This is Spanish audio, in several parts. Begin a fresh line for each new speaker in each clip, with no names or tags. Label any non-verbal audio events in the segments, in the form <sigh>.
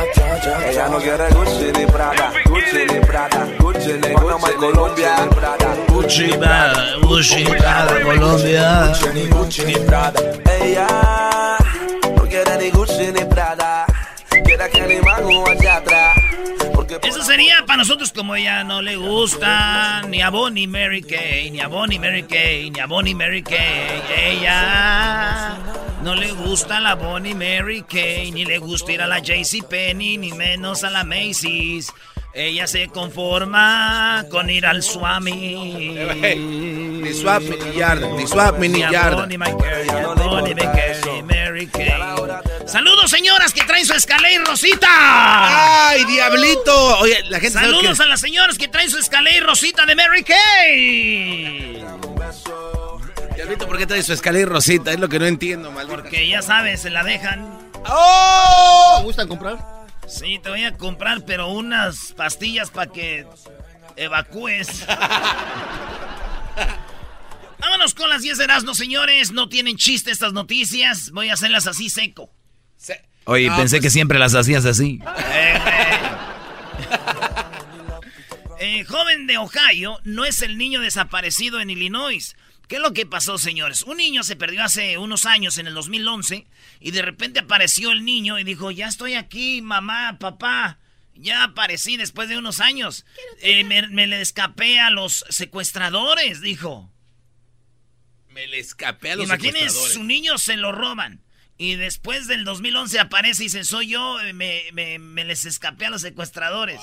Ella no quiere Gucci ni Prada, Gucci ni Prada, Gucci ni Gucci Colombia, Prada,
Gucci, Prada, Gucci, Prada, Colombia.
Gucci ni Gucci ni Prada. Ella no quiere ni Gucci ni Prada, quiere que ni mago allá atrás.
Eso sería para nosotros como ella no le gusta ni a Bonnie Mary Kay, ni a Bonnie Mary Kay, ni a Bonnie Mary Kay. Ella no le gusta la Bonnie Mary Kay, ni le gusta ir a la JC Penny, ni menos a la Macy's. Ella se conforma con ir al Swami.
Ni swap, ni yard, ni swap, ni yard.
Bonnie Mary Kay, Mary Kay. Saludos, señoras que traen su escalera rosita.
¡Ay, diablito! Oye, la gente sabe
Saludos
que-
a las señoras que traen su escalera rosita de Mary Kay.
Diablito, ¿por qué trae su escalera rosita? Es lo que no entiendo, maldita.
Porque ya sabes, se la dejan.
¡Oh!
¿Te gustan comprar?
Sí, te voy a comprar, pero unas pastillas para que evacúes. <laughs> Vámonos con las 10 de Erasmo, señores. No tienen chiste estas noticias. Voy a hacerlas así seco.
Oye,
No,
pensé
pues-
que siempre las hacías así.
Eh, joven de Ohio no es el niño desaparecido en Illinois. ¿Qué es lo que pasó, señores? Un niño se perdió hace unos años, en el 2011, y de repente apareció el niño y dijo, ya estoy aquí, mamá, papá. Ya aparecí después de unos años. Eh, me, me le escapé a los secuestradores, dijo.
Me le escapé a los
Imagínense, su niño se lo roban. Y después del 2011 aparece y dice, soy yo, me, me- me les escapé a los secuestradores.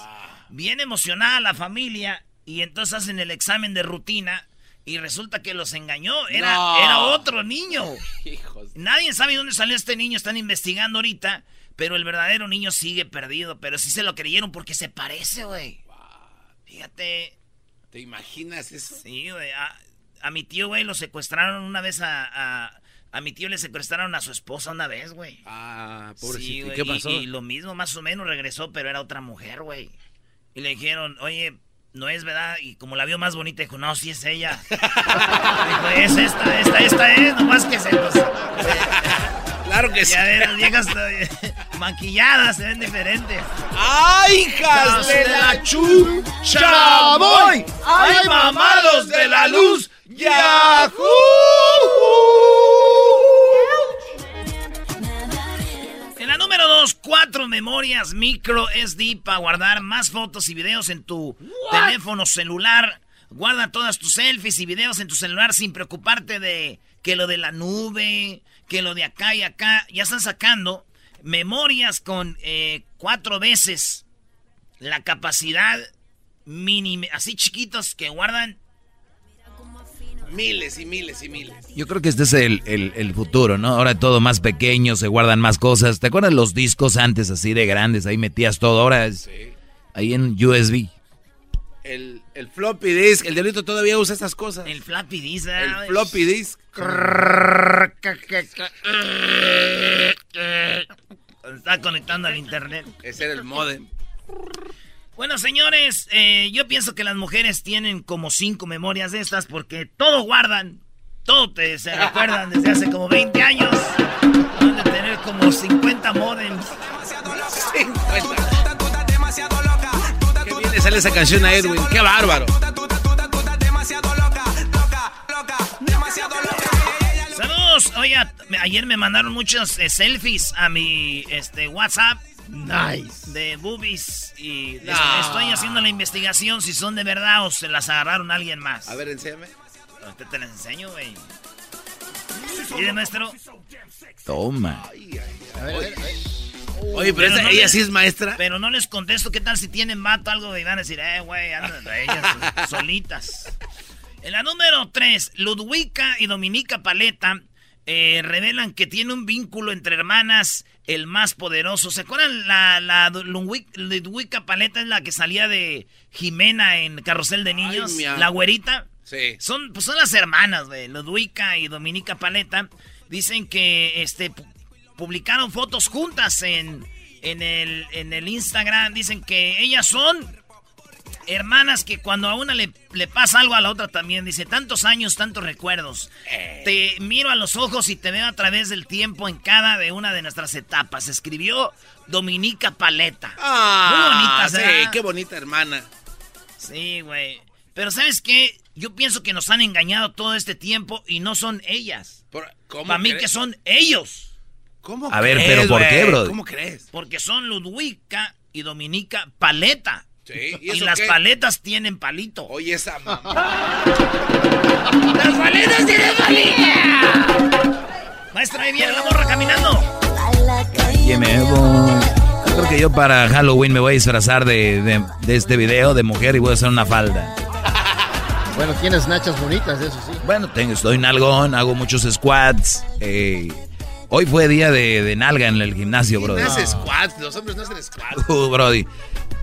Bien emocionada la familia y entonces hacen el examen de rutina y resulta que los engañó. Era,
No.
era otro niño. <laughs>
Hijos.
Nadie sabe dónde salió este niño, están investigando ahorita, pero el verdadero niño sigue perdido. Pero sí se lo creyeron porque se parece, güey. Fíjate.
¿Te imaginas eso?
Sí, güey. A, a mi tío, güey, lo secuestraron una vez a, a... a mi tío le secuestraron a su esposa una vez, güey.
Ah,
Sí,
pobrecito. ¿Y qué pasó?
Y, lo mismo, más o menos, regresó, pero era otra mujer, güey. Y le dijeron, oye, no es verdad. Y como la vio más bonita, dijo, no, sí es ella. <laughs> dijo, es esta, esta, esta es, nomás que se los... <laughs>
Claro que sí.
Ya ven, las viejas <laughs> maquilladas se ven diferentes.
¡Ay, hijas de la chucha! ¡Ay, mamados de la luz!
En la número 2, cuatro memorias micro SD para guardar más fotos y videos en tu teléfono celular. Guarda todas tus selfies y videos en tu celular sin preocuparte de que lo de la nube, que lo de acá y acá. Ya están sacando memorias con eh, cuatro veces la capacidad mínima, así chiquitos que guardan
Miles y miles y miles.
Yo creo que este es el, el- el futuro, ¿no? Ahora todo más pequeño, se guardan más cosas. ¿Te acuerdas los discos antes así de grandes? Ahí metías todo. Ahora es ahí en USB.
El, el floppy disk, el delito todavía usa estas cosas.
El floppy disk.
El floppy disk.
Está conectando al internet.
Ese era el modem.
Bueno, señores, eh, yo pienso que las mujeres tienen como cinco memorias de estas porque todo guardan, todo te, se recuerdan desde hace como 20 años. Van a tener como 50 modems.
50. Qué bien le sale esa canción a Edwin, qué bárbaro.
Saludos. Oiga, ayer me mandaron muchos eh, selfies a mi este, WhatsApp.
Nice.
De boobies. Y estoy haciendo la investigación si son de verdad o se las agarraron a alguien más.
A ver, enséñame.
Te, te las enseño, güey. ¿Y de maestro?
Toma.
A ver, a ver, Oye, pero, ella sí es maestra.
Pero no les contesto qué tal si tienen mato algo y van a decir, eh, güey, andan ellas <laughs> solitas. En la número 3, Ludwika y Dominica Paleta eh, revelan que tiene un vínculo entre hermanas el más poderoso. ¿Se acuerdan? La, la Ludwika Paleta es la que salía de Jimena en Carrusel de Niños. la güerita.
Sí.
Son, pues son las hermanas, de Ludwika y Dominica Paleta. Dicen que este publicaron fotos juntas en, en, el, en el Instagram. Dicen que ellas son hermanas que cuando a una le, le, pasa algo a la otra también, dice, tantos años, tantos recuerdos. Te miro a los ojos y te veo a través del tiempo en cada de una de nuestras etapas. Escribió Dominica Paleta.
Ah, Muy bonita, sí, qué bonita hermana.
Sí, güey. Pero ¿sabes qué? Yo pienso que nos han engañado todo este tiempo y no son ellas. Para mí que son ellos.
¿Cómo
A ver, pero ¿por qué, bro?
¿Cómo crees?
Porque son Ludwika y Dominica Paleta.
Sí,
¿y, las paletas tienen palito.
Oye, esa <laughs> mamá.
¡Las paletas tienen palito! Maestra, ahí viene la morra caminando.
Yo creo que yo para Halloween me voy a disfrazar de, de, este video de mujer y voy a hacer una falda. <laughs>
Bueno, tienes nachas bonitas, eso sí.
Bueno, tengo, estoy nalgón, hago muchos squats. Eh, hoy fue día de, de, nalga en el gimnasio, bro.
No haces squats, los hombres no hacen squats.
Uh, brody.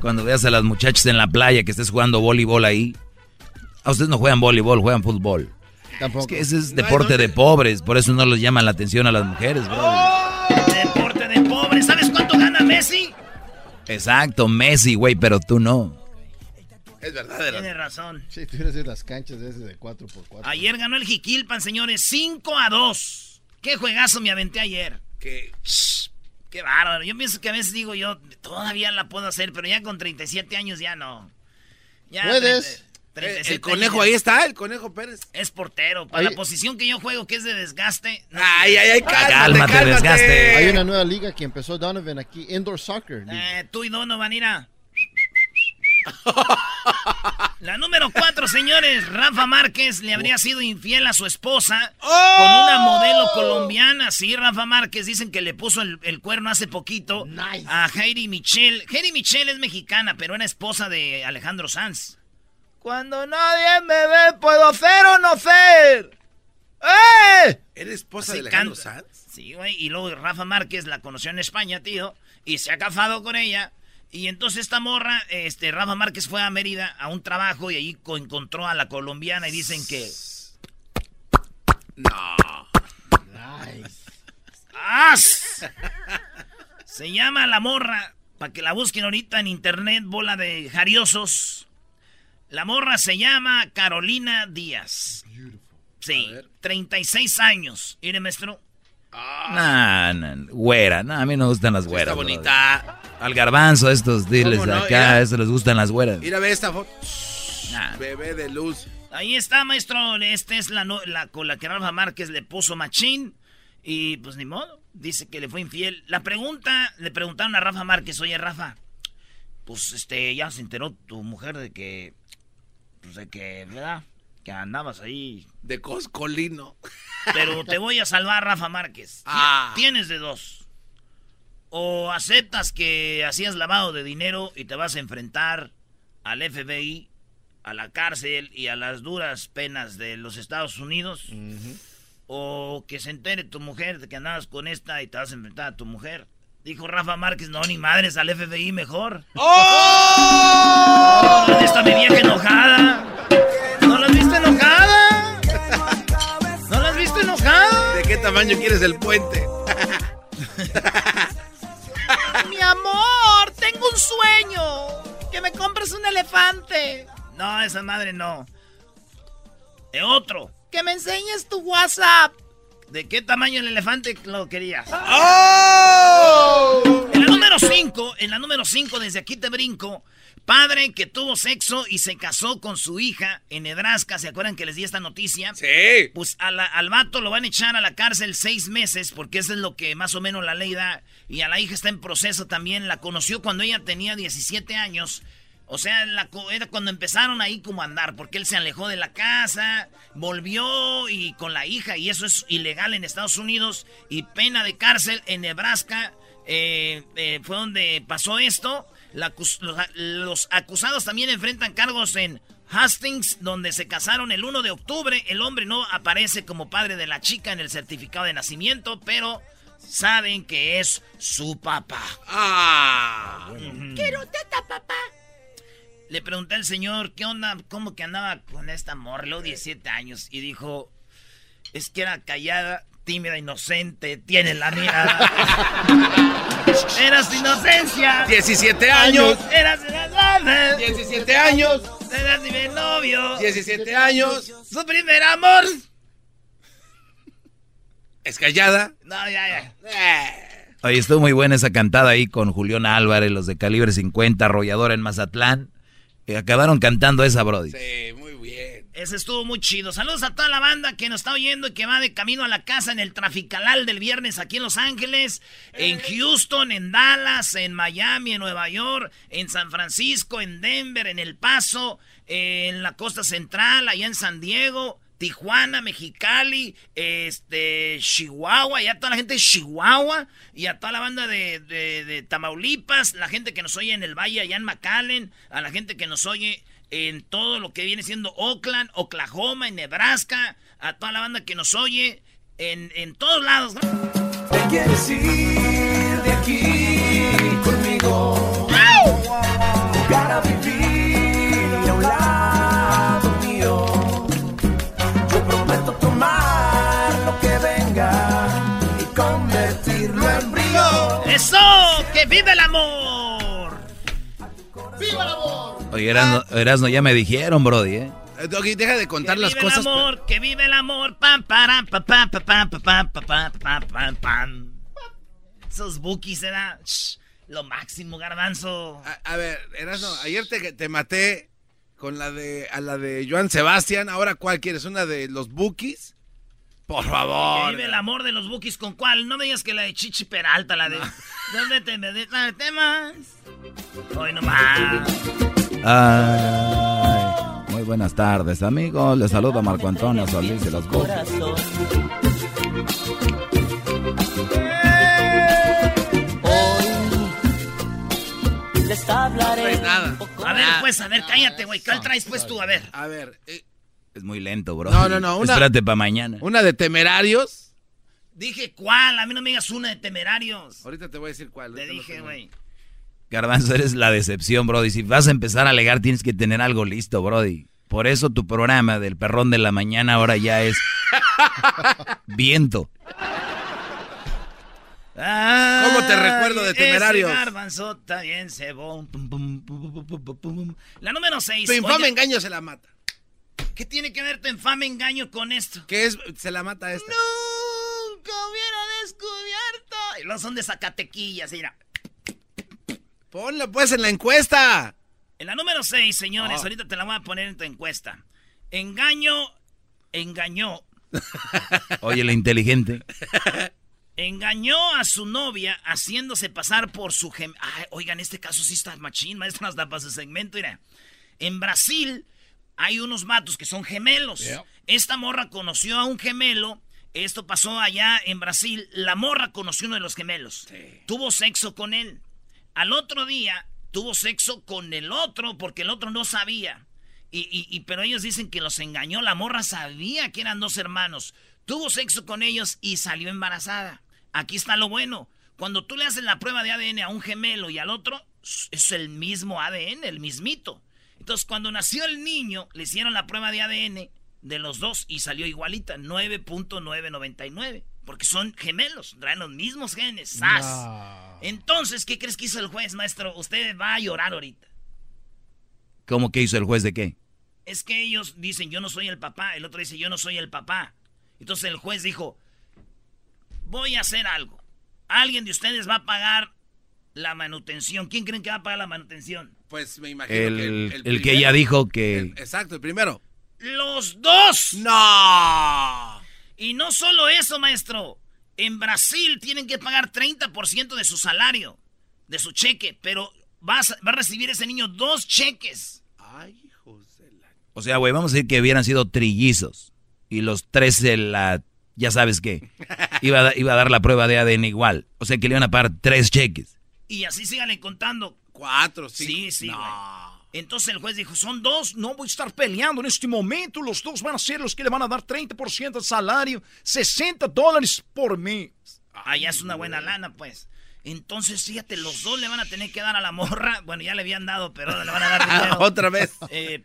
Cuando veas a las muchachas en la playa que estés jugando voleibol ahí. A ustedes no juegan voleibol, juegan fútbol.
Tampoco.
Es que ese es deporte de pobres, por eso no les llama la atención a las mujeres, bro.
¡Oh! Deporte de pobres. ¿Sabes cuánto gana Messi?
Exacto, Messi, güey, pero tú no.
Es verdad,
Tienes razón.
Sí, tú eres de las canchas de ese de 4x4.
Ayer ganó el Jiquilpan, señores, 5 a 2. Qué juegazo me aventé ayer.
Qué...
Qué bárbaro. Yo pienso que a veces digo yo, todavía la puedo hacer, pero ya con 37 años ya no. Ya
Puedes.
el conejo ahí está, el conejo Pérez.
Es portero. Para la posición que yo juego, que es de desgaste.
ay, ay, ay, cálmate,
cálmate,
cálmate,
desgaste.
Hay una nueva liga que empezó Donovan aquí, Indoor Soccer.
Eh, tú y Donovan, ir <laughs> La número cuatro, señores. Rafa Márquez le habría sido infiel a su esposa con una modelo colombiana. Sí, Rafa Márquez dicen que le puso el, cuerno hace poquito a Heidi Michelle. Heidi Michelle es mexicana, pero era esposa de Alejandro Sanz. Cuando nadie me ve, puedo ser o no ser. ¡Eh!
¿Eres esposa de Alejandro Sanz?
Sí, güey. Y luego Rafa Márquez la conoció en España, tío. Y se ha casado con ella. Y entonces esta morra, este, Rafa Márquez fue a Mérida a un trabajo y ahí encontró a la colombiana y dicen que...
No.
Nice.
¡As! Se llama la morra, para que la busquen ahorita en internet, bola de jariosos. La morra se llama Carolina Díaz. Sí, 36 años. Mire, maestro.
Nah, nah, güera, nah, a mí no me gustan las güeras.
Está bonita.
Al garbanzo estos diles
no?
acá, a eso les gustan las güeras.
Mira, ve esta foto. Bebé de luz.
Ahí está, maestro. Esta es la, la con la que Rafa Márquez le puso machín. Y pues ni modo. Dice que le fue infiel. La pregunta, le preguntaron a Rafa Márquez, oye Rafa, pues este, ya se enteró tu mujer de que, pues de que, ¿verdad? Que andabas ahí.
De coscolino.
Pero te voy a salvar, Rafa Márquez.
Ah.
Tienes de dos. O aceptas que hacías lavado de dinero y te vas a enfrentar al FBI, a la cárcel y a las duras penas de los Estados Unidos. O que se entere tu mujer de que andabas con esta y te vas a enfrentar a tu mujer. Dijo Rafa Márquez, no, ni madres, al FBI mejor.
¡Oh!
¿Dónde está mi vieja enojada? qué tamaño quieres el puente? <laughs>
Mi amor, tengo un sueño. Que
me compres un elefante. No, esa madre no. De otro. Que me enseñes tu WhatsApp. ¿De qué tamaño el elefante lo querías? ¡Oh! En la número 5, en la número 5, desde aquí te brinco, Padre que tuvo sexo y se casó con su hija en Nebraska. ¿Se acuerdan que les di esta noticia?
Sí.
Pues al vato lo van a echar a la cárcel seis meses porque eso es lo que más o menos la ley da. Y a la hija está en proceso también. La conoció cuando ella tenía 17 años. O sea, era cuando empezaron ahí como a andar, porque él se alejó de la casa, volvió y con la hija, y eso es ilegal en Estados Unidos, y pena de cárcel en Nebraska, eh, eh, fue donde pasó esto los, acusados también enfrentan cargos en Hastings, donde se casaron el 1 de octubre. El hombre no aparece como padre de la chica en el certificado de nacimiento, pero saben que es su papá.
Ah.
Quiero teta, papá. Le pregunté al señor, ¿qué onda? ¿Cómo que andaba con esta morlo 17 años? Y dijo, es que era callada tímida, inocente, tiene la mirada. <laughs> Eras inocencia.
17 años.
Eras
17 años.
Eras mi novio.
17 años.
Su primer amor.
¿Es callada?
No, ya, ya.
Eh. Oye, estuvo muy buena esa cantada ahí con Julián Álvarez, los de calibre 50, arrollador en Mazatlán. Y acabaron cantando esa, Brody.
Sí, muy bien.
Ese estuvo muy chido. Saludos a toda la banda que nos está oyendo y que va de camino a la casa en el Traficalal del viernes aquí en Los Ángeles, en Houston, en Dallas, en Miami, en Nueva York, en San Francisco, en Denver, en El Paso, en la costa central, allá en San Diego. Tijuana, Mexicali, este, Chihuahua, y a toda la gente de Chihuahua, y a toda la banda de, de, Tamaulipas, la gente que nos oye en el Valle, allá en McAllen, a la gente que nos oye en todo lo que viene siendo Oakland, Oklahoma, en Nebraska, a toda la banda que nos oye, en, en todos lados.
Te quieres ir de aquí conmigo. Jugar a vivir a un lado mío. Yo prometo tomar lo que venga y convertirlo en brillo.
¡Eso! ¡Que vive el amor!
¡Viva el amor!
Oye, Erasno, ya me dijeron, Brody, ¿eh?
Doggy, deja de contar las
cosas.
El
amor, que vive el amor. Pam, pam, pam, pam, pam, pam, pam, pam, pam, Esos bookies era lo máximo, garbanzo.
A, ver, Erasno, ayer te, te maté con la de a la de Joan Sebastián. Ahora, ¿cuál quieres? ¿Una de los bookies? Por favor.
vive el amor de los bookies con cuál. No me digas que la de Chichi Peralta, la de. ¿Dónde te me de temas? Hoy nomás.
Ay, muy buenas tardes, amigos. Les saluda Marco Antonio Solís de los.
Hoy les hablaré. nada. A ver, pues, a ver, cállate, güey. ¿Cuál traes, pues, tú? A ver.
A ver. Eh,
es muy lento, bro.
No, no, no.
Espérate para mañana.
¿Una de temerarios?
Dije, ¿cuál? A mí no me digas una de temerarios.
Ahorita te voy a decir cuál.
Te dije, güey.
Garbanzo, eres la decepción, Brody. Si vas a empezar a alegar, tienes que tener algo listo, Brody. Por eso tu programa del perrón de la mañana ahora ya es <laughs> viento.
¿Cómo te recuerdo de temerarios?
Garbanzo bien La número 6.
Tu infame engaño se la mata.
¿Qué tiene que ver tu infame engaño con esto?
¿Qué es? Se la mata esta.
Nunca hubiera descubierto. Y los son de Zacatequillas, mira.
Ponlo pues en la encuesta.
En la número 6, señores, ah. ahorita te la voy a poner en tu encuesta. Engaño, engañó. <laughs>
Oye, la inteligente.
Engañó a su novia haciéndose pasar por su gem... oigan, este caso sí está machín, maestro, hasta para su segmento, mira. En Brasil hay unos matos que son gemelos. Esta morra conoció a un gemelo. Esto pasó allá en Brasil. La morra conoció uno de los gemelos. Tuvo sexo con él. Al otro día tuvo sexo con el otro porque el otro no sabía. Y, pero ellos dicen que los engañó. La morra sabía que eran dos hermanos. Tuvo sexo con ellos y salió embarazada. Aquí está lo bueno. Cuando tú le haces la prueba de ADN a un gemelo y al otro, es el mismo ADN, el mismito. Entonces, cuando nació el niño, le hicieron la prueba de ADN de los dos y salió igualita, 9.999. Porque son gemelos, traen los mismos genes. Entonces, ¿qué crees que hizo el juez, maestro? Usted va a llorar ahorita.
¿Cómo que hizo el juez de qué?
Es que ellos dicen, yo no soy el papá. El otro dice, yo no soy el papá. Entonces el juez dijo, voy a hacer algo. Alguien de ustedes va a pagar la manutención. ¿Quién creen que va a pagar la manutención?
Pues me imagino
El,
que
el,
el,
que
primero-
ella dijo que...
el- exacto, el primero.
¡Los dos!
¡No!
Y no solo eso, maestro. En Brasil tienen que pagar 30% de su salario, de su cheque, pero vas- va a recibir ese niño dos cheques.
Ay, hijos de la...
O sea, güey, vamos a decir que hubieran sido trillizos. Y los tres de la... Ya sabes qué. <laughs> Iba a, iba a dar la prueba de ADN igual. O sea que le iban a pagar tres cheques.
Y así síganle contando.
Cuatro, cinco.
Sí, sí,
No.
güey. Entonces el juez dijo, son dos.
No voy a estar peleando en este momento. Los dos van a ser los que le van a dar 30% de salario, 60 dólares por mes.
Allá es una buena lana, pues. Entonces, fíjate, los dos le van a tener que dar a la morra. Bueno, ya le habían dado, pero le van a dar <laughs> dinero.
Otra vez.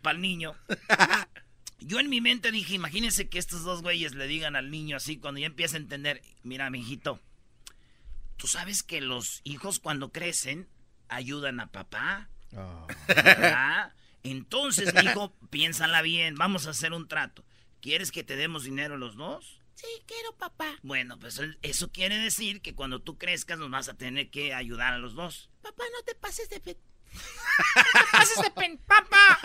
para el niño. Yo en mi mente dije, imagínense que estos dos güeyes le digan al niño así cuando ya empieza a entender, mira, mijito, tú sabes que los hijos cuando crecen ayudan a papá. ¿Verdad? Entonces, hijo, <laughs> piénsala bien, vamos a hacer un trato. ¿Quieres que te demos dinero los dos?
Sí, quiero papá.
Bueno, pues eso quiere decir que cuando tú crezcas nos vas a tener que ayudar a los dos.
Papá, no te pases de... pe- <laughs> no te pases de pen... ¡Papá!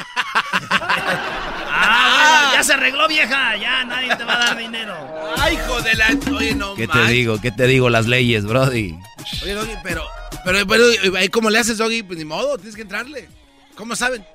Ah, bueno, ya se arregló, vieja. Ya nadie te va a dar dinero.
Ay, hijo de la... Oye, no
¿Qué te digo? ¿Qué te digo? Las leyes, Brody.
Oye, Doggy, pero... Pero, pero, ahí ¿cómo le haces, Doggy? Pues ni modo, tienes que entrarle. ¿Cómo saben?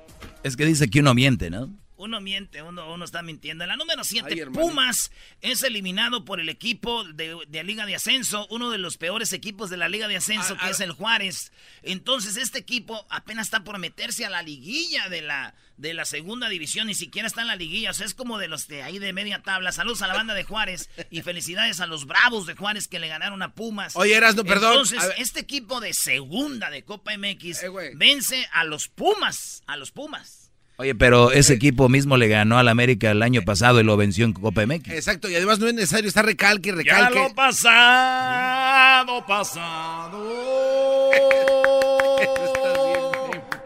Es que dice que uno miente, ¿no?
Uno miente, uno, uno está mintiendo. En la número 7,
Ay, hermano.
Pumas es eliminado por el equipo de, de Liga de Ascenso, uno de los peores equipos de la Liga de Ascenso,
Ah,
que
ah.
es el Juárez. Entonces, este equipo apenas está por meterse a la liguilla de la, de la segunda división, ni siquiera está en la liguilla. O sea, es como de los de ahí de media tabla. Saludos a la banda de Juárez y felicidades a los bravos de Juárez que le ganaron a Pumas.
Oye, Erasno, perdón.
Entonces, este equipo de segunda de Copa MX
Eh,
vence a los Pumas, a los Pumas.
Oye, pero ese equipo mismo le ganó al América el año pasado y lo venció en Copa MX.
Exacto, y además no es necesario estar recalque,
Ya
recalque.
lo pasado, pasado.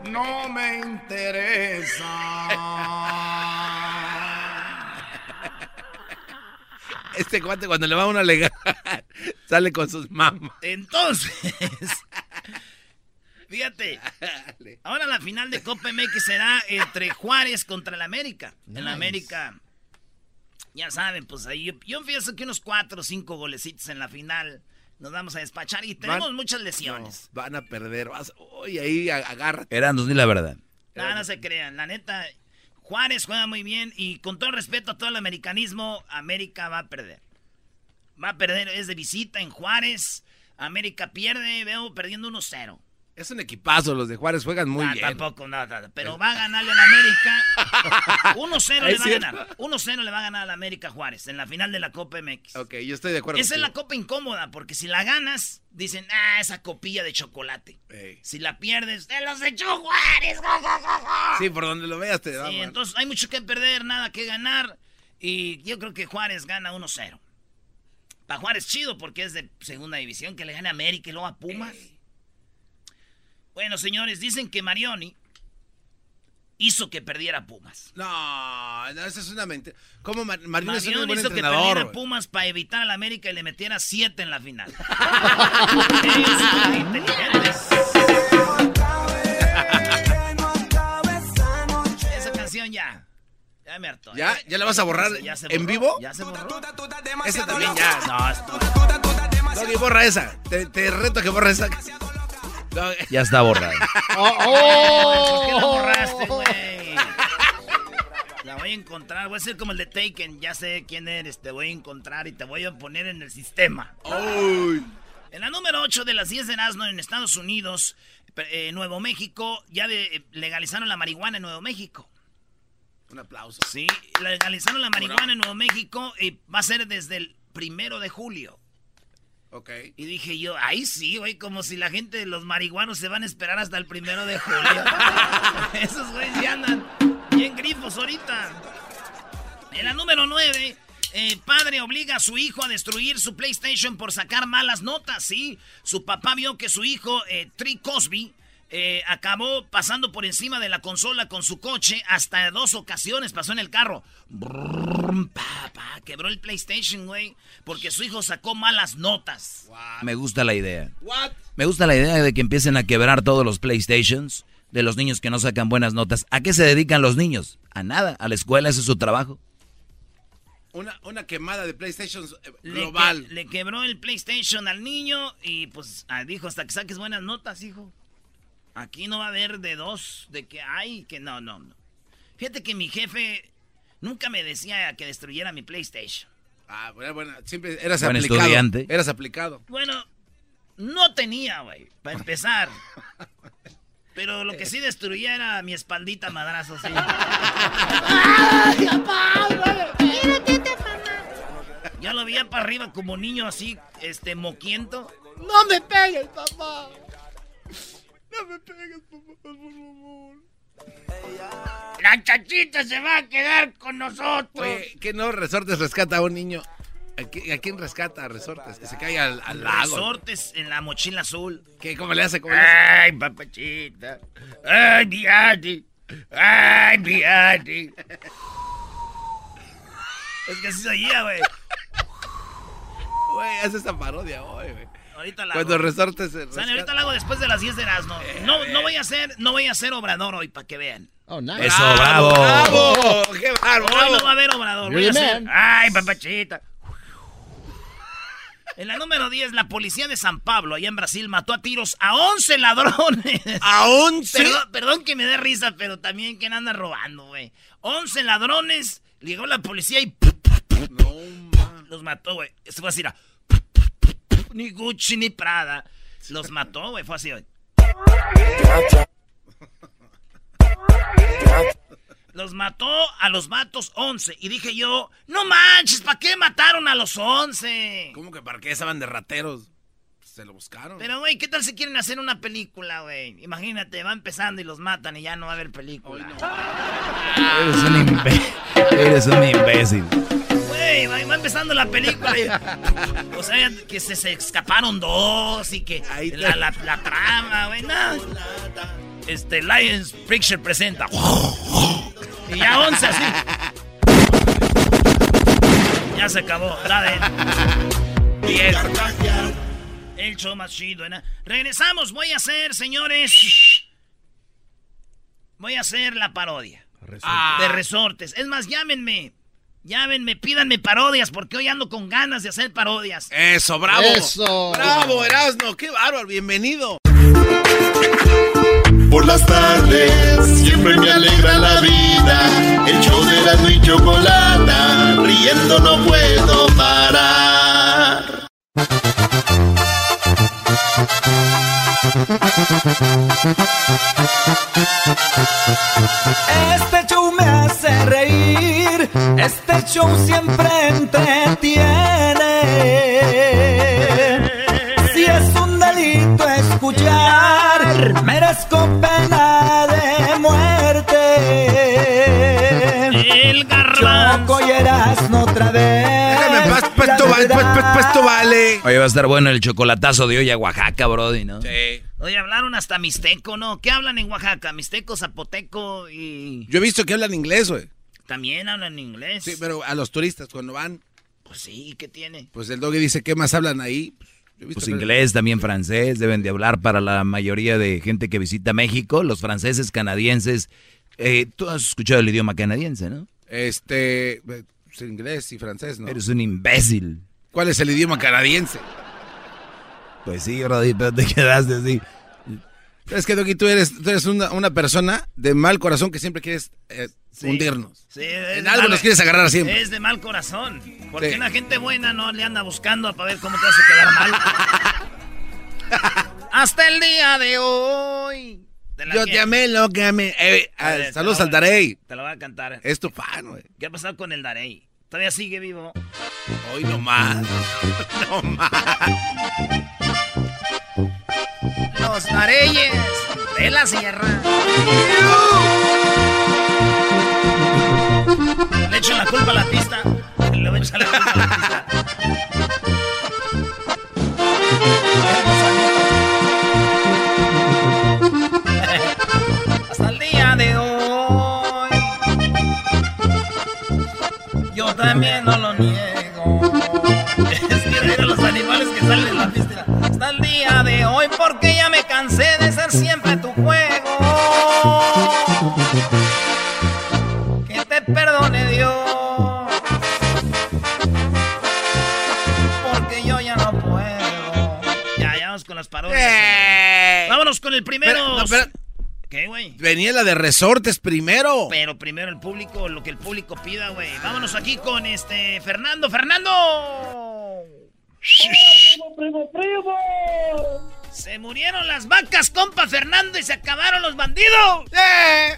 <laughs> no me interesa. <laughs>
Este cuate cuando le va a una legal <laughs> sale con sus mamas.
Entonces, fíjate, ahora la final de Copa MX será entre Juárez contra el América. En la América, ya saben, pues ahí yo, yo pienso que unos cuatro o cinco golecitos en la final nos vamos a despachar y tenemos
Van-
muchas lesiones.
No, van a perder. Vas, oye, ahí a- agárrate.
Eran dos, di la verdad.
No, no se crean, la neta, Juárez juega muy bien y con todo respeto a todo el americanismo, América va a perder. Va a perder, es de visita en Juárez. América pierde, veo perdiendo 1-0.
Es un equipazo, los de Juárez juegan muy
Ah,
bien.
Tampoco, no, no, no, pero va a ganarle al América. <laughs> 1-0 le va a ganar. 1-0 le va a ganar al América Juárez en la final de la Copa MX.
Ok, yo estoy de acuerdo.
Esa es la copa incómoda, porque si la ganas, dicen, ah, esa copilla de chocolate.
Ey.
Si la pierdes, te los echó Juárez. ja, ja, ja, ja".
Sí, por donde lo veas te da.
Sí,
man.
entonces hay mucho que perder, nada que ganar. Y yo creo que Juárez gana 1-0. Para Juárez chido porque es de segunda división, que le gane a América y luego a Pumas. Bueno, señores, dicen que Marioni hizo que perdiera Pumas.
No, no, esa es una mentira. ¿Cómo Mar Mariano es un
Marioni
buen
hizo que perdiera
güey?
Pumas para evitar al América y le metiera 7 en la final. Ellos son inteligentes. Esa canción ya. Ya me hartó.
¿Ya? ¿Ya la vas a borrar
Ya se
en vivo?
Ya se borró.
Esa también ya.
No, esto-
borra esa. Te, te reto que borra esa.
Ya está borrado. <laughs>
¿Por qué la borraste, güey? La voy a encontrar. Voy a ser como el de Taken. Ya sé quién eres. Te voy a encontrar y te voy a poner en el sistema. En la número 8 de las 10 de Erasmo en Estados Unidos, eh, Nuevo México, ya de- eh, legalizaron la marihuana en Nuevo México.
Un aplauso.
Sí, legalizaron la marihuana en Nuevo México y va a ser desde el primero de julio.
Ok.
Y dije yo, ahí sí, güey, como si la gente, los marihuanos se van a esperar hasta el primero de julio. <laughs> Esos güeyes ya andan bien grifos ahorita. En la número 9, padre obliga a su hijo a destruir su PlayStation por sacar malas notas, ¿sí? Su papá vio que su hijo, eh, Tree Cosby, eh, acabó pasando por encima de la consola con su coche hasta dos ocasiones. Pasó en el carro. Brrr, pa, pa, quebró el PlayStation, güey. Porque su hijo sacó malas notas.
Me gusta la idea.
What?
Me gusta la idea de que empiecen a quebrar todos los PlayStations de los niños que no sacan buenas notas. ¿A qué se dedican los niños? A nada, a la escuela, ese es su trabajo.
Una, una quemada de PlayStation eh,
Le,
global.
que- le quebró el PlayStation al niño y pues ah, dijo, hasta que saques buenas notas, hijo. Aquí no va a haber de dos, de que hay, que no, no, no. Fíjate que mi jefe nunca me decía que destruyera mi PlayStation.
Ah, bueno, bueno, siempre eras
Buen
aplicado.
estudiante.
Eras aplicado.
Bueno, no tenía, güey, para empezar. Pero lo que sí destruía era mi espaldita madrazo, sí. Ya lo veía para arriba como niño así, este, moquiento.
No me pegues, papá.
No me pegues, papá, por favor. La chachita se va a quedar con nosotros.
Oye, ¿qué no Resortes rescata a un niño? ¿A, qui- a quién rescata a Resortes? Que se caiga al, al lago.
Resortes en la mochila azul.
¿Qué? ¿Cómo le hace? ¿Cómo le hace?
Ay, papachita. Ay, mi Adi. Ay, mi Adi. Es que así se oía, güey.
Güey, hace esta parodia hoy, güey.
Ahorita la
Cuando
hago.
Resortes se rescata.
ahorita la hago después de las 10 de las no. No, no voy a hacer, no voy a hacer obrador hoy para que vean.
Oh, nice.
Eso, bravo.
¡Bravo! ¡Qué bravo!
Hoy no va a haber obrador. Voy a
man.
Ay, papachita. <laughs> En la número 10, la policía de San Pablo, allá en Brasil, mató a tiros a 11 ladrones. <laughs>
¿A 11?
Perdón, perdón que me dé risa, pero también quién anda robando, güey. 11 ladrones, llegó la policía y
No, ma.
los mató, güey. Se fue así, era, ni Gucci ni Prada. Los mató, güey, fue así, güey. Los mató a los vatos 11. Y dije yo, no manches, ¿para qué mataron a los 11?
¿Cómo que para qué estaban de rateros? Se lo buscaron.
Pero, güey, ¿qué tal si quieren hacer una película, güey? Imagínate, va empezando y los matan y ya no va a haber película.
Eres un, imbe- Eres un imbécil.
Güey, va, va empezando la película. y- <laughs> o sea, que se, se escaparon dos y que
Ahí
la, la- la trama, güey, no. Este, Lions Picture presenta. y ya 11 así. Ya se acabó. La de... Bien. El show más chido, ¿no? Regresamos, voy a hacer, señores... Voy a hacer la parodia.
Ah.
De resortes. Es más, llámenme. Llámenme, pídanme parodias, porque hoy ando con ganas de hacer parodias.
Eso, bravo.
Eso.
Bravo, Erasno. Qué bárbaro. Bienvenido.
Por las tardes siempre me alegra la vida. El show de la y chocolata, riendo no puedo parar.
Este show me hace reír, este show siempre entretiene. Si es un delito escuchar, merezco pena de muerte.
El garbanzo.
Choco y Erasmo otra vez.
Pues esto vale. Pues, pues, pues esto vale.
Oye, va a estar bueno el chocolatazo de hoy a Oaxaca, Brody, ¿no?
Sí.
Oye, hablaron hasta mixteco, ¿no? ¿Qué hablan en Oaxaca? Mixteco, zapoteco y...
Yo he visto que hablan inglés, güey.
También hablan inglés.
Sí, pero a los turistas cuando van,
Pues sí, ¿qué tiene?
pues el doggy dice, ¿qué más hablan ahí? Pues,
Pues inglés, también francés, deben de hablar para la mayoría de gente que visita México. Los franceses, canadienses. eh, Tú has escuchado el idioma canadiense, ¿no?
Este, pues, inglés y francés, ¿no?
Eres un imbécil.
¿Cuál es el idioma canadiense?
Pues sí, Brody, pero te quedaste así.
Es que, Doggy, tú eres, tú eres una, una persona de mal corazón que siempre quieres eh,
Sí.
hundirnos.
Sí,
En algo
mal-
nos quieres agarrar siempre.
Es de mal corazón. Porque
Sí.
una gente buena no le anda buscando para ver cómo te hace quedar mal. <laughs> Hasta el día de hoy. ¿Te la
Yo te amé, lo que amé.
A ver, te
saludos al Darey.
Te lo voy a cantar.
Es tu fan, güey.
¿Qué ha pasado con el Darey? ¿Todavía sigue vivo?
Hoy no más. <laughs> No más.
Los Dareyes de la Sierra. Le echo la culpa a la pista. Le voy a echar la culpa a la pista. <laughs> también no lo niego. Es que de los animales que salen en la piscina. Hasta el día de hoy, porque ya me cansé de ser siempre tu juego. Que te perdone Dios. Porque yo ya no puedo. Ya, ya vamos con las parodias.
¡Eh!
Vámonos con el primero.
No, espera.
¿Qué, güey?
Venía la de resortes primero.
Pero primero el público, lo que el público pida, güey. Vámonos aquí con este Fernando. ¡Fernando!
¡Primo, primo, primo!
Se murieron las vacas, compa Fernando, y se acabaron los bandidos.
¡Eh!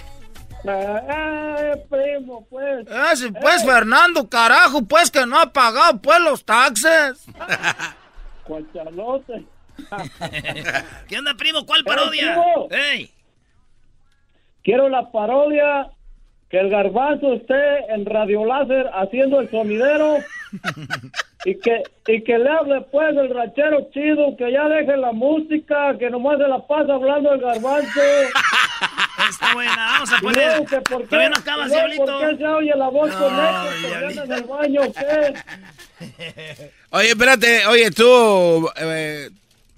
¡Eh, primo, pues!
Eh, sí, pues, Fernando, carajo, pues que no ha pagado, pues, los taxes. <laughs>
¿Cuál? <laughs>
¿Qué onda, primo? ¿Cuál parodia?
primo!
¡Ey!
Quiero la parodia que el garbanzo esté en Radio Láser haciendo el sonidero y que, y que le hable pues el ranchero chido, que ya deje la música, que nomás se la pasa hablando el garbanzo. <laughs>
Está buena, vamos a poner.
que por qué,
Todavía no acabas, diablito.
¿Por qué se oye la voz
No,
con anda en el baño qué? <laughs>
Oye, espérate, oye, tú, eh,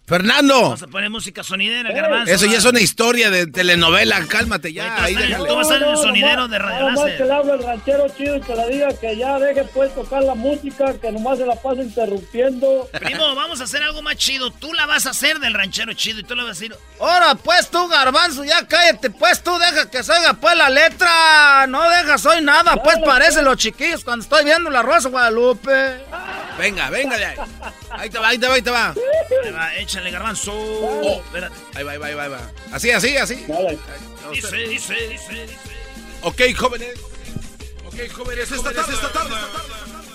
Fernando.
Vamos a poner música sonidera, garbanzo.
Eso ya es una historia de telenovela, cálmate ya.
Ahí
déjale.
tú vas a ser el sonidero de Radio
Nada más
Láser.
que le hable el ranchero chido y que le diga que ya deje pues tocar la música, que nomás se la pasa interrumpiendo.
Primo, vamos a hacer algo más chido. Tú la vas a hacer del ranchero chido y tú le vas a decir,
Ahora, pues, tú, garbanzo, ya cállate, pues, tú deja que se oiga, pues, la letra. No dejas hoy nada, pues, parece los chiquillos cuando estoy viendo la Rosa Guadalupe.
Venga, venga de ahí. Ahí te va, ahí te va, ahí te va.
Ahí va, échale garbanzo.
Oh.
Espérate.
Ahí va, ahí va, ahí va, ahí va. Así, así, así.
Dice, dice, dice, dice.
Ok, jóvenes. Ok, jóvenes, esta tarde, esta tarde.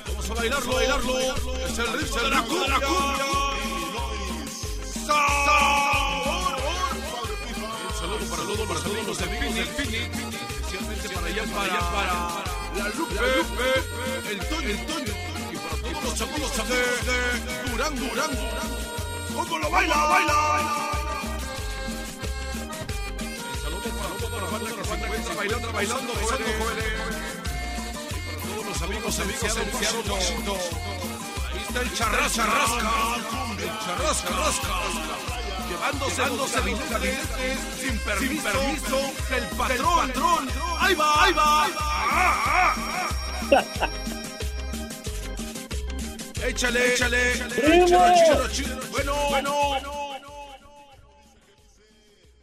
Vamos a bailarlo, bailarlo. Es el ritmo de la cumbia. Un saludo para todos los amigos de Phoenix, especialmente para allá, para allá, para la Lupe, el Toño, el Toño, los amigos de, de Durán, Durán, ¿Cómo lo baila, baila? El saludo para toda la banda que se encuentra bailando, bailando, jóvenes. Y para todos los amigos en Seattle, Washington. Ahí está el charrasca, el charrasca, rasca. Llevándose, billetes sin permiso, sin permiso del patrón. Ahí va, ahí va. <laughs> Échale, échale.
¡Primo!
Échale, échale, échale. Bueno, bueno.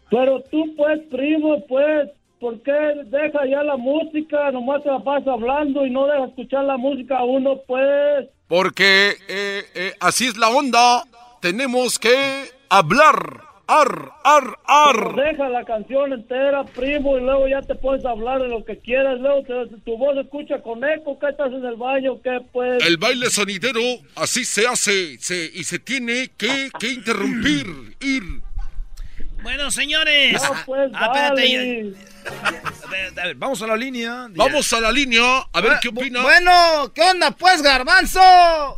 Pero tú pues, primo, pues, ¿por qué deja ya la música? Nomás te la pasa hablando y no deja escuchar la música a uno, pues.
Porque eh, eh, así es la onda. Tenemos que hablar. Ar, ar,
Pero
ar.
deja la canción entera, primo, y luego ya te puedes hablar de lo que quieras. Luego te- tu voz se escucha con eco, ¿qué estás en el baño? ¿Qué pues?
El baile sonidero así se hace se, y se tiene que, que interrumpir. Ir.
Bueno, señores.
No, pues,
Ah, espérate,
a ver, vamos a la línea.
Vamos a la línea a ver qué opina.
Bueno, ¿qué onda, pues, garbanzo?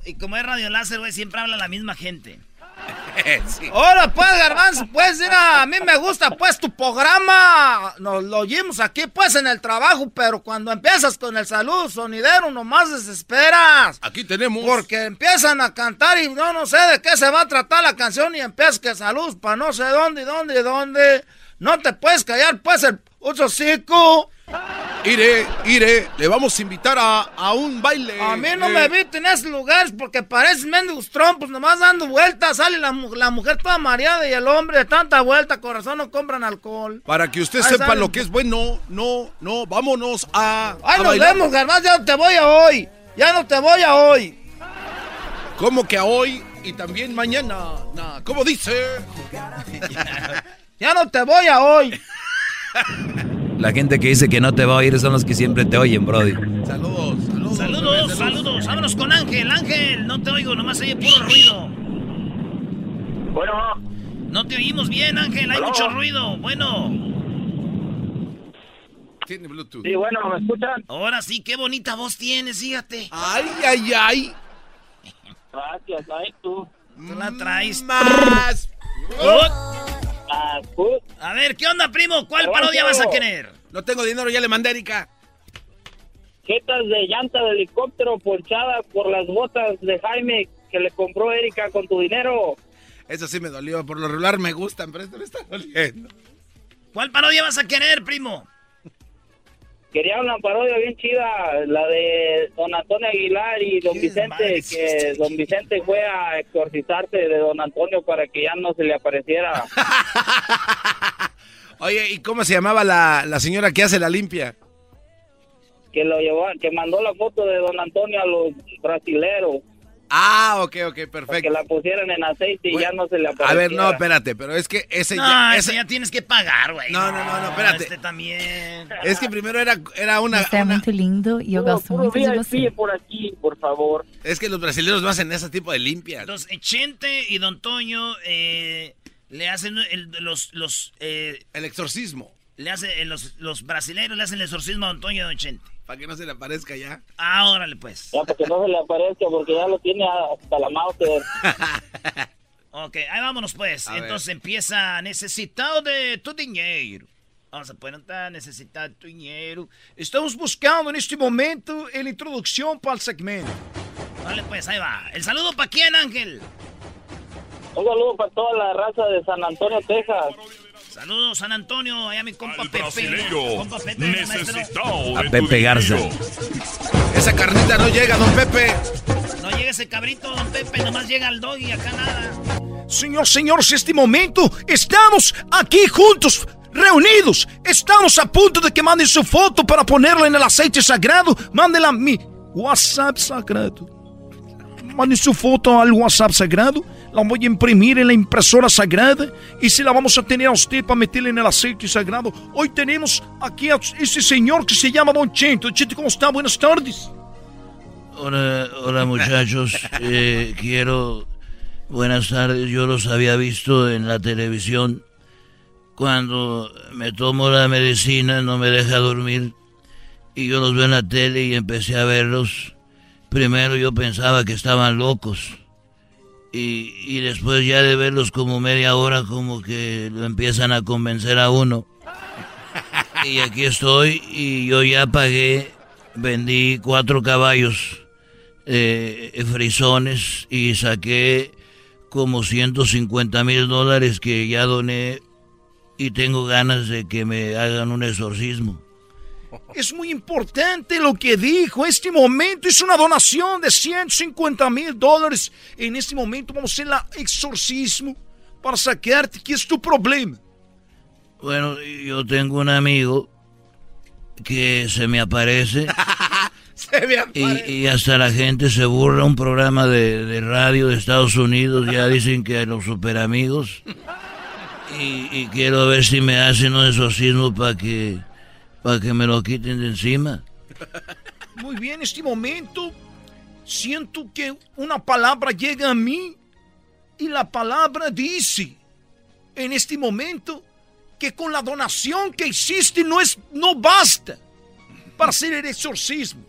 Y como es Radio Láser, güey, siempre habla la misma gente. <laughs>
Hola, pues, garbanzo, pues, mira, a mí me gusta, pues, tu programa. Nos lo oímos aquí, pues, en el trabajo, pero cuando empiezas con el saludo sonidero, nomás desesperas.
Aquí tenemos.
Porque empiezan a cantar y no, no sé de qué se va a tratar la canción y empiezas que salud para no sé dónde, y dónde, y dónde. No te puedes callar, pues, el hocico.
Ire, Ire, le vamos a invitar a, a un baile.
A mí no
eh,
me evito en esos lugares porque parecen mendigos trompos, nomás dando vueltas. Sale la, la mujer toda mareada y el hombre de tanta vuelta, corazón, no compran alcohol.
Para que usted
Ahí
sepa lo que es bueno, no, no, vámonos a.
Ay,
a
nos
bailar.
vemos, garbanzo, ya no te voy a hoy. Ya no te voy a hoy.
¿Cómo que a hoy y también mañana? Nah, ¿Cómo dice? <laughs>
Ya no te voy a hoy. <laughs>
La gente que dice que no te va a oír son los que siempre te oyen, Brody.
Saludos, saludos.
Saludos, saludos. Vámonos con Ángel. Ángel, no te oigo, nomás oye puro ruido.
Bueno,
No te oímos bien, Ángel, hay
Aló.
mucho ruido. Bueno,
Tiene Bluetooth.
sí, bueno, ¿me escuchan?
ahora sí, qué bonita voz tienes, fíjate.
Ay, ay, ay.
Gracias, ahí tú.
Tú la traes.
Más.
A ver, ¿qué onda, primo? ¿Cuál parodia vas a querer?
No tengo dinero, ya le mandé a Erika.
jetas de llanta de helicóptero ponchada por las botas de Jaime que le compró Erika con tu dinero.
Eso sí me dolió. Por lo regular me gustan, pero esto me está doliendo.
¿Cuál parodia vas a querer, primo?
Quería una parodia bien chida, la de Don Antonio Aguilar y Don Vicente, que Don Vicente fue a exorcizarse de Don Antonio para que ya no se le apareciera. <laughs>
Oye, ¿y cómo se llamaba la, la señora que hace la limpia?
Que lo llevó, que mandó la foto de Don Antonio a los brasileros.
Ah, ok, ok, perfecto.
Que la pusieran en aceite y ya no se le apareciera.
A ver, no, espérate, pero es que ese
No,
ya...
ese
ese-
ya tienes que pagar, güey.
No, no, no, no, espérate.
Este también.
Es que primero era, era una...
É muito lindo eu gosto muito de você.
por aquí, por favor.
Es que los brasileños no hacen ese tipo de limpias.
Entonces, Chente y Don Toño eh, le hacen el- los... los eh,
El exorcismo.
le hace, eh, los, los brasileños le hacen el exorcismo a Don Toño y Don Chente.
Para que no se le aparezca ya.
Ah, órale, pues.
Ya, para que no se le aparezca, porque ya lo tiene hasta la mouse. <laughs>
Ok, ahí vámonos pues.
A ver.
Entonces empieza necesitado de tu dinero. Vamos a poner necesitado de tu dinero.
Estamos buscando neste momento a introdução para o segmento.
Vale, pues ahí va. ¿El saludo para quién, Ángel?
Un saludo para toda la raza de San Antonio, Texas.
Saludos, San Antonio. Allá mi compa Pepe. Compa Pepe,
necesitado
A
de
Pepe
tu
Garza.
Esa carnita no llega, don Pepe.
No llega ese cabrito, don Pepe. Nomás llega el dog y acá nada.
Senhor, senhores, neste momento estamos aqui juntos, reunidos. Estamos a ponto de que mandem sua foto para ponerla no aceite sagrado. Mandem a mi WhatsApp sagrado. Mandem sua foto al WhatsApp sagrado. La voy a imprimir en la impresora sagrada y se la vamos a tener a usted para meterla en el aceite sagrado. Hoy tenemos aquí a este señor que se llama Don Chento. Don ¿cómo está? Buenas tardes.
Hola, hola muchachos, <laughs> Eh, quiero... Buenas tardes, yo los había visto en la televisión. Cuando me tomo la medicina no me deja dormir y yo los veo en la tele y empecé a verlos. Primero yo pensaba que estaban locos y, y después ya de verlos como media hora como que lo empiezan a convencer a uno. <laughs> Y aquí estoy y yo ya pagué, vendí cuatro caballos eh, frisones y saqué como 150 mil dólares que ya doné y tengo ganas de que me hagan un exorcismo.
Es muy importante lo que dijo. Este momento es una donación de 150 mil dólares. En este momento vamos a hacer el exorcismo para sacarte que es tu problema.
Bueno, yo tengo un amigo que se me aparece <laughs>
Se me
y, y hasta la gente se burla. Un programa de, de radio de Estados Unidos ya dicen que los super amigos. Y, y quiero ver si me hacen un exorcismo para que, para que me lo quiten de encima. <laughs>
Muy bien, este momento siento que una palabra llega a mí y la palabra dice en este momento que con la donación que hiciste no es no basta para hacer el exorcismo.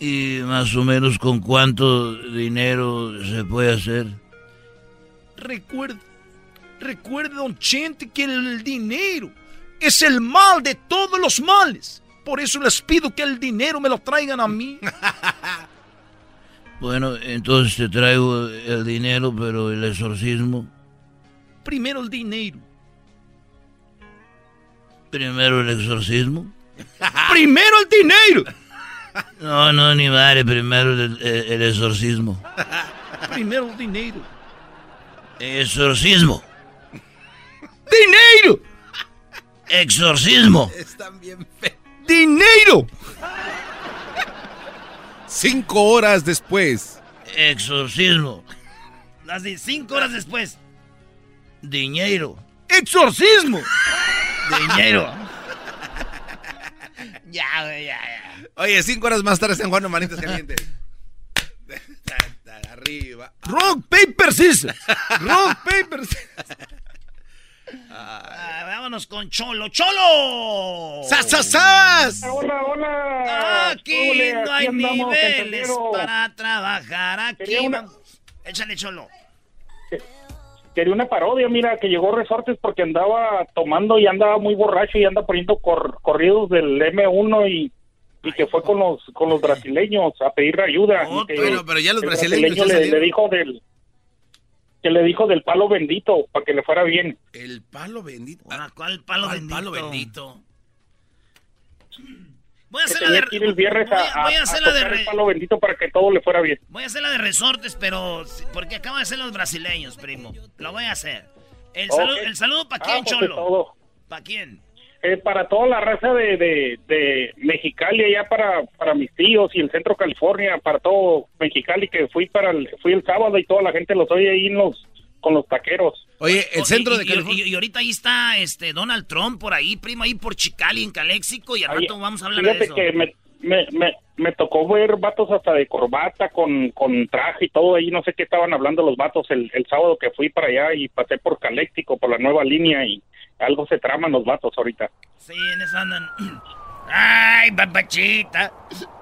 Y más o menos con cuánto dinero se puede hacer.
Recuerde, recuerde, don Chente, que el dinero es el mal de todos los males. Por eso les pido que el dinero me lo traigan a mí. <laughs>
Bueno, entonces te traigo el dinero, pero el exorcismo.
Primero el dinero.
Primero el exorcismo. <laughs>
Primero el dinero. <laughs>
No, no, ni madre, primero el, el- el exorcismo.
Primero el dinero.
Exorcismo.
¡Dinero!
Exorcismo.
Están bien feos.
¡Dinero!
Cinco horas después.
Exorcismo.
Las de cinco horas después.
Dinero.
¡Exorcismo!
Dinero. <laughs>
Ya, ya, ya.
Oye, cinco horas más tarde San Juan Manitas Calientes. <laughs> Arriba.
Rock, paper, scissors. Rock, paper, scissors.
Ah, vámonos con Cholo. ¡Cholo!
¡Sas, sas, sas!
Hola, hola.
Aquí
Ule,
no
aquí
hay
andamos,
niveles para trabajar. Aquí
una-
vamos. Échale, Cholo.
Quería una parodia, mira, que llegó Resortes porque andaba tomando y andaba muy borracho y anda poniendo cor- corridos del M1 y
y que fue con los con los brasileños a pedir ayuda. que
Bueno, pero ya los
el
brasileños
le dijo del que le dijo del palo bendito para que le fuera bien.
El palo bendito.
¿Cuál palo
¿Cuál
bendito?
palo bendito?
Voy a hacer la de,
el viernes
voy
a,
a- voy a
a-
hacer
a
la de re-
el palo bendito para que todo le fuera bien.
voy a hacer la de resortes, pero porque acabo de hacer los brasileños, primo. Lo voy a hacer. El,
Ok.
saludo, el saludo para
Ah,
quién,
pues,
Cholo.
todo.
¿Para quién?
Eh, para toda la raza de, de, de Mexicali, allá para, para mis tíos y el centro California, para todo Mexicali, que fui para el, fui el sábado y toda la gente los oye ahí en los, con los taqueros.
Oye, el centro
y-
de
y-
California.
Y, y ahorita ahí está este Donald Trump por ahí, primo, ahí por Chicali, en Caléxico, y al
Ahí-
rato vamos a hablar de
Fíjate
eso.
que me, me, me, me tocó ver vatos hasta de corbata, con, con traje y todo ahí, no sé qué estaban hablando los vatos el, el sábado que fui para allá y pasé por Caléxico, por la nueva línea y algo se traman los vatos ahorita.
Sí, en eso andan. <clears throat> Ay, papachita,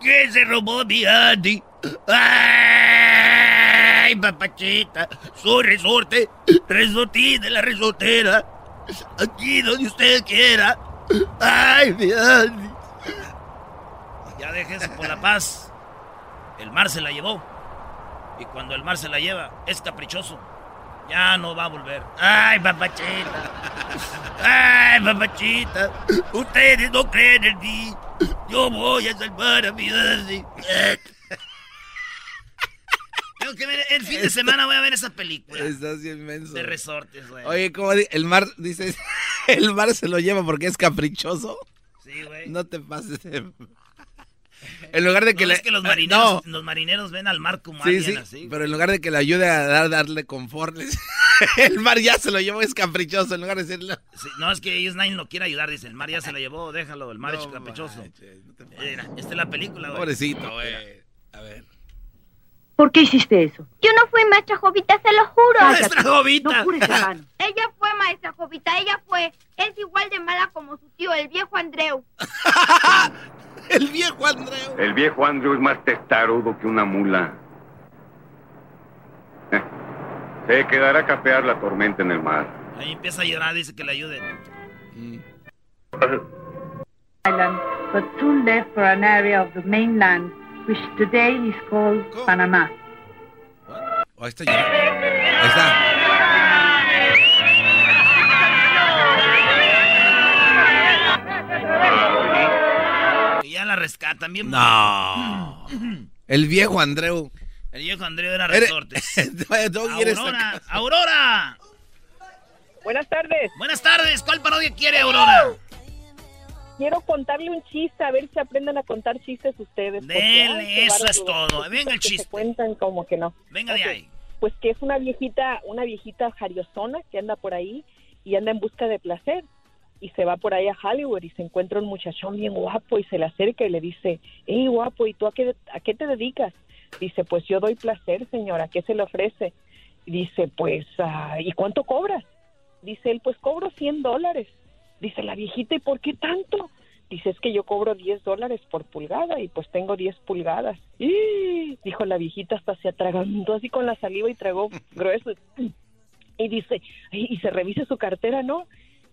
que se robó mi Andy. Ay, papachita, soy resorte, resortín de la resortera. Aquí donde usted quiera. Ay, mi Andy. Ya déjese por la paz. El mar se la llevó. Y cuando el mar se la lleva, es caprichoso. Ya no va a volver. Ay, papachita. Ay, papachita. Ustedes no creen en mí. Yo voy a salvar a mi Andy. Tengo que ver, el fin de semana voy a ver esa película.
Estás bien menso.
De resortes, güey.
Oye, ¿cómo di- el mar dice <laughs> el mar se lo lleva porque es caprichoso?
Sí, güey.
No te pases. de- En lugar de que
No,
le
es que los
no,
marineros, los marineros ven al mar como
Sí,
así.
pero en lugar de que le ayude a dar, darle confort, <laughs> el mar ya se lo llevó, es caprichoso, en lugar de decirle...
Sí, no, es que ellos nadie lo quiere ayudar. Dice, el mar ya se la llevó, déjalo, el mar es caprichoso. Mira, esta es la película, güey.
Pobrecito, güey. A ver.
¿Por qué hiciste eso?
Yo no fui maestra Jovita, se lo juro.
Maestra Jovita. No jures, hermano. <laughs>
Ella fue maestra Jovita, ella fue. Es igual de mala como su tío, el viejo Andreu. <laughs>
El viejo Andreu.
El viejo Andrew es más testarudo que una mula. Eh, Se quedará a capear la tormenta en el mar.
Ahí empieza a llorar, dice que le ayuden.
Island, but soon left for an area of the mainland, which today is called Panama.
Oh, ahí está llorando. Ahí está.
Y ya la rescatan bien.
No. <clears throat> El viejo Andreu.
El viejo Andreu era <laughs>
quieres
Aurora, Aurora.
Buenas tardes.
Buenas tardes. ¿Cuál parodia quiere, Aurora?
Quiero contarle un chiste, a ver si aprenden a contar chistes ustedes.
Dele, eso es todo. Venga el
se
chiste.
cuentan como que no.
Venga de ahí.
Pues que es una viejita, una viejita jariosona que anda por ahí y anda en busca de placer. Y se va por ahí a Hollywood y se encuentra un muchachón bien guapo y se le acerca y le dice, hey guapo, ¿y tú a qué, a qué te dedicas? Dice, pues yo doy placer, señora, ¿qué se le ofrece? Dice, pues, ah, ¿y cuánto cobras? Dice él, pues cobro 100 dólares. Dice la viejita, ¿y por qué tanto? Dice, es que yo cobro 10 dólares por pulgada y pues tengo 10 pulgadas. Y dijo la viejita, hasta se atragantó así con la saliva y tragó <laughs> grueso. Y dice, "Ay, y se revisa su cartera, ¿no?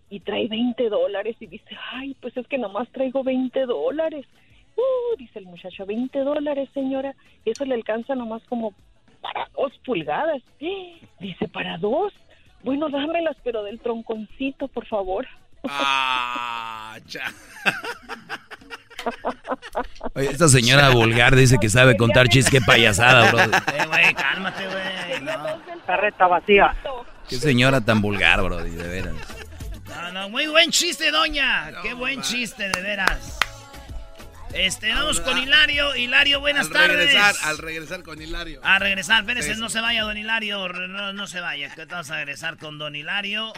Y trae 20 dólares y dice, ay, pues es que nomás traigo 20 dólares. Uh, dice el muchacho, 20 dólares, señora. Eso le alcanza nomás como para dos pulgadas. <gasps> Dice, ¿para dos? Bueno, dámelas, pero del tronconcito, por favor.
Ah, cha. <laughs>
Oye, esta señora vulgar dice que sabe contar chistes. Qué payasada, bro.
Eh, güey, cálmate, güey. No.
Carreta vacía.
Qué señora tan vulgar, bro, de veras.
No, no, muy buen chiste, doña. Qué buen chiste, de veras. Este, vamos con Hilario. Hilario, buenas
al
tardes.
regresar, al regresar con Hilario.
A regresar, espérese,
Sí, sí.
no se vaya, don Hilario. no se vaya, que vamos a regresar con don Hilario.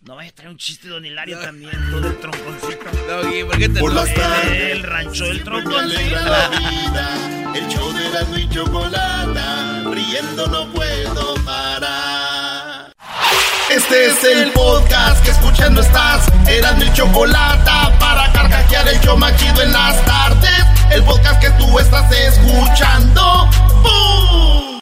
No vaya a traer un chiste, don Hilario, también, todo el tronconcito.
Doggy, ¿por qué te
Por las
El,
tardes.
rancho del tronconcito.
la vida, el show de la y chocolata, riendo no puedo parar. Este es el podcast que escuchando estás, eran mi chocolata para carcajear el show machido en las tardes. El podcast que tú estás escuchando. ¡Bum!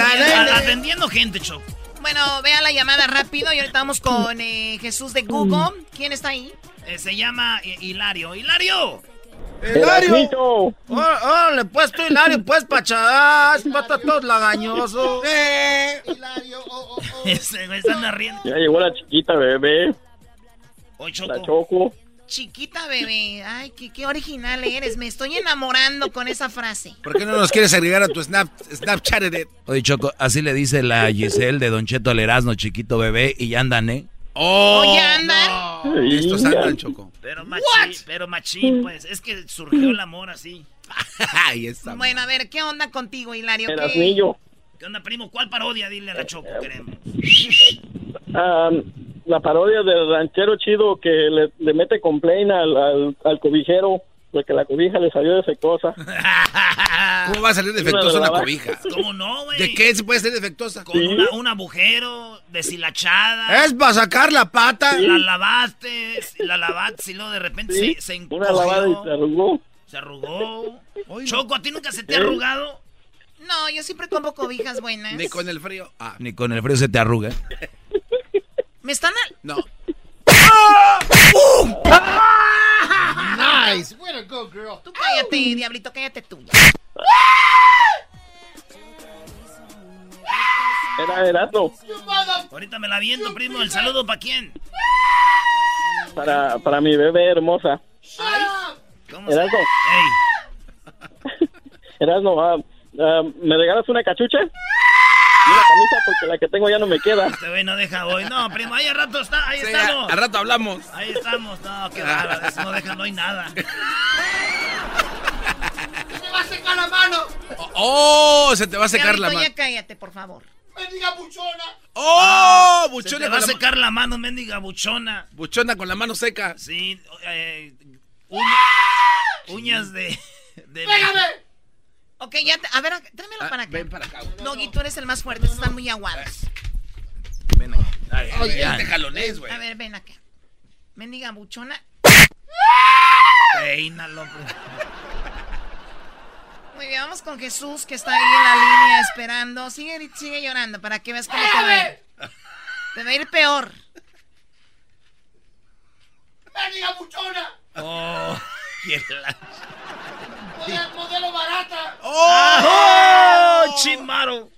Atendiendo, gente, Choco.
Bueno, vea la llamada rápido y ahorita vamos con eh, Jesús de Google. ¿Quién está ahí?
Eh, se llama eh, Hilario. ¡Hilario!
¡Hilario! ¡Órale, pues tú, Hilario! Pues, pachas, patatos lagañosos. <laughs> ¡Eh!
Hilario, oh, oh, oh. <laughs> Ese güey está riendo.
Ya llegó la chiquita bebé.
Hoy
La Choco.
Chiquita bebé. Ay, qué, qué original eres. Me estoy enamorando con esa frase.
¿Por qué no nos quieres agregar a tu Snap, Snapchat?
Oye, Choco, así le dice la Giselle de Don Cheto al Erasmo, chiquito bebé, y ya andan, ¿eh?
¡Oh!
Oye, anda.
Y estos andan, Choco.
Pero machín, pero machín, pues. Es que surgió el amor así. <laughs>
Ahí está.
Bueno, a ver, ¿qué onda contigo, Hilario? ¿Qué-
Erasmillo.
¿Qué onda, primo? ¿Cuál parodia? Dile a la Choco, queremos.
Ah, la parodia del ranchero chido que le, le mete complaint al, al, al cobijero porque la cobija le salió defectuosa. <laughs>
¿Cómo va a salir defectuosa una cobija? <laughs>
¿Cómo no, güey?
¿De qué se puede ser defectuosa?
Con una- un agujero deshilachada.
Es para sacar la pata.
La lavaste, la lavaste y luego de repente
Sí,
se, se
una lavada y
encogió,
se arrugó.
se arrugó. <laughs> Choco, ¿a ti nunca se te ha
¿Eh?
arrugado?
No, yo siempre compro cobijas buenas.
Ni con el frío. Ah,
Ni con el frío se te arruga.
¿Me están al...
no.
Nice. Way to go, girl.
Tú cállate, diablito, cállate tú.
Era Erasmo.
Ahorita me la viendo, primo. ¿El saludo para quién?
Para, para mi bebé hermosa.
¿Cómo se
Erasmo.
Ey, <laughs>
Erasmo, ah, ah, ¿me regalas una cachucha? Y una camisa porque la que tengo ya no me queda.
este güey no deja hoy. No, primo, ahí al rato está, ahí
Sí,
estamos.
al rato hablamos.
Ahí estamos. No, qué bárbaro. Eso no dejan hoy nada.
¡Se va a secar la mano!
¡Oh! Se te va a secar la mano.
ya cállate, por favor.
¡Mendiga buchona!
¡Oh!
Se
Buchona
te va
con
a secar la mano, mendiga buchona.
buchona con la mano seca.
Sí, eh, uña- uñas de... de
¡Pégame!
Ok, ya te... A ver, tráemelo
Ah,
para acá.
ven para acá.
Doggy, tú eres el más fuerte, están muy aguados.
Ven acá. Ay,
Oye,
ya te jalonés, güey.
A ver, ven acá. Mendiga buchona.
Peínalo, pues.
Muy bien, vamos con Jesús, que está ahí en la línea esperando. Sigue, sigue llorando para que veas cómo te va. a ir. <laughs> Te va a ir peor.
¡Mendiga buchona!
Oh, <laughs> quiere la-
¡Modelo, modelo barata!
¡Oh! ¡Chimaro!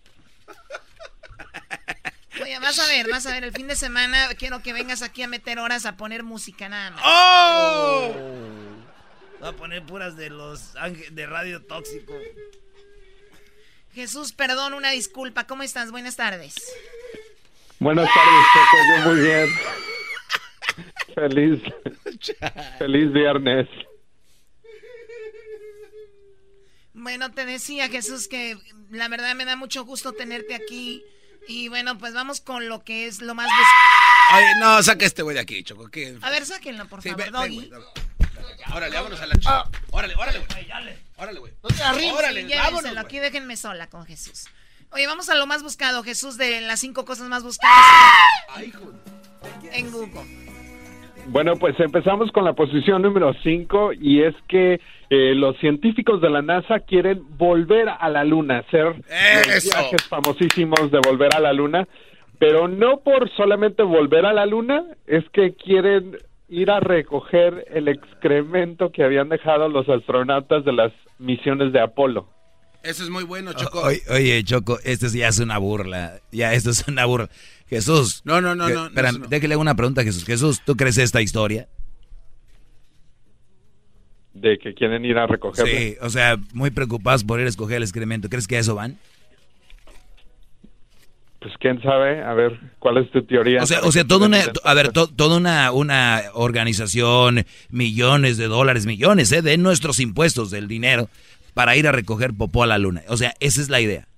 Oye, vas a ver, vas a ver, el fin de semana quiero que vengas aquí a meter horas a poner música nada más.
¡Oh!
Voy a poner puras de los de radio tóxico.
Jesús, perdón, una disculpa. ¿Cómo estás? Buenas tardes.
Buenas tardes, Choco. Yo muy bien. <laughs> Feliz, feliz viernes.
Bueno, te decía Jesús que la verdad me da mucho gusto tenerte aquí. Y bueno, pues vamos con lo que es lo más...
Oye, no, saca este güey de aquí, Choco. ¿qué?
A ver, sáquenlo, por
Sí,
favor, Doggy.
Órale, vámonos a la chica. Órale, órale, güey. Órale, güey.
¡No te arrimes!
Órale,
Sí,
vámonos,
aquí déjenme sola con Jesús. Oye, vamos a lo más buscado, Jesús, de las cinco cosas más buscadas en Google.
Bueno, pues empezamos con la posición número 5 y es que eh, los científicos de la NASA quieren volver a la Luna, hacer los viajes famosísimos de volver a la Luna, pero no por solamente volver a la Luna, es que quieren ir a recoger el excremento que habían dejado los astronautas de las misiones de Apolo.
Eso es muy bueno, Choco.
Oye, oye, Choco, esto ya es una burla. Ya, esto es una burla. Jesús.
No, no, no,
que-
no, no,
espera,
no.
déjale una pregunta a Jesús. Jesús, ¿tú crees esta historia?
De que quieren ir a recoger.
Sí, o sea, muy preocupados por ir a escoger el excremento. ¿Crees que a eso van?
Pues quién sabe, a ver, ¿cuál es tu teoría?
O sea, o sea, toda una, a ver, to- toda una, una organización, millones de dólares, millones, ¿eh? De nuestros impuestos, del dinero, para ir a recoger popó a la luna. O sea, esa es la idea.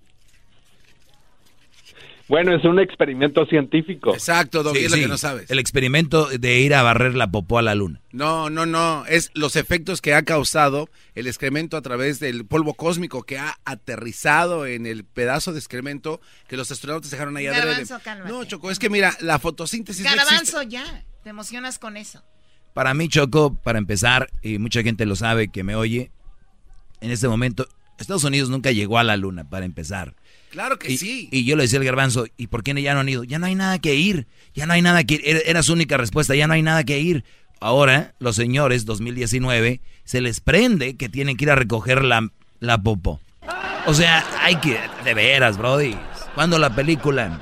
Bueno, es un experimento científico.
Exacto, Doggy,
Sí,
es lo
sí,
que no sabes.
El experimento de ir a barrer la popó a la luna.
No, no, no. Es los efectos que ha causado el excremento a través del polvo cósmico que ha aterrizado en el pedazo de excremento que los astronautas dejaron ahí adrede.
Garbanzo, cálmate.
No, Choco, es que mira, la fotosíntesis no.
Garbanzo, ya. Te emocionas con eso.
Para mí, Choco, para empezar, y mucha gente lo sabe que me oye, en este momento, Estados Unidos nunca llegó a la luna, para empezar.
Claro que
Y-
sí.
Y yo le decía al garbanzo, ¿y por qué ya no han ido? Ya no hay nada que ir, ya no hay nada que ir. Era, era su única respuesta, ya no hay nada que ir. Ahora, los señores, 2019, se les prende que tienen que ir a recoger la, la popó. O sea, hay que, de veras, Brody. ¿Cuándo la película?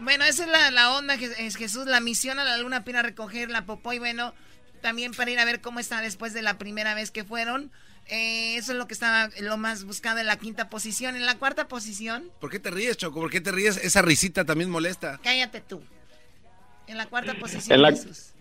Bueno, esa es la, la onda, Je- es Jesús, la misión a la luna para ir a recoger la popó y bueno, también para ir a ver cómo está después de la primera vez que fueron. Eh, eso es lo que estaba lo más buscado en la quinta posición. En la cuarta posición,
¿Por qué te ríes, Choco? ¿Por qué te ríes? Esa risita también molesta.
cállate tú. En la cuarta posición,
En la,
Jesús.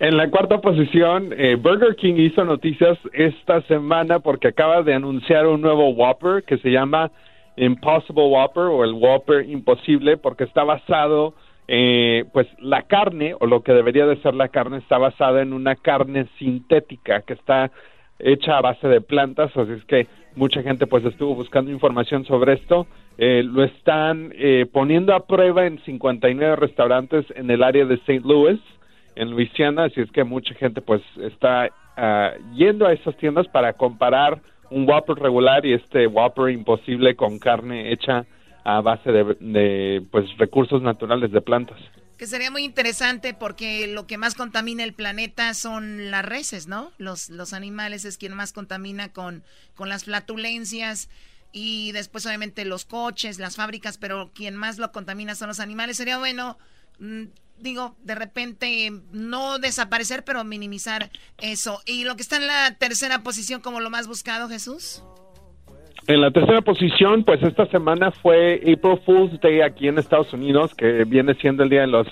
en la cuarta posición, eh, Burger King hizo noticias esta semana porque acaba de anunciar un nuevo Whopper que se llama Impossible Whopper o el Whopper Imposible porque está basado, eh, pues la carne o lo que debería de ser la carne está basada en una carne sintética que está hecha a base de plantas, así es que mucha gente pues estuvo buscando información sobre esto. Eh, lo están eh, poniendo a prueba en 59 restaurantes en el área de St. Louis, en Luisiana, así es que mucha gente pues está ah, yendo a esas tiendas para comparar un Whopper regular y este Whopper imposible con carne hecha a base de, de, pues recursos naturales de plantas.
Que sería muy interesante porque lo que más contamina el planeta son las reses, ¿no? Los, los animales es quien más contamina con, con las flatulencias y después obviamente los coches, las fábricas, pero quien más lo contamina son los animales. Sería bueno, mm, digo, de repente no desaparecer, pero minimizar eso. Y lo que está en la tercera posición como lo más buscado, Jesús.
En la tercera posición, pues esta semana fue April Fool's Day aquí en Estados Unidos, que viene siendo el Día de los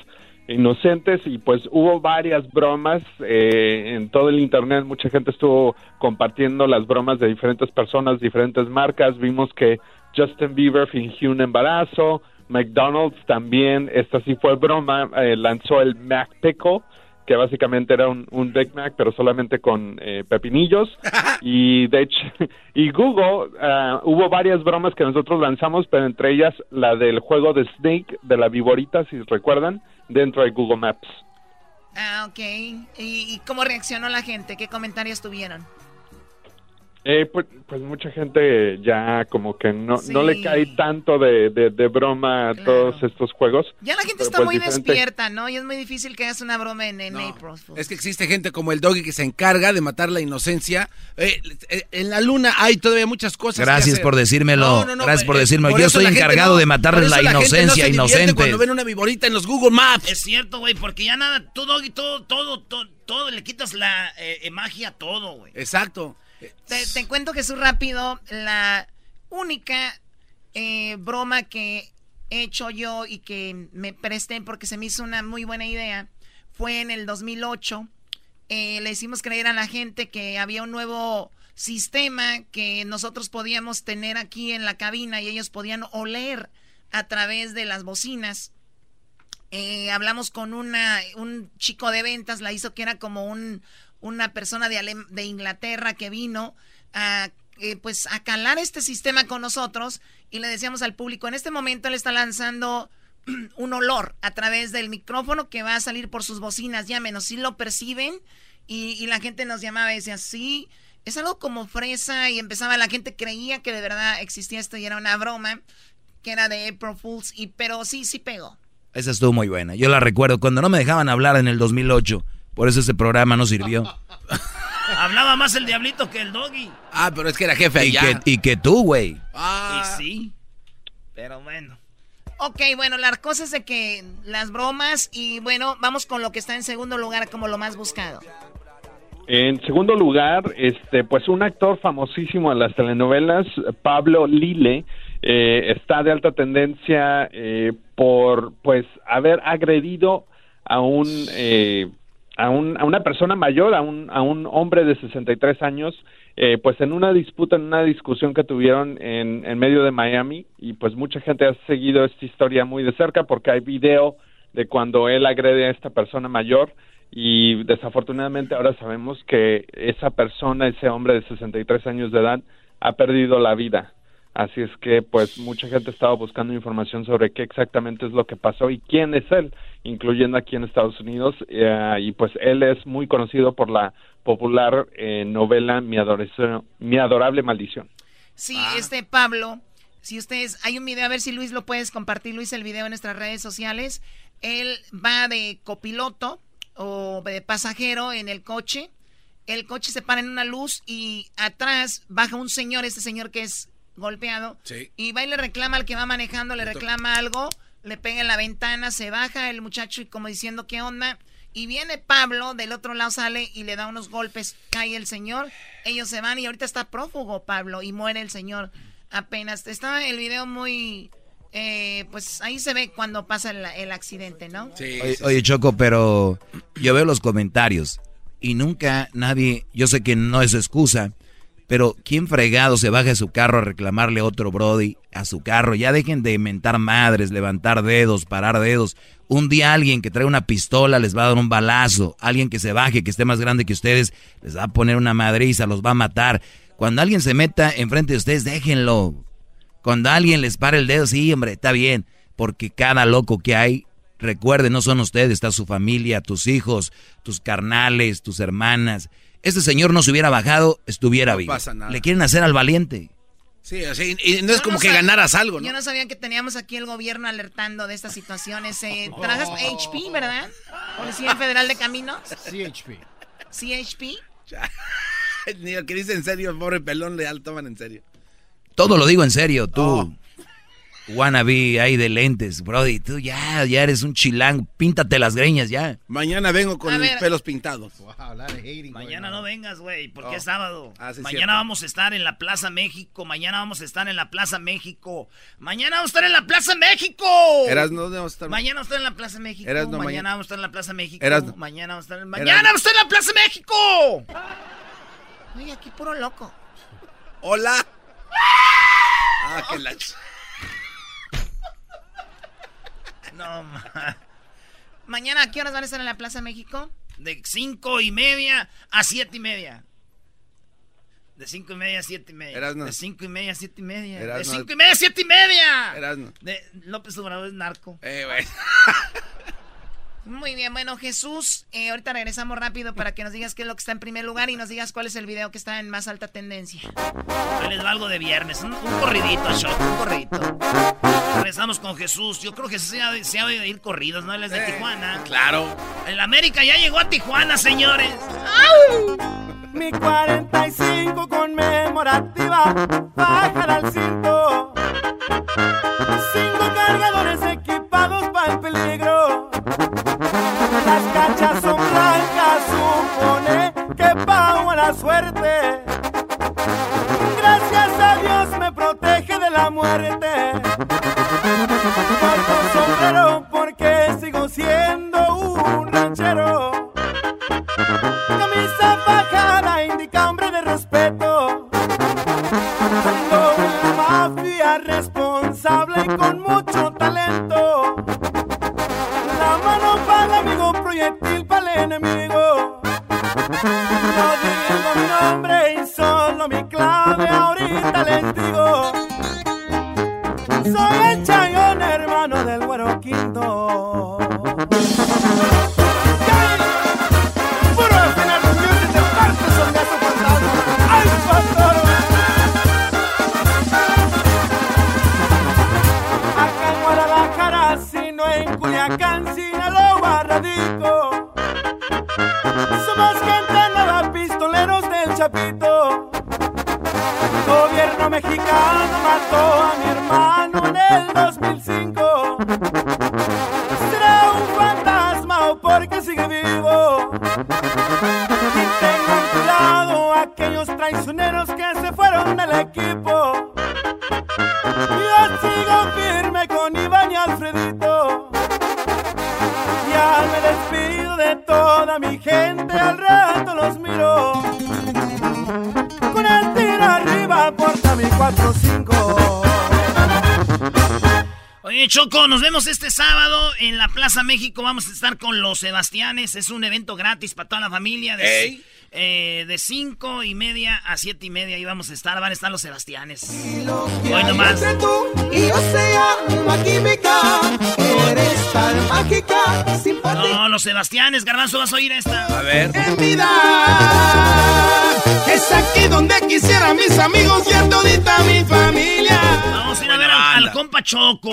Inocentes, y pues hubo varias bromas eh, en todo el Internet. Mucha gente estuvo compartiendo las bromas de diferentes personas, diferentes marcas. Vimos que Justin Bieber fingió un embarazo, McDonald's también, esta sí fue broma, eh, lanzó el Mac Pickle, que básicamente era un, un Big Mac, pero solamente con eh, pepinillos. <laughs> y de hecho, <laughs> y Google, ah, hubo varias bromas que nosotros lanzamos, pero entre ellas la del juego de Snake, de la viborita, si recuerdan, dentro de Google Maps.
Ah, ok. ¿Y, y cómo reaccionó la gente? ¿Qué comentarios tuvieron?
Eh, pues, pues mucha gente ya como que no, no le cae tanto de, de, de broma a todos estos juegos.
Ya la gente está
pues,
muy
diferente-
despierta, ¿no? Y es muy difícil que hagas una broma en, en April Fool's.
Es que existe gente como el doggy que se encarga de matar la inocencia. Eh, eh, en la luna hay todavía muchas cosas. que
Gracias
hacer.
por decírmelo.
No, no, no,
Gracias por
eh,
decírmelo.
por
Yo estoy encargado
no-
de matar la
no
inocencia inocente.
Cuando ven una viborita en los Google Maps.
Es cierto, güey, porque ya nada, tú, Doggy, todo, todo, todo, todo, le quitas la eh, magia a todo, güey.
Exacto.
Te, te cuento Jesús rápido, la única eh, broma que he hecho yo y que me presté porque se me hizo una muy buena idea fue en el 2008. Eh, le hicimos creer a la gente que había un nuevo sistema que nosotros podíamos tener aquí en la cabina y ellos podían oler a través de las bocinas. Eh, hablamos con una, un chico de ventas, la hizo que era como un, una persona de, de Inglaterra que vino a, eh, pues, a calar este sistema con nosotros y le decíamos al público, en este momento él está lanzando <clears throat> un olor a través del micrófono que va a salir por sus bocinas, llámenos, si lo perciben y, y la gente nos llamaba y decía, sí, es algo como fresa y empezaba, la gente creía que de verdad existía esto y era una broma, que era de April Fools, y, pero sí, sí pegó.
Esa estuvo muy buena. Yo la recuerdo cuando no me dejaban hablar en el 2008. Por eso ese programa no sirvió. <laughs>
Hablaba más el diablito que el Doggy.
Ah, pero es que era jefe
y,
allá.
que, y que tú, güey.
Y sí, pero bueno.
Ok, bueno, la cosa es de que las bromas y bueno, vamos con lo que está en segundo lugar como lo más buscado.
En segundo lugar, este, pues un actor famosísimo en las telenovelas, Pablo Lile, eh, está de alta tendencia eh, por, pues, haber agredido a un, eh, a un, a una persona mayor, a un, a un hombre de 63 años, eh, pues en una disputa, en una discusión que tuvieron en, medio de Miami, y pues mucha gente ha seguido esta historia muy de cerca porque hay video de cuando él agrede a esta persona mayor y desafortunadamente ahora sabemos que esa persona, ese hombre de 63 años de edad, ha perdido la vida. Así es que pues mucha gente estaba buscando información sobre qué exactamente es lo que pasó y quién es él, incluyendo aquí en Estados Unidos. eh, y pues él es muy conocido por la popular eh, novela Mi, Mi Adorable Maldición.
Sí, este Pablo Si ustedes, hay un video, a ver si Luis lo puedes compartir, Luis, el video en nuestras redes sociales. Él va de copiloto o de pasajero en el coche. El coche se para en una luz y atrás baja un señor, este señor que es golpeado. Y va y le reclama al que va manejando, le reclama algo, le pega en la ventana, se baja el muchacho y como diciendo, ¿qué onda? Y viene Pablo, del otro lado sale y le da unos golpes, cae el señor, ellos se van y ahorita está prófugo Pablo y muere el señor apenas. Estaba el video muy... Eh, pues ahí se ve cuando pasa el, accidente, ¿no?
Sí, oye, Choco, pero yo veo los comentarios y nunca nadie, yo sé que no es excusa, pero ¿quién fregado se baja de su carro a reclamarle otro Brody a su carro? Ya dejen de mentar madres, levantar dedos, parar dedos. Un día alguien que trae una pistola les va a dar un balazo. Alguien que se baje, que esté más grande que ustedes, les va a poner una madriza, los va a matar. Cuando alguien se meta enfrente de ustedes, déjenlo. Cuando alguien les para el dedo, sí, hombre, está bien. Porque cada loco que hay, recuerden, no son ustedes, está su familia, tus hijos, tus carnales, tus hermanas este señor no se hubiera bajado, estuviera vivo. Le quieren hacer al valiente.
Sí, así, y no es como que ganaras algo, ¿no?
Yo no sabía que teníamos aquí el gobierno alertando de estas situaciones. Eh, trabajas HP, ¿verdad? Policía Federal de Caminos.
CHP.
CHP.
Ni lo <laughs> que dice en serio, pobre pelón, le toman en serio.
Todo lo digo en serio, tú. Oh wannabe ahí de lentes, Brody. Tú ya, ya eres un chilang. Píntate las greñas ya.
Mañana vengo con los pelos pintados.
Mañana no vengas, güey, porque es sábado. Ah, mañana vamos a estar en la Plaza México. Mañana vamos a estar en la Plaza México. Mañana vamos a estar en la Plaza México.
Eras, no vamos a estar.
Mañana vamos a estar en la Plaza México. mañana vamos a estar en la Plaza México. Mañana vamos a estar en... Mañana vamos a estar en la Plaza México.
Oye, aquí puro loco.
Hola. Ah, qué la...
No,
Mañana, ¿a qué horas van a estar en la Plaza México?
De cinco y media a siete y media. De cinco y media a siete y media. De cinco y media a siete y media. De cinco y media a siete y media. De López Obrador es narco.
Eh, güey. <laughs>
Muy bien, bueno, Jesús, eh, ahorita regresamos rápido para que nos digas qué es lo que está en primer lugar y nos digas cuál es el video que está en más alta tendencia.
Ahí les va algo de viernes, un, corridito, shock, un corridito. Regresamos con Jesús. Yo creo que se ha, se ha de ir corridos, ¿no? Él es de eh, Tijuana.
Claro.
El América ya llegó a Tijuana, señores.
Mi 45 conmemorativa, bájala al cinto. Cinco cargadores equipados para el peligro. Cachas son blancas, supone que pago la suerte. Gracias a Dios me protege de la muerte. Proyectil para el enemigo. No digo mi nombre y solo mi clave, ahorita les digo. Soy el
Choco, nos vemos este sábado en la Plaza México. Vamos a estar con los Sebastianes. Es un evento gratis para toda la familia. De, eh, de cinco y media a siete y media. Ahí vamos a estar. Van a estar los Sebastianes. Hoy nomás.
Y yo sea una química, eres tan mágica,
No, los Sebastianes. Garbanzo, vas a oír esta.
A ver.
Es aquí donde quisiera mis amigos y a todita mi familia.
Vamos a ir a ver al compa Choco.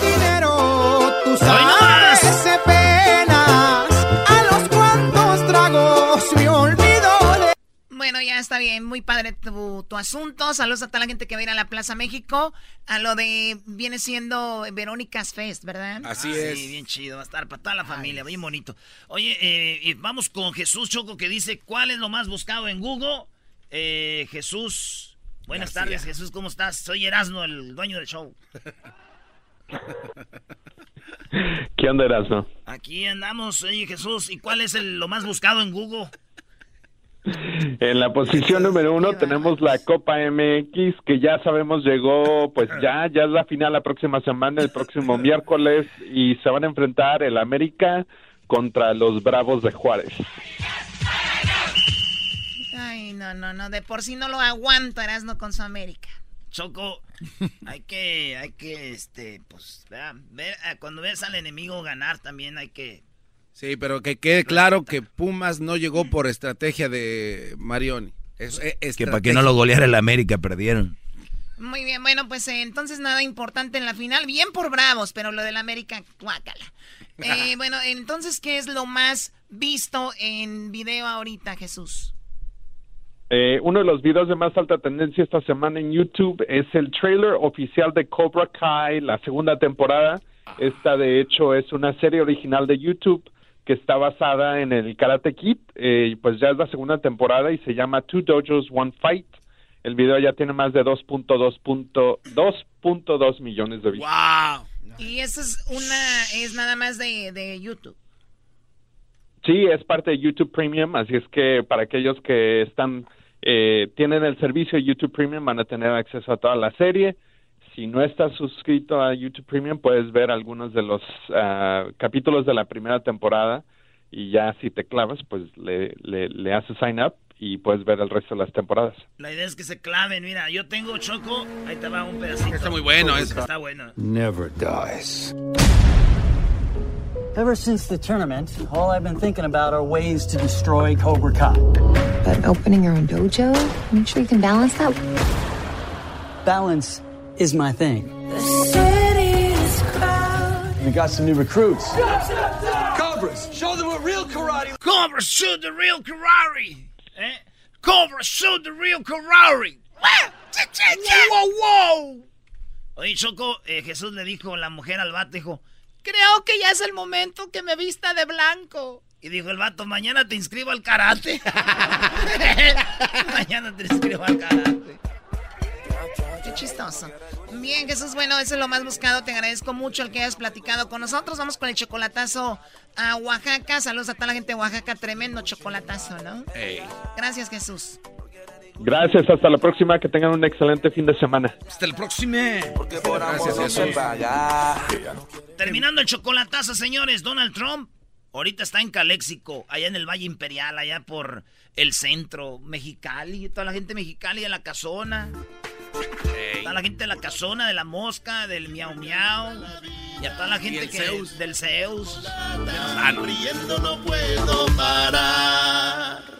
Dinero, tú sabes de penas. A los cuantos tragos me olvido de.
Bueno, ya está bien, muy padre tu, tu asunto. Saludos a toda la gente que va a ir a la Plaza México. A lo de viene siendo Verónica's Fest, ¿verdad?
Así
Ah,
es.
Sí, bien chido, va a estar para toda la familia, bien bonito. Oye, eh, y vamos con Jesús Choco que dice, ¿cuál es lo más buscado en Google? Eh, Jesús, buenas
García.
tardes Jesús, ¿cómo estás? Soy Erasno, el dueño del show. <laughs>
¿Qué onda, Erasmo?
Aquí andamos, oye Jesús, ¿y cuál es el- lo más buscado en Google?
En la posición número uno tenemos la Copa MX, que ya sabemos llegó, pues ya, ya es la final la próxima semana, el próximo <laughs> miércoles, y se van a enfrentar el América contra los Bravos de Juárez.
Ay, no, no, no. De por sí no lo aguanto, Erasno con su América.
Choco, <laughs> hay que, hay que, este, pues, vea, ver, eh, cuando ves al enemigo ganar también hay que...
Sí, pero que quede claro que Pumas no llegó por estrategia de Marioni. Es, es-
Que para que no lo goleara el América perdieron.
Muy bien, bueno, pues eh, entonces nada importante en la final. Bien por Bravos, pero lo del América, guácala. <laughs> Eh, bueno, entonces, ¿qué es lo más visto en video ahorita, Jesús?
Eh, uno de los videos de más alta tendencia esta semana en YouTube es el trailer oficial de Cobra Kai, la segunda temporada. Esta, de hecho, es una serie original de YouTube que está basada en el Karate Kid. Eh, pues ya es la segunda temporada y se llama Two Dojos, One Fight. El video ya tiene más de 2.2 punto- 2.2 millones de vistas.
Y eso es una, es nada más de, de YouTube.
Sí, es parte de YouTube Premium, así es que para aquellos que están eh, tienen el servicio de YouTube Premium van a tener acceso a toda la serie. Si no estás suscrito a YouTube Premium, puedes ver algunos de los ah, capítulos de la primera temporada y ya si te clavas, pues le, le, le haces sign up y puedes ver el resto de las temporadas.
La idea es que se claven, mira, yo tengo Choco, ahí te va un pedacito.
Está muy bueno eso.
Está bueno.
never dies. Ever since the tournament, all I've been thinking about are ways to destroy Cobra Kai.
But opening your own dojo? Make sure you can balance that.
Balance is my thing. We got some new recruits.
Cobras, show them what real karate.
Cobra, shoot the real karate. ¿Eh? Cobra, shoot the real karate. ¡Wow, wow! Oye, Choco, eh, Jesús le dijo la mujer al vato, dijo,
Creo que ya es el momento que me vista de blanco.
y dijo el vato, mañana te inscribo al karate. <laughs> mañana te inscribo al karate.
Qué chistoso. Bien, Jesús, bueno, eso es lo más buscado. Te agradezco mucho el que hayas platicado con nosotros. Vamos con el chocolatazo a Oaxaca. Saludos a toda la gente de Oaxaca. Tremendo chocolatazo, ¿no? Gracias, Jesús.
Gracias, hasta la próxima, que tengan un excelente fin de semana.
Hasta el próximo.
Gracias, Jesús.
Terminando el chocolatazo, señores, Donald Trump ahorita está en Caléxico, allá en el Valle Imperial, allá por el centro, Mexicali, toda la gente Mexicali de la casona. Toda la gente de la casona, de la mosca, del miau miau. Y a toda la gente
el
que
Zeus.
del Zeus.
Riendo no puedo parar.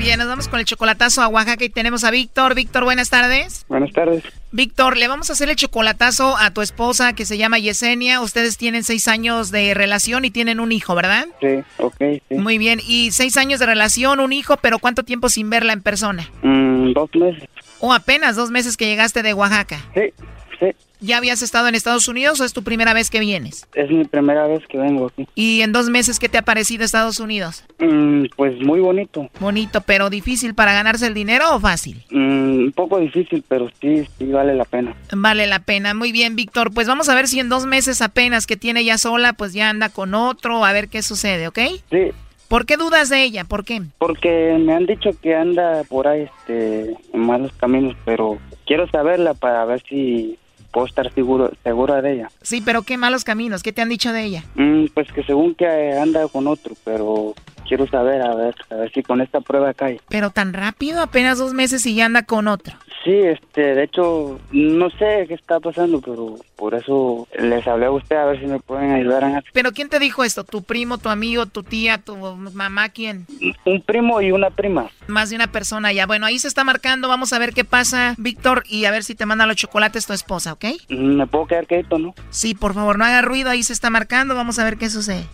Bien, nos vamos con el chocolatazo a Oaxaca y tenemos a Víctor. Víctor, buenas tardes.
Buenas tardes.
Víctor, le vamos a hacer el chocolatazo a tu esposa que se llama Yesenia. Ustedes tienen seis años de relación y tienen un hijo, ¿verdad?
Sí, ok, sí.
Muy bien. Y seis años de relación, un hijo, pero ¿cuánto tiempo sin verla en persona?
Mm, dos meses.
O apenas dos meses que llegaste de Oaxaca.
Sí, sí.
¿Ya habías estado en Estados Unidos o es tu primera vez que vienes?
Es mi primera vez que vengo aquí.
¿Y en dos meses qué te ha parecido Estados Unidos?
Mm, pues muy bonito.
Bonito, pero difícil para ganarse el dinero o fácil?
Mm, un poco difícil, pero sí, sí vale la pena.
Vale la pena. Muy bien, Víctor. Pues vamos a ver si en dos meses apenas que tiene ya sola, pues ya anda con otro, a ver qué sucede, ¿ok?
Sí.
¿Por qué dudas de ella? ¿Por qué?
Porque me han dicho que anda por ahí este, en malos caminos, pero quiero saberla para ver si puedo estar seguro, segura de ella.
Sí, pero qué malos caminos. ¿Qué te han dicho de ella?
Mm, pues que según que anda con otro, pero quiero saber, a ver, a ver si con esta prueba cae.
Pero tan rápido, apenas dos meses y ya anda con otro.
Sí, este, de hecho, no sé qué está pasando, pero por eso les hablé a usted a ver si me pueden ayudar
¿Pero quién te dijo esto? ¿Tu primo, tu amigo, tu tía, tu mamá, quién?
Un primo y una prima.
Más de una persona ya. Bueno, ahí se está marcando, vamos a ver qué pasa, Víctor, y a ver si te manda los chocolates tu esposa, ¿ok?
¿Me puedo quedar quieto, no?
Sí, por favor, no haga ruido, ahí se está marcando, vamos a ver qué sucede.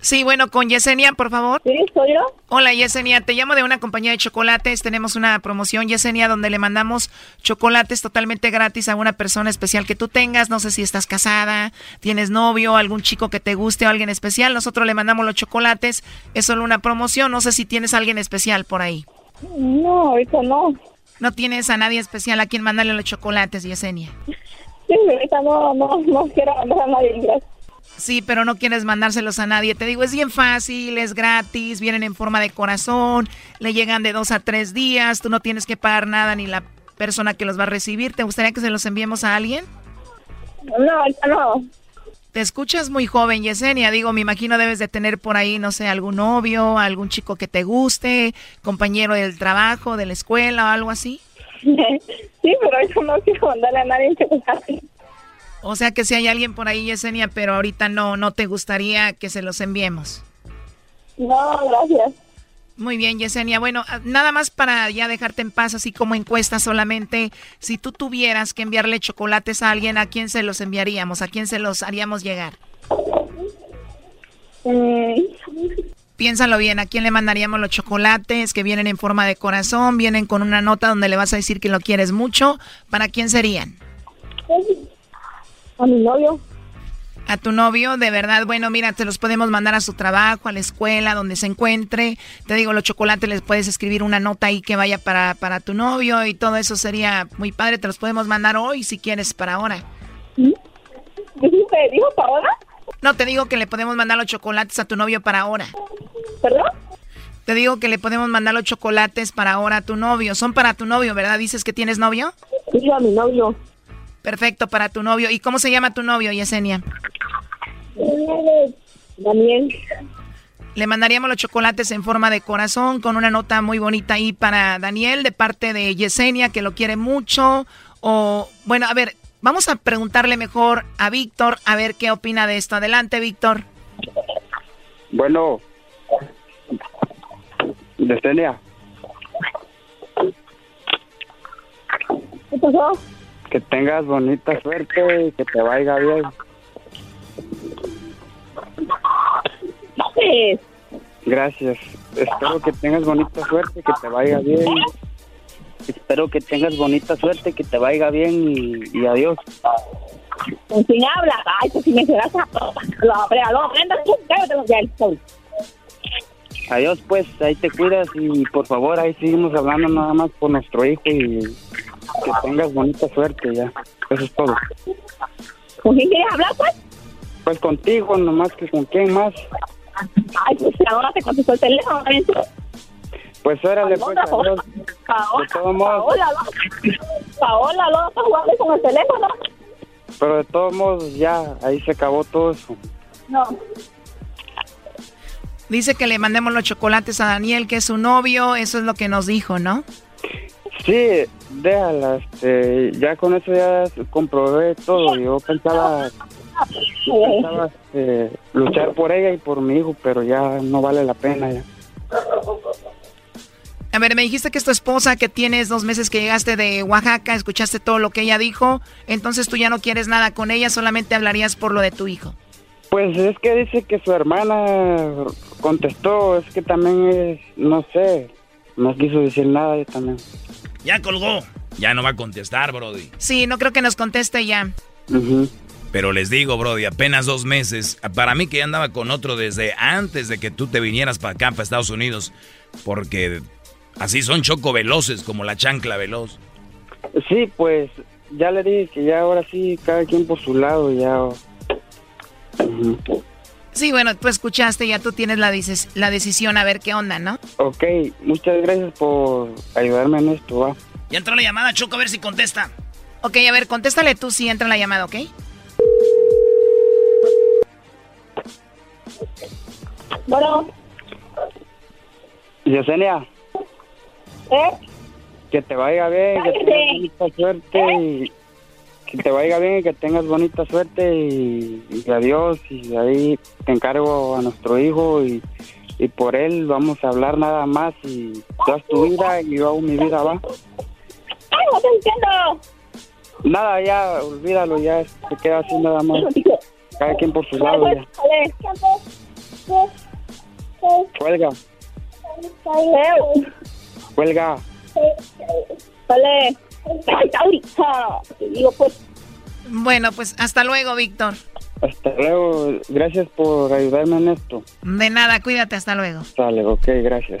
Sí, bueno, con Yesenia, por favor.
Sí, soy yo.
Hola, Yesenia, te llamo de una compañía de chocolates. Tenemos una promoción, Yesenia, donde le mandamos chocolates totalmente gratis a una persona especial que tú tengas. No sé si estás casada, tienes novio, algún chico que te guste o alguien especial. Nosotros le mandamos los chocolates. Es solo una promoción. No sé si tienes a alguien especial por ahí.
No, ahorita no.
No tienes a nadie especial a quien mandarle los chocolates, Yesenia.
Sí, ahorita no, no, no quiero mandar a nadie. Gracias.
Sí, pero no quieres mandárselos a nadie. Te digo, es bien fácil, es gratis, vienen en forma de corazón, le llegan de dos a tres días, tú no tienes que pagar nada ni la persona que los va a recibir. ¿Te gustaría que se los enviemos a alguien?
No, no.
Te escuchas muy joven, Yesenia. Digo, me imagino debes de tener por ahí, no sé, algún novio, algún chico que te guste, compañero del trabajo, de la escuela o algo así. <laughs>
Sí, pero yo no quiero mandarle a nadie chocolate.
O sea que si hay alguien por ahí, Yesenia, pero ahorita no, no te gustaría que se los enviemos.
No, gracias.
Muy bien, Yesenia. Bueno, ah, nada más para ya dejarte en paz, así como encuesta solamente, si tú tuvieras que enviarle chocolates a alguien, ¿a quién se los enviaríamos? ¿A quién se los haríamos llegar?
Mm.
Piénsalo bien, ¿a quién le mandaríamos los chocolates que vienen en forma de corazón, vienen con una nota donde le vas a decir que lo quieres mucho? ¿Para quién serían?
A mi novio.
A tu novio, de verdad, bueno, mira, te los podemos mandar a su trabajo, a la escuela, donde se encuentre. Te digo, los chocolates les puedes escribir una nota ahí que vaya para, para tu novio y todo eso sería muy padre. Te los podemos mandar hoy si quieres para ahora.
¿Dijiste, dijo para ahora?
No, te digo que le podemos mandar los chocolates a tu novio para ahora.
¿Perdón?
Te digo que le podemos mandar los chocolates para ahora a tu novio. Son para tu novio, ¿verdad? ¿Dices que tienes novio?
Sí, a mi novio.
Perfecto, para tu novio. ¿Y cómo se llama tu novio, Yesenia?
Daniel.
Le mandaríamos los chocolates en forma de corazón con una nota muy bonita ahí para Daniel de parte de Yesenia, que lo quiere mucho. O, bueno, a ver, vamos a preguntarle mejor a Víctor a ver qué opina de esto. Adelante, Víctor.
Bueno, Yesenia,
¿Qué pasó?
Que tengas bonita suerte y que te vaya bien.
Sí.
Gracias. Espero que tengas bonita suerte, que te vaya bien. Espero que tengas bonita suerte, que te vaya bien y, y adiós.
¿Con quién habla? Ay, pues si me serás a... Lo aprenda, lo
Adiós, pues, ahí te cuidas y por favor, ahí seguimos hablando nada más por nuestro hijo y que tengas bonita suerte ya. Eso es todo.
¿Con quién quieres hablar, pues?
Pues contigo, nomás que con quién más.
Ay, pues ahora te contestó el teléfono.
Pues órale, pues, adiós.
Paola. Paola. Paola, no estás jugando con el teléfono.
Pero de todos modos, ya, ahí se acabó todo eso.
No.
Dice que le mandemos los chocolates a Daniel, que es su novio. Eso es lo que nos dijo, ¿no?
Sí, déjala, este, ya con eso ya comprobé todo. Yo pensaba, pensaba este, luchar por ella y por mi hijo, pero ya no vale la pena ya.
A ver, me dijiste que es tu esposa, que tienes dos meses que llegaste de Oaxaca, escuchaste todo lo que ella dijo, entonces tú ya no quieres nada con ella, solamente hablarías por lo de tu hijo.
Pues es que dice que su hermana contestó, es que también es, no sé, no quiso decir nada yo también.
Ya colgó.
Ya no va a contestar, Brody.
Sí, no creo que nos conteste ya.
Pero les digo, Brody, apenas dos meses. Para mí que ya andaba con otro desde antes de que tú te vinieras para acá, para Estados Unidos. Porque así son choco veloces, como la chancla veloz.
Sí, pues ya le dije que ya ahora sí, cada quien por su lado, ya.
Sí, bueno, tú escuchaste, ya tú tienes la, la decisión a ver qué onda, ¿no?
Ok, muchas gracias por ayudarme en esto, va.
Ya entró la llamada, Choco, a ver si contesta.
Ok, a ver, contéstale tú si entra la llamada, ¿ok?
Bueno. Yesenia.
¿Eh?
Que te vaya bien, que tengas bonita suerte y que te vaya bien y que tengas bonita suerte y, adiós y ahí te encargo a nuestro hijo y, y, por él vamos a hablar nada más y tú haz tu vida y yo hago mi vida, ¿va?
¡Ay, no te entiendo!
Nada, ya, olvídalo, ya se queda así nada más. Cada quien por su lado ya. Cuelga. Cuelga.
Vale. Digo, pues.
Bueno, pues hasta luego, Víctor.
Hasta luego. Gracias por ayudarme en esto.
De nada, cuídate, hasta luego.
Sale, ok, gracias.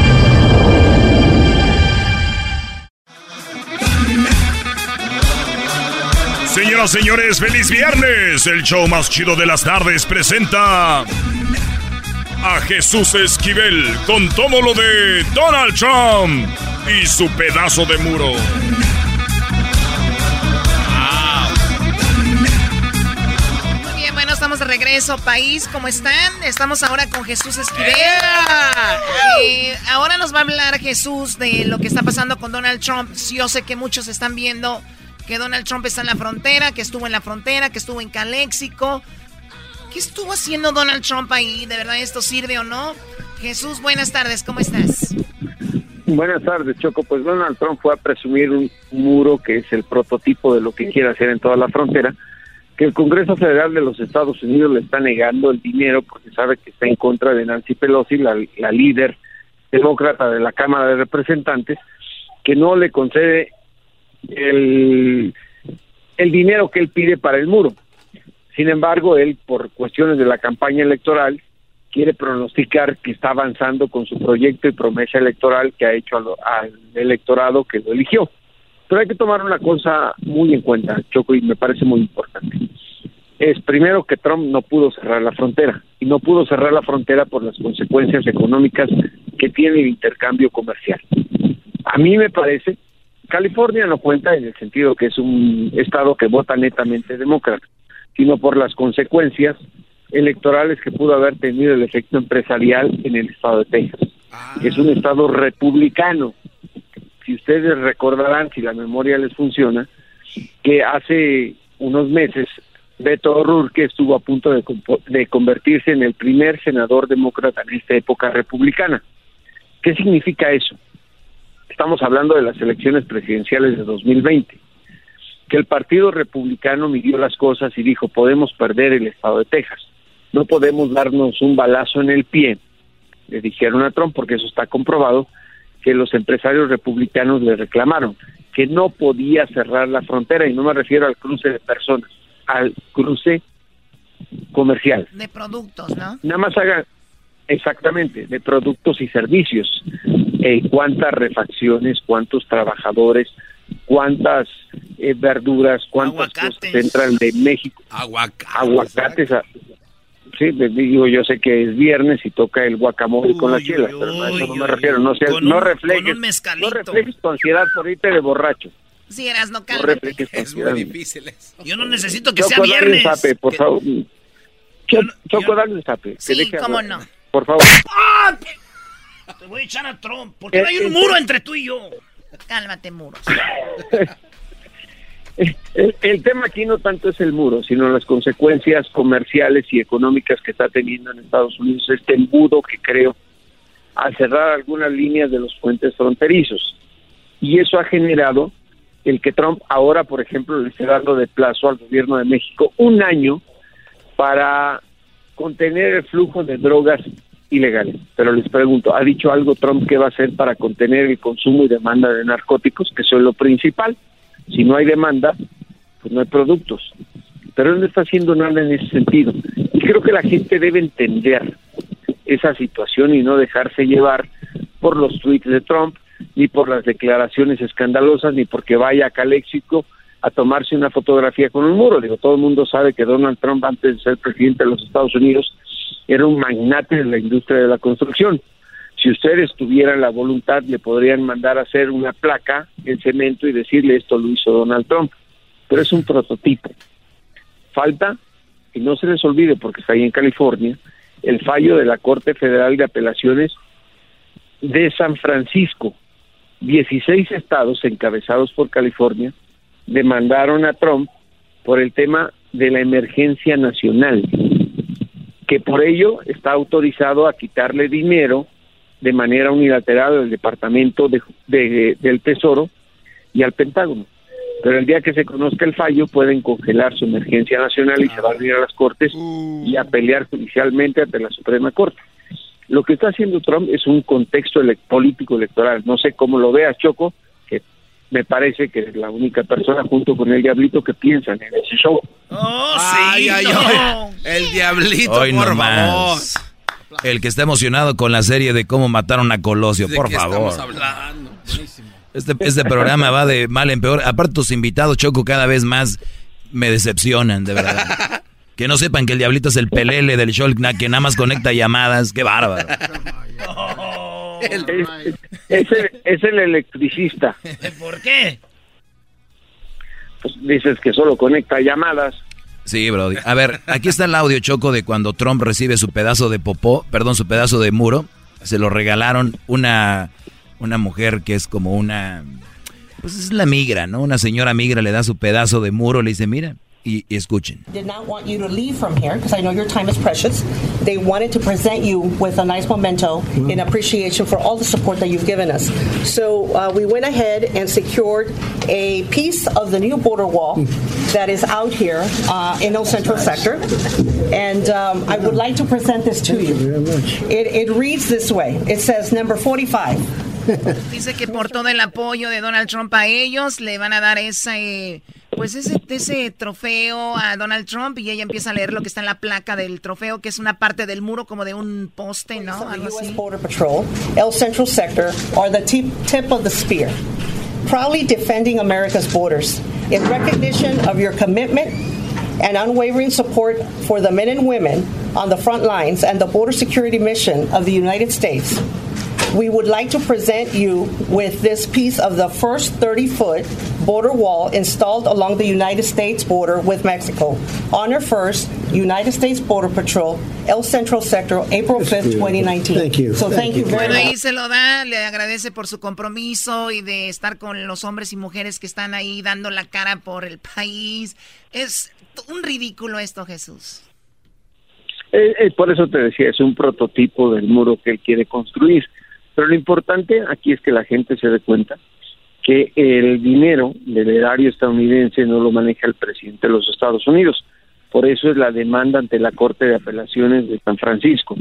Señoras, señores, feliz viernes. El show más chido de las tardes presenta a Jesús Esquivel con todo lo de Donald Trump y su pedazo de muro.
Muy bien, bueno, estamos de regreso, país. ¿Cómo están? Estamos ahora con Jesús Esquivel. Eh, ahora nos va a hablar Jesús de lo que está pasando con Donald Trump. Yo sé que muchos están viendo que Donald Trump está en la frontera, que estuvo en la frontera, que estuvo en Caléxico. ¿Qué estuvo haciendo Donald Trump ahí? ¿De verdad esto sirve o no? Jesús, buenas tardes, ¿cómo estás?
Buenas tardes, Choco. Pues Donald Trump fue a presumir un muro que es el prototipo de lo que quiere hacer en toda la frontera, que el Congreso Federal de los Estados Unidos le está negando el dinero porque sabe que está en contra de Nancy Pelosi, la, la líder demócrata de la Cámara de Representantes, que no le concede el, el dinero que él pide para el muro. Sin embargo, él, por cuestiones de la campaña electoral, quiere pronosticar que está avanzando con su proyecto y promesa electoral que ha hecho al, al, electorado que lo eligió. Pero hay que tomar una cosa muy en cuenta, Choco, y me parece muy importante. Es primero que Trump no pudo cerrar la frontera, y no pudo cerrar la frontera por las consecuencias económicas que tiene el intercambio comercial. A mí me parece California no cuenta en el sentido que es un estado que vota netamente demócrata, sino por las consecuencias electorales que pudo haber tenido el efecto empresarial en el estado de Texas, que es un estado republicano. Si ustedes recordarán, si la memoria les funciona, que hace unos meses Beto O'Rourke estuvo a punto de, de convertirse en el primer senador demócrata en esta época republicana. ¿Qué significa eso? Estamos hablando de las elecciones presidenciales de 2020, que el Partido Republicano midió las cosas y dijo, podemos perder el estado de Texas, no podemos darnos un balazo en el pie, le dijeron a Trump, porque eso está comprobado, que los empresarios republicanos le reclamaron que no podía cerrar la frontera, y no me refiero al cruce de personas, al cruce comercial.
De productos, ¿no?
Nada más hagan, exactamente, de productos y servicios eh, cuántas refacciones, cuántos trabajadores, cuántas eh, verduras, cuántas cosas entran de México. Aguacates. Ah, sí, digo, yo sé que es viernes y toca el guacamole con la chela, pero a eso no me refiero. No, sea, no, reflejes, no reflejes tu ansiedad por irte de borracho.
Sí, eras no,
no reflejes
Es muy difícil eso. Yo no necesito que Choco, sea viernes.
Zape, por
que...
favor. Choco, dale un zape.
Sí, cómo no.
Por favor. ¡Ah!
Te voy a echar a Trump, porque no hay un muro entre tú y yo.
Cálmate, muro.
El, el, tema aquí no tanto es el muro, sino las consecuencias comerciales y económicas que está teniendo en Estados Unidos este embudo que creo al cerrar algunas líneas de los puentes fronterizos. Y eso ha generado el que Trump ahora, por ejemplo, le esté dando de plazo al gobierno de México un año para contener el flujo de drogas ilegales. Pero les pregunto, ¿ha dicho algo Trump que va a hacer para contener el consumo y demanda de narcóticos, que es lo principal? Si no hay demanda, pues no hay productos. Pero él no está haciendo nada en ese sentido. Y creo que la gente debe entender esa situación y no dejarse llevar por los tweets de Trump, ni por las declaraciones escandalosas, ni porque vaya a Caléxico a tomarse una fotografía con un muro. Digo, todo el mundo sabe que Donald Trump, antes de ser presidente de los Estados Unidos, era un magnate de la industria de la construcción. Si ustedes tuvieran la voluntad, le podrían mandar a hacer una placa en cemento y decirle esto lo hizo Donald Trump. Pero es un prototipo. Falta que no se les olvide, porque está ahí en California, el fallo de la Corte Federal de Apelaciones de San Francisco. 16 estados encabezados por California demandaron a Trump por el tema de la emergencia nacional, que por ello está autorizado a quitarle dinero de manera unilateral al Departamento de, del Tesoro y al Pentágono. Pero el día que se conozca el fallo pueden congelar su emergencia nacional y se van a ir a las Cortes y a pelear judicialmente ante la Suprema Corte. Lo que está haciendo Trump es un contexto político electoral. No sé cómo lo veas, Choco, me parece que es la única persona junto con el Diablito que piensan en ese show.
¡Oh, sí! Ay,
El Diablito, por favor.
El que está emocionado con la serie de cómo mataron a Colosio, por favor. Este, este programa va de mal en peor. Aparte, tus invitados, Choco, cada vez más me decepcionan, de verdad. <laughs> Que no sepan que el diablito es el pelele del show que nada más conecta llamadas. ¡Qué bárbaro!
es, el, electricista. <laughs>
¿Por qué?
Pues dices que solo conecta llamadas.
Sí, Brody. A ver, aquí está el audio choco de cuando Trump recibe su pedazo de popó, perdón, su pedazo de muro. Se lo regalaron una, una mujer que es como una, pues es la migra, ¿no? Una señora migra le da su pedazo de muro, le dice, mira, y, y escuchen.
Did not want you to leave from here because I know your time is precious. They wanted to present you with a nice memento in appreciation for all the support that you've given us. So uh, we went ahead and secured a piece of the new border wall that is out here uh, in El Central sector, and um, I would like to present this to you. It, it reads this way. It says number 45.
Dice que por todo el apoyo de Donald Trump a ellos le van a dar ese, pues ese, ese trofeo a Donald Trump y ella empieza a leer lo que está en la placa del trofeo, que es una parte del muro como de un poste, ¿no? Algo así.
Border Patrol, El Central Sector, are the tip, tip of the spear, proudly defending America's borders in recognition of your commitment and unwavering support for the men and women on the front lines and the border security mission of the United States. We would like to present you with this piece of the first 30 foot border wall installed along the United States border with Mexico. Honor first, United States Border Patrol, El Central Sector, April 5th, 2019.
Thank you.
So thank, you very
Bueno,
much.
ahí se lo da, le agradece por su compromiso y de estar con los hombres y mujeres que están ahí dando la cara por el país. Es un ridículo esto, Jesús.
Eh, eh, por eso te decía, es un prototipo del muro que él quiere construir. Pero lo importante aquí es que la gente se dé cuenta que el dinero del erario estadounidense no lo maneja el presidente de los Estados Unidos. Por eso es la demanda ante la Corte de Apelaciones de San Francisco.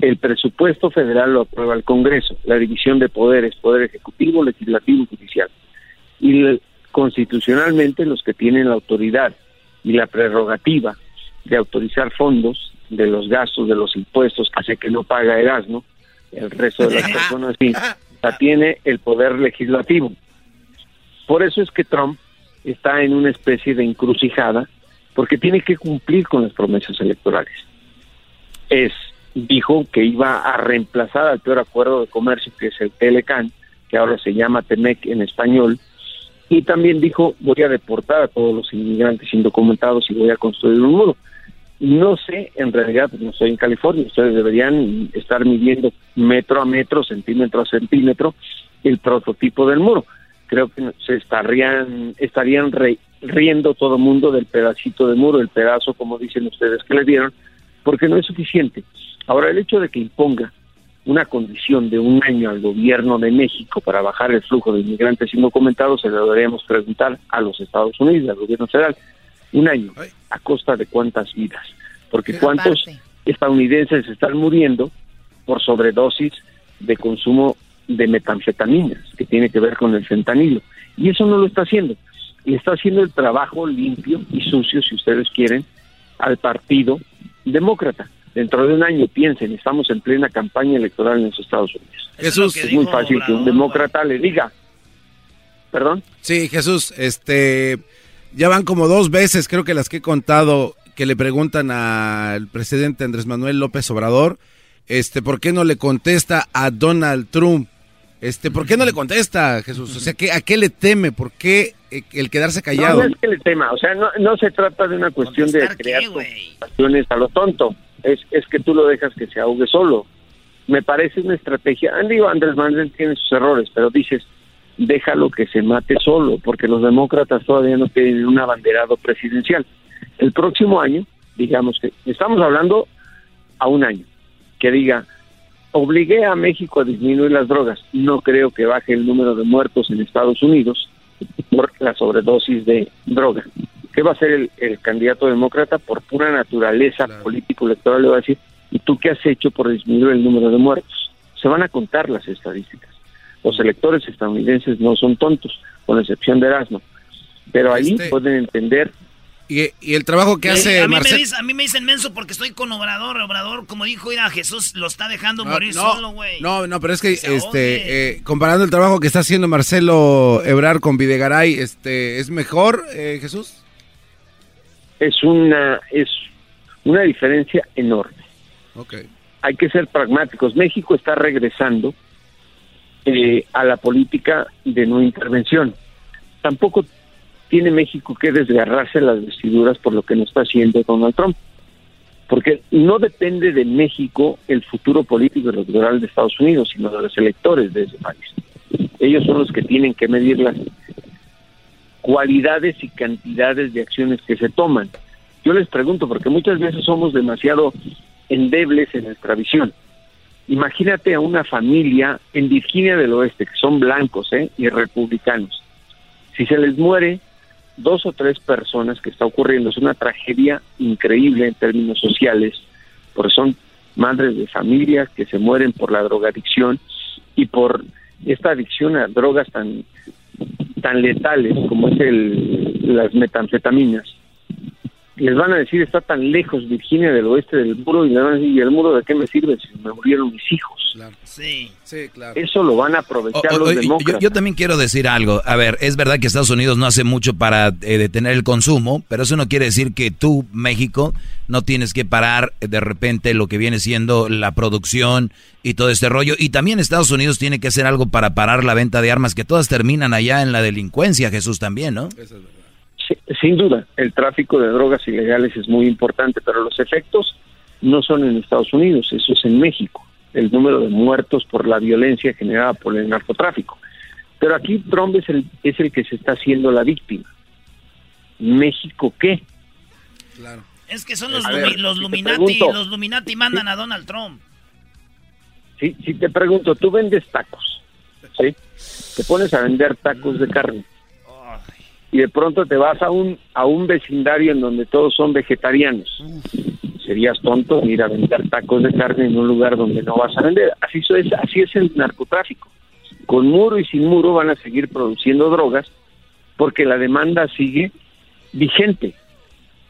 El presupuesto federal lo aprueba el Congreso, la división de poderes, poder ejecutivo, legislativo y judicial. Y constitucionalmente los que tienen la autoridad y la prerrogativa de autorizar fondos de los gastos de los impuestos sé que no paga Erasmo, el resto de las <laughs> personas sí, la tiene el poder legislativo. Por eso es que Trump está en una especie de encrucijada, porque tiene que cumplir con las promesas electorales. Es, dijo que iba a reemplazar al peor acuerdo de comercio que es el Telecan, que ahora se llama Temec en español, y también dijo voy a deportar a todos los inmigrantes indocumentados y voy a construir un muro. No sé, en realidad, no estoy en California, ustedes deberían estar midiendo metro a metro, centímetro a centímetro, el prototipo del muro. Creo que se estarían, estarían re- riendo todo el mundo del pedacito de muro, el pedazo, como dicen ustedes, que le dieron, porque no es suficiente. Ahora, el hecho de que imponga una condición de un año al gobierno de México para bajar el flujo de inmigrantes indocumentados, se lo deberíamos preguntar a los Estados Unidos, al gobierno federal. Un año, ¿a costa de cuántas vidas? Porque cuántos estadounidenses están muriendo por sobredosis de consumo de metanfetaminas, que tiene que ver con el fentanilo. Y eso no lo está haciendo. Le está haciendo el trabajo limpio y sucio, si ustedes quieren, al Partido Demócrata. Dentro de un año, piensen, estamos en plena campaña electoral en los Estados Unidos.
Jesús,
es muy fácil que un demócrata le diga, perdón.
Sí, Jesús, este, ya van como dos veces, creo que las que he contado, que le preguntan al presidente Andrés Manuel López Obrador, este, ¿por qué no le contesta a Donald Trump? Este, ¿por qué no le contesta, Jesús? O sea, ¿qué, ¿a qué le teme? ¿Por qué eh, el quedarse callado?
No, no es que le tema, o sea, no, no se trata de una cuestión de crear situaciones a lo tonto, es, es que tú lo dejas que se ahogue solo. Me parece una estrategia, digo, Andrés Manuel tiene sus errores, pero dices, déjalo que se mate solo, porque los demócratas todavía no tienen un abanderado presidencial. El próximo año, digamos que estamos hablando a un año, que diga, obligué a México a disminuir las drogas. No creo que baje el número de muertos en Estados Unidos por la sobredosis de droga. ¿Qué va a hacer el, el candidato demócrata? Por pura naturaleza político-electoral le va a decir, ¿y tú qué has hecho por disminuir el número de muertos? Se van a contar las estadísticas. Los electores estadounidenses no son tontos, con excepción de Erasmo. Pero ahí
Este-
pueden entender
Y, y el trabajo que hace
a, mí me
Marcelo...
dice- a mí me dicen menso porque estoy con Obrador. Obrador, como dijo, mira, Jesús lo está dejando morir
no,
solo, güey.
No, no, pero es que este eh, comparando el trabajo que está haciendo Marcelo Ebrar con Videgaray, este es mejor, eh, Jesús.
es una es una diferencia enorme.
Ok.
Hay que ser pragmáticos. México está regresando eh, a la política de no intervención. Tampoco tiene México que desgarrarse las vestiduras por lo que no está haciendo Donald Trump. Porque no depende de México el futuro político y electoral de Estados Unidos, sino de los electores de ese país. Ellos son los que tienen que medir las cualidades y cantidades de acciones que se toman. Yo les pregunto, porque muchas veces somos demasiado endebles en nuestra visión. Imagínate a una familia en Virginia del Oeste, que son blancos ¿eh? y republicanos. Si se les muere dos o tres personas que está ocurriendo, es una tragedia increíble en términos sociales, porque son madres de familias que se mueren por la drogadicción y por esta adicción a drogas tan tan letales como es el, las metanfetaminas. Les van a decir, está tan lejos Virginia del oeste del muro, y le van a decir, ¿y el muro de qué me sirve si me murieron mis hijos?
Sí.
Sí, claro.
Eso lo van a aprovechar
O- o-
los
yo-
demócratas.
yo, también quiero decir algo. A ver, es verdad que Estados Unidos no hace mucho para eh, detener el consumo, pero eso no quiere decir que tú, México, no tienes que parar eh, de repente lo que viene siendo la producción y todo este rollo. Y también Estados Unidos tiene que hacer algo para parar la venta de armas, que todas terminan allá en la delincuencia, Jesús también, ¿no?
Sí, sin duda, el tráfico de drogas ilegales es muy importante, pero los efectos no son en Estados Unidos, eso es en México, el número de muertos por la violencia generada por el narcotráfico. Pero aquí Trump es el, es el que se está haciendo la víctima. ¿México qué?
Claro.
Es que son los,
A
lumi-
ver,
los
si
Luminati.
pregunto-
Los Luminati mandan a Donald Trump.
Si, si te pregunto, tú vendes tacos, ¿sí? Te pones a vender tacos de carne y de pronto te vas a un a un vecindario en donde todos son vegetarianos. Serías tonto en ir a vender tacos de carne en un lugar donde no vas a vender. Así es, así es el narcotráfico. Con muro y sin muro van a seguir produciendo drogas porque la demanda sigue vigente.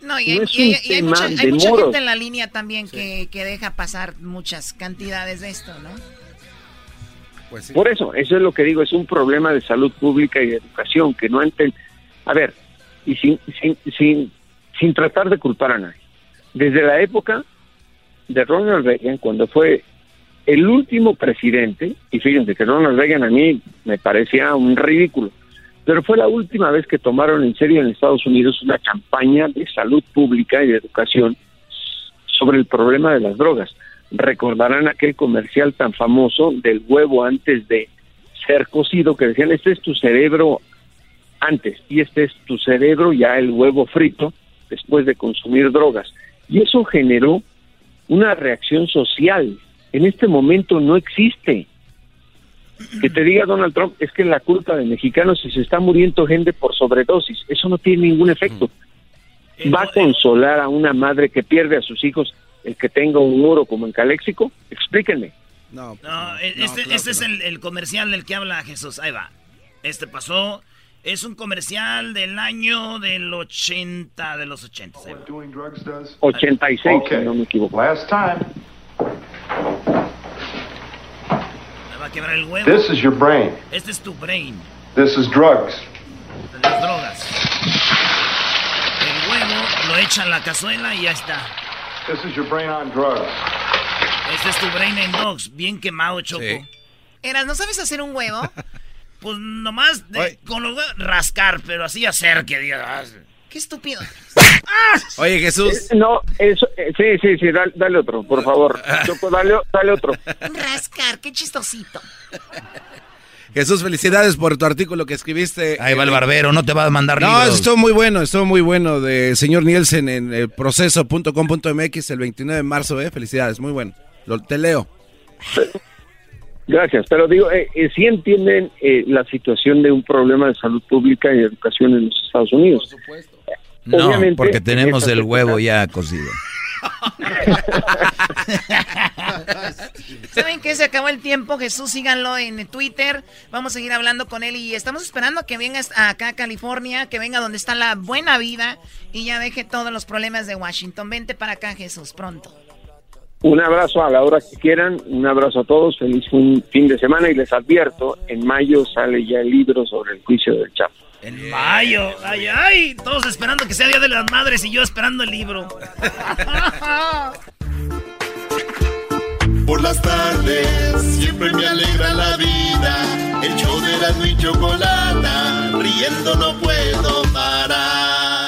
No, y hay,
No
y y mucha, hay mucha gente en la línea también que, que deja pasar muchas cantidades de esto, ¿no?
Pues
Por eso, eso es lo que digo, es un problema de salud pública y de educación que no enten... A ver, y sin, sin, sin, sin tratar de culpar a nadie. Desde la época de Ronald Reagan, cuando fue el último presidente, y fíjense que Ronald Reagan a mí me parecía un ridículo, pero fue la última vez que tomaron en serio en Estados Unidos una campaña de salud pública y de educación sobre el problema de las drogas. Recordarán aquel comercial tan famoso del huevo antes de ser cocido, que decían, este es tu cerebro antes y este es tu cerebro ya el huevo frito después de consumir drogas. Y eso generó una reacción social. En este momento no existe. Que te diga Donald Trump es que la culpa de mexicanos si se está muriendo gente por sobredosis. Eso no tiene ningún efecto. ¿Va a consolar a una madre que pierde a sus hijos el que tenga un muro como en Caléxico? Explíquenme.
No,
No, eh, este,
claro
este es
no.
el, el comercial del que habla Jesús. Ahí va. Este pasó. Es un comercial del año del 80, de los 80. ahí va.
86, si no me equivoco.
Last time.
Me va a quebrar el huevo.
This is your brain.
Este es tu brain.
This is drugs.
de las drogas. El huevo lo echa en la cazuela y ya está.
This is your brain on drugs.
Este es tu brain en dogs. Bien quemado, Choco.
Eras, ¿no sabes hacer un huevo? <laughs>
Pues nomás de- con los huevos rascar, pero así hacer que digas.
Qué estúpido. <laughs>
Oye, Jesús.
Eh, No, eso, eh, sí, sí, sí, dale, dale otro, por favor. <laughs> Choco, dale, dale otro.
Rascar, qué chistosito.
Jesús, felicidades por tu artículo que escribiste.
Ahí va el barbero, no te va a mandar
No,
libros.
estuvo muy bueno, estuvo muy bueno de señor Nielsen en el proceso.com.mx el 29 de marzo, eh. Felicidades, muy bueno. Lo, te leo.
Gracias, pero digo, eh, eh, sí entienden eh, la situación de un problema de salud pública y educación en los Estados Unidos.
No,
Obviamente,
porque tenemos el huevo ya cocido. <laughs>
¿Saben qué? Se acabó el tiempo. Jesús, síganlo en Twitter. Vamos a seguir hablando con él y estamos esperando que venga acá a California, que venga donde está la buena vida y ya deje todos los problemas de Washington. Vente para acá, Jesús, pronto.
Un abrazo a la hora que quieran, un abrazo a todos, feliz fin, fin de semana y les advierto, en mayo sale ya el libro sobre el juicio del Chapo.
En mayo. Ay, ay. Todos esperando que sea Día de las Madres y yo esperando el libro.
Por las tardes siempre me alegra la vida. El show de la y chocolata, riendo no puedo parar.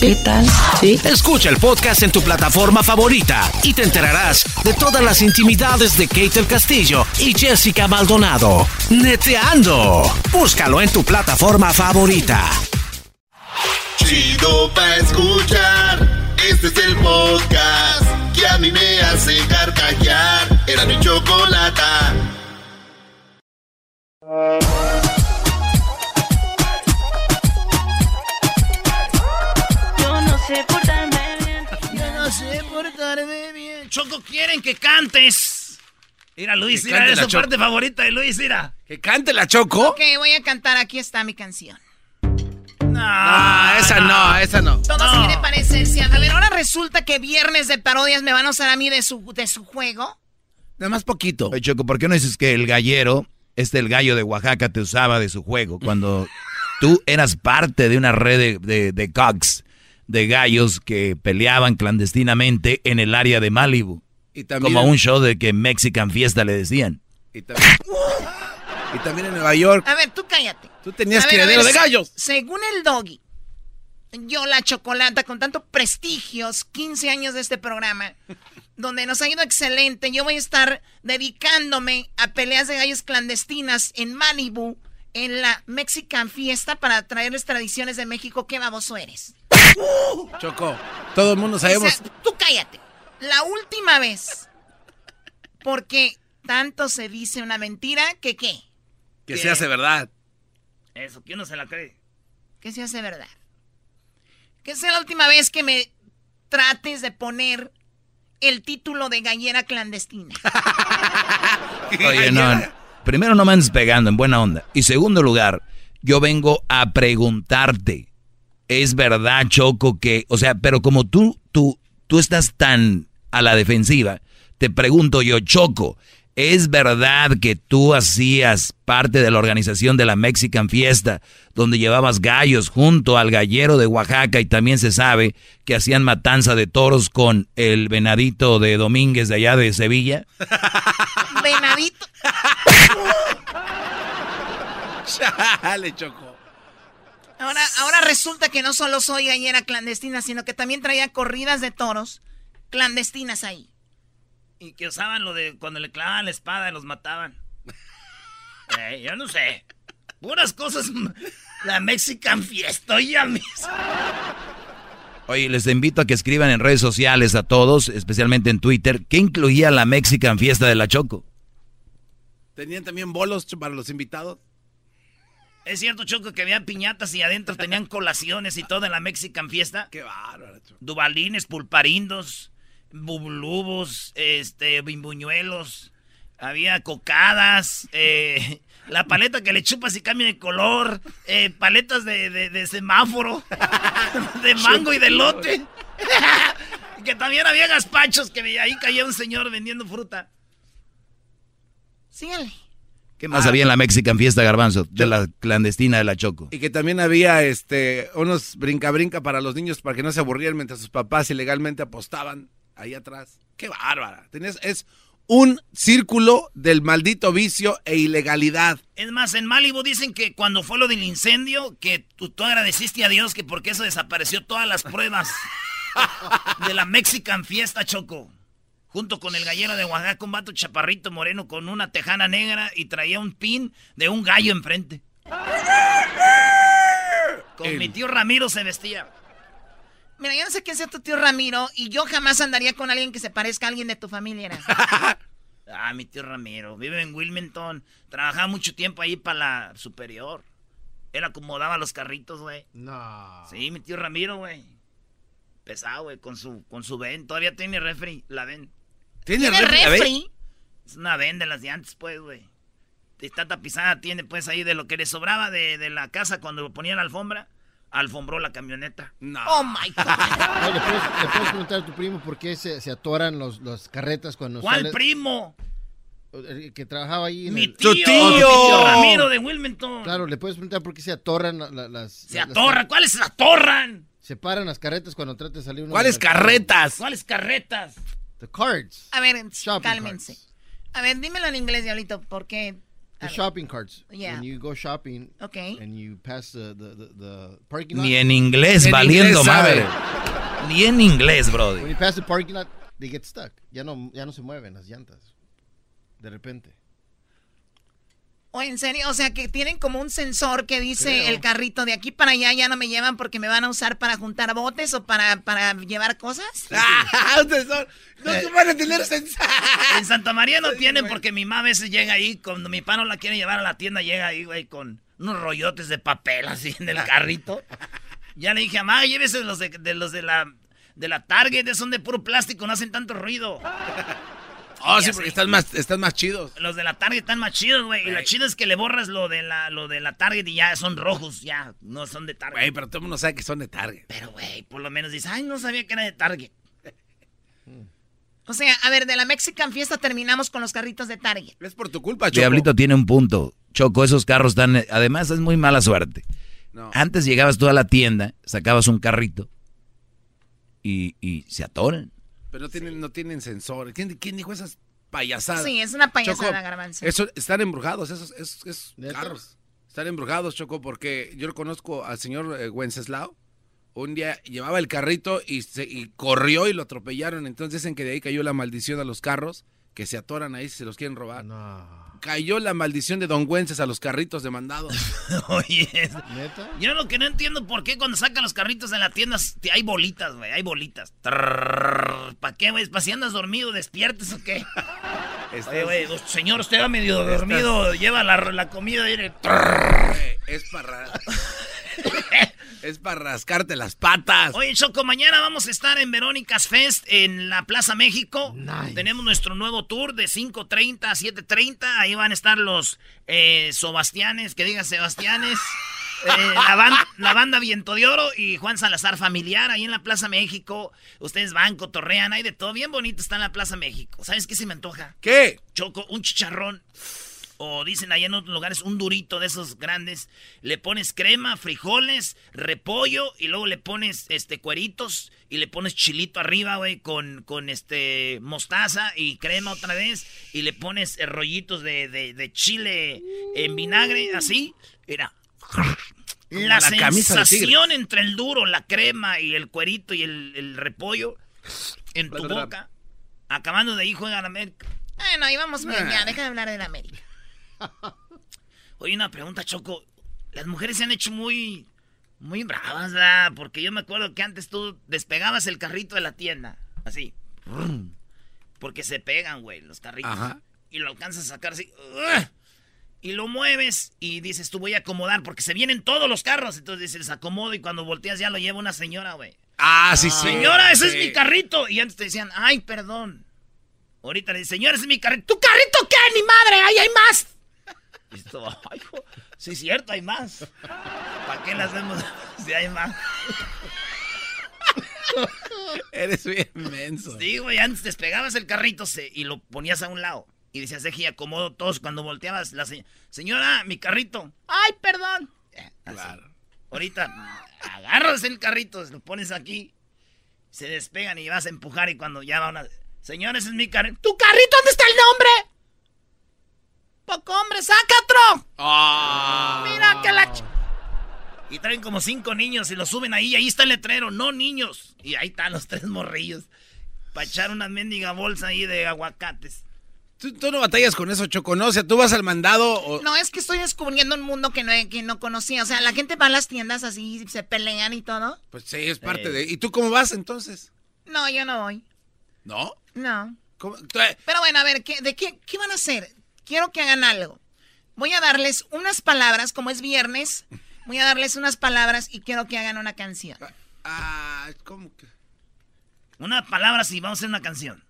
¿Qué tal?
Sí.
Escucha el podcast en tu plataforma favorita y te enterarás de todas las intimidades de Kate el Castillo y Jessica Maldonado. Neteando. Búscalo en tu plataforma favorita.
Chido pa' escuchar. Este es el podcast que a mí me hace carcajear. Era mi chocolata.
Choco, quieren que cantes. Mira, Luis, mira, es su
Choco.
parte favorita de Luis, mira.
Que cante la Choco.
Ok, voy a cantar. Aquí está mi canción.
No, esa no, esa no.
Todo se quiere parecerse. A ver, ahora resulta que viernes de parodias me van a usar a mí de su, de su juego.
Nada más poquito.
Oye, Choco, ¿por qué no dices que el gallero, este el gallo de Oaxaca, te usaba de su juego? Cuando tú eras parte de una red de, de, de cogs, de gallos que peleaban clandestinamente en el área de Malibu.
Y también-
Como un show de que Mexican Fiesta le decían.
Y también, y también en Nueva York.
A ver, tú cállate.
Tú tenías
A ver, a
criadero
ver,
de gallos.
Según el doggy, yo la chocolata con tanto prestigios, 15 años de este programa, donde nos ha ido excelente, yo voy a estar dedicándome a peleas de gallos clandestinas en Malibu, en la Mexican Fiesta, para traerles tradiciones de México. ¿Qué baboso eres?
Choco, todo el mundo sabemos.
O sea, tú cállate. La última vez, porque tanto se dice una mentira que qué,
que se hace verdad.
Eso, que uno se la cree.
que se hace verdad. Que sea la última vez que me trates de poner el título de gallera clandestina. <laughs>
Oye, no, primero no me andes pegando en buena onda. Y segundo lugar, yo vengo a preguntarte. Es verdad, Choco, que, o sea, pero como tú, tú, tú estás tan a la defensiva, te pregunto yo, Choco, ¿es verdad que tú hacías parte de la organización de la Mexican Fiesta, donde llevabas gallos junto al gallero de Oaxaca y también se sabe que hacían matanza de toros con el venadito de Domínguez de allá de Sevilla? <laughs>
Venadito.
Chale, Choco.
Ahora, ahora resulta que no solo soy gallera clandestina, sino que también traía corridas de toros clandestinas ahí.
Y que usaban lo de cuando le clavaban la espada y los mataban. <laughs> Eh, yo no sé. Puras cosas. La Mexican Fiesta, ya mis.
Oye, les invito a que escriban en redes sociales a todos, especialmente en Twitter, ¿qué incluía la Mexican Fiesta de la Choco?
¿Tenían también bolos para los invitados?
Es cierto, Choco, que había piñatas y adentro tenían <laughs> colaciones y todo en la Mexican Fiesta.
Qué bárbaro, Choco.
Dubalines, pulparindos, bubulubos, este, bimbuñuelos. Había cocadas, eh, <laughs> la paleta que le chupas y cambia de color, eh, paletas de, de- de semáforo, <laughs> de mango y de lote. que también había gazpachos, que ahí caía un señor vendiendo fruta.
Síganle.
¿Qué más había en la Mexican Fiesta, Garbanzo? De la clandestina de la Choco.
Y que también había este unos brinca-brinca para los niños para que no se aburrieran mientras sus papás ilegalmente apostaban ahí atrás. ¡Qué bárbara! Tenías, es un círculo del maldito vicio e ilegalidad.
Es más, en Malibu dicen que cuando fue lo del incendio, que tú, tú agradeciste a Dios que porque eso desapareció todas las pruebas <laughs> de la Mexican Fiesta, Choco. Junto con el gallero de Oaxaca, un vato chaparrito moreno con una tejana negra y traía un pin de un gallo enfrente. Con mi tío Ramiro se vestía.
Mira, yo no sé quién sea tu tío Ramiro y yo jamás andaría con alguien que se parezca a alguien de tu familia. era. <laughs>
Ah, mi tío Ramiro. Vive en Wilmington. Trabajaba mucho tiempo ahí para la superior. Él acomodaba los carritos, güey.
No.
Sí, mi tío Ramiro, güey. Pesado, güey, con su, con su ven. Todavía tiene refri, la ven.
¿Tiene
¿Tiene refri? refri?
Es una ven de las de antes, pues, güey. Está tapizada, tiene pues ahí de lo que le sobraba de, de la casa cuando lo ponía en la alfombra. Alfombró la camioneta.
No.
Oh my God. <laughs>
No, le, puedes, le puedes preguntar a tu primo por qué se, se atoran los, los carretas cuando
¿Cuál
sales-
primo?
El que trabajaba ahí en
Mi
el-
tío, mi tío Ramiro de Wilmington.
Claro, le puedes preguntar por qué se atorran la- la- las...
Se atorran, ¿cuáles se atorran?
Se paran las carretas cuando trata de salir uno.
¿Cuáles carretas?
¿Cuáles carretas?
The cards.
A ver,
Shopping
cálmense. A ver, dímelo en inglés, Diablito, porque...
The
ver.
shopping carts.
Yeah.
When you go shopping
Okay.
and you pass the, the, the, the parking lot.
Ni en inglés,
En
valiendo
inglés
madre. Ni en inglés, brody.
When you pass the parking lot, they get stuck. Ya no, ya no se mueven las llantas. De repente.
O en serio, o sea que tienen como un sensor que dice
Creo.
el carrito de aquí para allá ya no me llevan porque me van a usar para juntar botes o para, para llevar cosas.
Ah, <laughs> No se van a tener sensor.
En Santa María no tienen porque mi mamá a veces llega ahí, cuando mi papá no la quiere llevar a la tienda, llega ahí, güey, con unos rollotes de papel así en el carrito. Ya le dije, mamá, llévese los de, de los de la de la Target, son de puro plástico, no hacen tanto ruido.
Oh,
Y
sí, porque están más, están más chidos.
Los de la Target están más chidos, güey. Y lo chido es que le borras lo de la, lo de la Target y ya son rojos, ya, no son de Target.
Güey, pero todo el mundo sabe que son de Target.
Pero, güey, por lo menos dices, ay, no sabía que era de Target.
O sea, a ver, de la Mexican Fiesta terminamos con los carritos de Target.
Es por tu culpa, Choco.
Diablito tiene un punto. Choco, esos carros están... Además, es muy mala suerte.
No.
Antes llegabas tú a la tienda, sacabas un carrito y, y se atoran.
Pero no tienen, no tienen sensor. ¿Quién, quién dijo esas payasadas?
Sí, es una payasada,
Choco,
Garbanzo.
Eso, están embrujados esos, esos, esos carros. Están embrujados, Choco, porque yo conozco al señor eh, Wenceslao. Un día llevaba el carrito y, se, y corrió y lo atropellaron. Entonces dicen que de ahí cayó la maldición a los carros que se atoran ahí si se los quieren robar. Cayó la maldición de Don Wences a los carritos demandados. <laughs>
Oye,
¿Neta?
yo lo que no entiendo por qué cuando sacan los carritos en la tienda t- hay bolitas, güey, hay bolitas. ¿Para qué, güey? ¿Para si andas dormido, despiertes o qué? Oye, güey, oh, señor, usted va medio
Estás-
dormido, lleva la, la comida y...
Eh, es para... <laughs> es para rascarte las patas.
Oye, Choco, mañana vamos a estar en Verónica's Fest en la Plaza México. Tenemos nuestro nuevo tour de 5.30 a 7.30. Ahí van a estar los eh, Sobastianes, que diga Sebastianes. <laughs> eh, la, ban- la banda Viento de Oro y Juan Salazar Familiar ahí en la Plaza México. Ustedes van, cotorrean, hay de todo. Bien bonito está en la Plaza México. ¿Sabes qué se me antoja?
¿Qué?
Choco, un chicharrón. O dicen allá en otros lugares un durito de esos grandes, le pones crema, frijoles, repollo y luego le pones este cueritos y le pones chilito arriba, güey, con, con este mostaza y crema otra vez y le pones eh, rollitos de, de, de chile en vinagre, así. Mira. La,
la
sensación entre el duro, la crema y el cuerito y el, el repollo en tu boca. Acabando de ahí juegan América.
Bueno, ahí vamos bien,
Ah.
ya, deja de hablar de la América. <laughs>
Oye, una pregunta, Choco. Las mujeres se han hecho muy, muy bravas, ¿verdad? Porque yo me acuerdo que antes tú despegabas el carrito de la tienda, así. Porque se pegan, güey, los carritos.
Ajá.
Y lo alcanzas a sacar así. Y lo mueves y dices, tú voy a acomodar porque se vienen todos los carros. Entonces dices, acomodo y cuando volteas ya lo lleva una señora, güey.
Ah, sí, sí.
Señora, ese
Sí.
es mi carrito. Y antes te decían, ay, perdón. Ahorita le dicen, señora, ese es mi carrito. ¿Tu carrito qué? ¡Ni madre! ¡Ahí hay más! Y esto, <laughs> ay, jo- sí, es cierto, hay más. ¿Para qué le hacemos si hay más? <laughs>
Eres bien menso.
Sí, güey, antes despegabas el carrito se- y lo ponías a un lado. Y decías, deje acomodo todos. Cuando volteabas, la se- señora, mi carrito. ¡Ay, perdón! Eh, así. Ahorita agarras el carrito, lo pones aquí, se despegan y vas a empujar. Y cuando ya va una. Señora, ese es mi carrito. ¿Tu carrito dónde está el nombre? Poco hombre, saca otro. Mira que la. ch- Y traen como cinco niños y los suben ahí y ahí está el letrero, no niños. Y ahí están los tres morrillos. Para echar una mendiga bolsa ahí de aguacates.
Tú, tú no batallas con eso, Choco, ¿no? O sea, tú vas al mandado o...
No, es que estoy descubriendo un mundo que no, que no conocía. O sea, la gente va a las tiendas así, se pelean y todo.
Pues sí, es parte
Eh.
de... ¿Y tú cómo vas entonces?
No, yo no voy.
¿No?
No. Pero bueno, a ver, ¿qué, ¿de qué, qué van a hacer? Quiero que hagan algo. Voy a darles unas palabras, como es viernes, voy a darles unas palabras y quiero que hagan una canción.
Ah, ¿cómo que?
Una palabra si vamos a hacer una canción.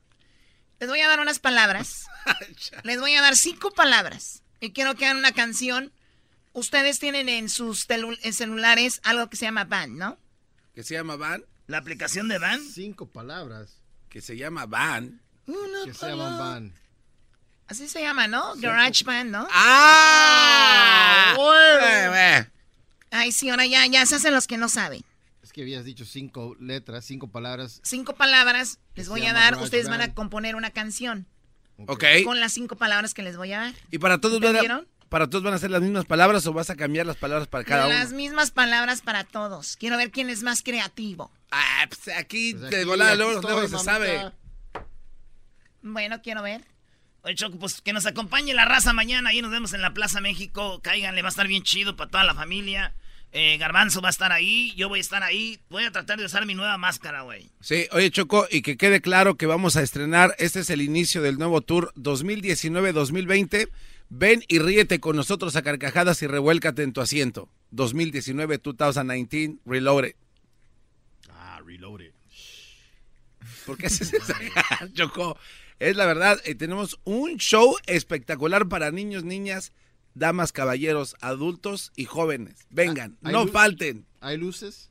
Les voy a dar unas palabras. <laughs> Les voy a dar cinco palabras. Y quiero que hagan una canción. Ustedes tienen en sus en celulares algo que se llama Band, ¿no?
¿Que se llama Van?
¿La aplicación de Van?
Cinco palabras.
Que se llama Van.
Que se llaman van.
Así se llama, ¿no? Garage Band, ¿no?
¡Ah!
bueno.
Eh, eh.
Ay, sí, ahora ya, ya se hacen los que no saben.
Es que habías dicho cinco letras, cinco palabras.
Cinco palabras les voy a dar.
Garage
Ustedes van a componer una canción
Ok.
con las cinco palabras que les voy a dar.
¿Y para todos, van a, para todos van a ser las mismas palabras o vas a cambiar las palabras para cada
las
uno?
mismas palabras para todos. Quiero ver quién es más creativo.
Ah, pues aquí
Pues
de
aquí,
volada
aquí
luego, luego se
mamita.
sabe.
Bueno, quiero ver.
Oye, Choco, pues que nos acompañe la raza mañana. Ahí nos vemos en la Plaza México. Cáiganle, va a estar bien chido para toda la familia. Eh, Garbanzo va a estar ahí. Yo voy a estar ahí. Voy a tratar de usar mi nueva máscara, güey.
Sí, oye Choco, y que quede claro que vamos a estrenar, este es el inicio del nuevo tour 2019-2020. Ven y ríete con nosotros a carcajadas y revuélcate en tu asiento. 2019-2019 Reloaded.
Ah, reloaded.
¿Por qué haces esa <laughs> cara, <laughs> Choco? Es la verdad, eh, tenemos un show espectacular para niños, niñas, damas, caballeros, adultos y jóvenes. Vengan,
¿Hay
no falten.
¿Hay luces?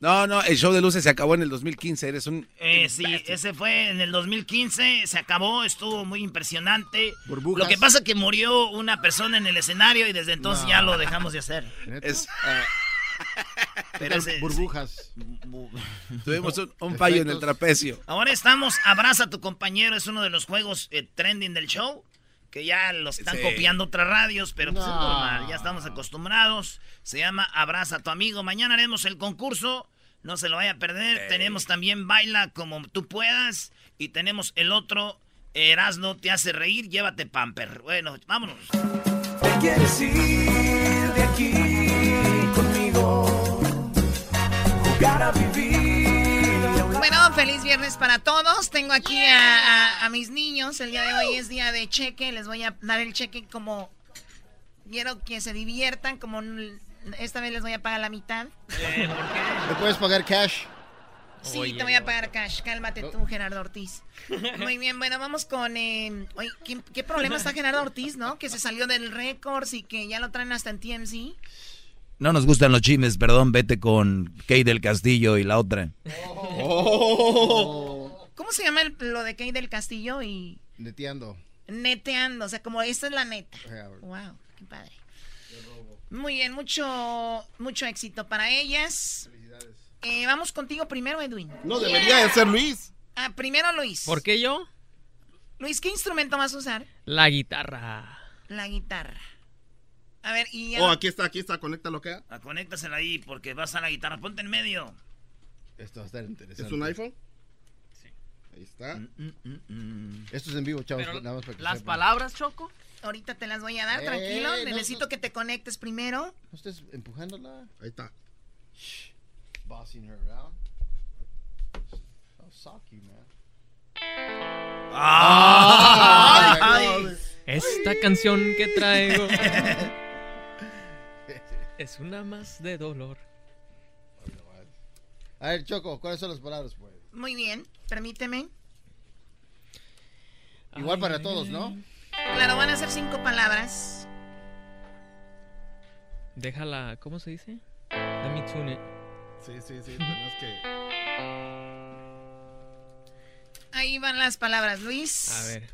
No, no, el show de luces se acabó en el 2015, eres un...
Eh, sí, ese fue en el 2015, se acabó, estuvo muy impresionante.
Burbujas.
Lo que pasa que murió una persona en el escenario y desde entonces
No.
ya lo dejamos de hacer.
¿Neta?
Es-
Pero ese-
Burbujas.
Tuvimos un, un fallo en el trapecio.
Ahora estamos, abraza a tu compañero, es uno de los juegos eh, trending del show, que ya los están
Sí.
copiando otras radios, pero pues es
No.
normal, ya estamos acostumbrados. Se llama Abraza a tu amigo. Mañana haremos el concurso, no se lo vaya a perder. Tenemos también Baila como tú puedas y tenemos el otro, Erasno te hace reír, llévate pamper. Bueno, vámonos.
Te quieres ir de aquí jugar a vivir.
Bueno, feliz viernes para todos. Tengo aquí a, a- a mis niños. El día de hoy es día de cheque. Les voy a dar el cheque como... Quiero que se diviertan, como esta vez les voy a pagar la mitad.
¿Me puedes pagar cash?
Sí, te voy a pagar cash. Cálmate tú, Gerardo Ortiz. <laughs> Muy bien, bueno, vamos con... eh, oye, ¿qué, qué problema está Gerardo Ortiz, no? Que se salió del récords y que ya lo traen hasta en TMZ.
No nos gustan los chismes, perdón, vete con Kay del Castillo y la otra.
¿Cómo se llama el- lo de Kay del Castillo y...
Neteando.
Neteando, o sea, como esta es la neta. Wow, qué padre. Muy bien, mucho, mucho éxito para ellas. Eh, vamos contigo primero, Edwin.
No, debería de ser Luis.
Ah, primero Luis.
¿Por qué yo?
Luis, ¿qué instrumento vas a usar?
La guitarra.
La guitarra. A ver, y ya
Oh, aquí está, aquí está, conéctalo acá.
Ah, conéctasela ahí porque vas a la guitarra. Ponte en medio.
Esto va a estar interesante. ¿Es un iPhone? Sí. Ahí está. Esto es en vivo, chavos.
Pero
nada más para que
¿Las
sepan.
palabras, Choco?
ahorita te las voy a dar,
Eh,
tranquilo.
no,
Necesito que te conectes primero.
No estés empujándola. Ahí está. Shh. Bossing her around. Oh, suck you, man.
Ay,
Ay,
Esta canción que traigo <laughs> es una más de dolor.
A ver, Choco, ¿cuáles son las palabras, pues?
Muy bien, permíteme.
Igual para todos, ¿no?
Claro, van a ser cinco palabras.
Déjala, ¿cómo se dice? Let me tune it.
Sí, sí, sí, tenemos que...
Ahí van las palabras, Luis.
A ver,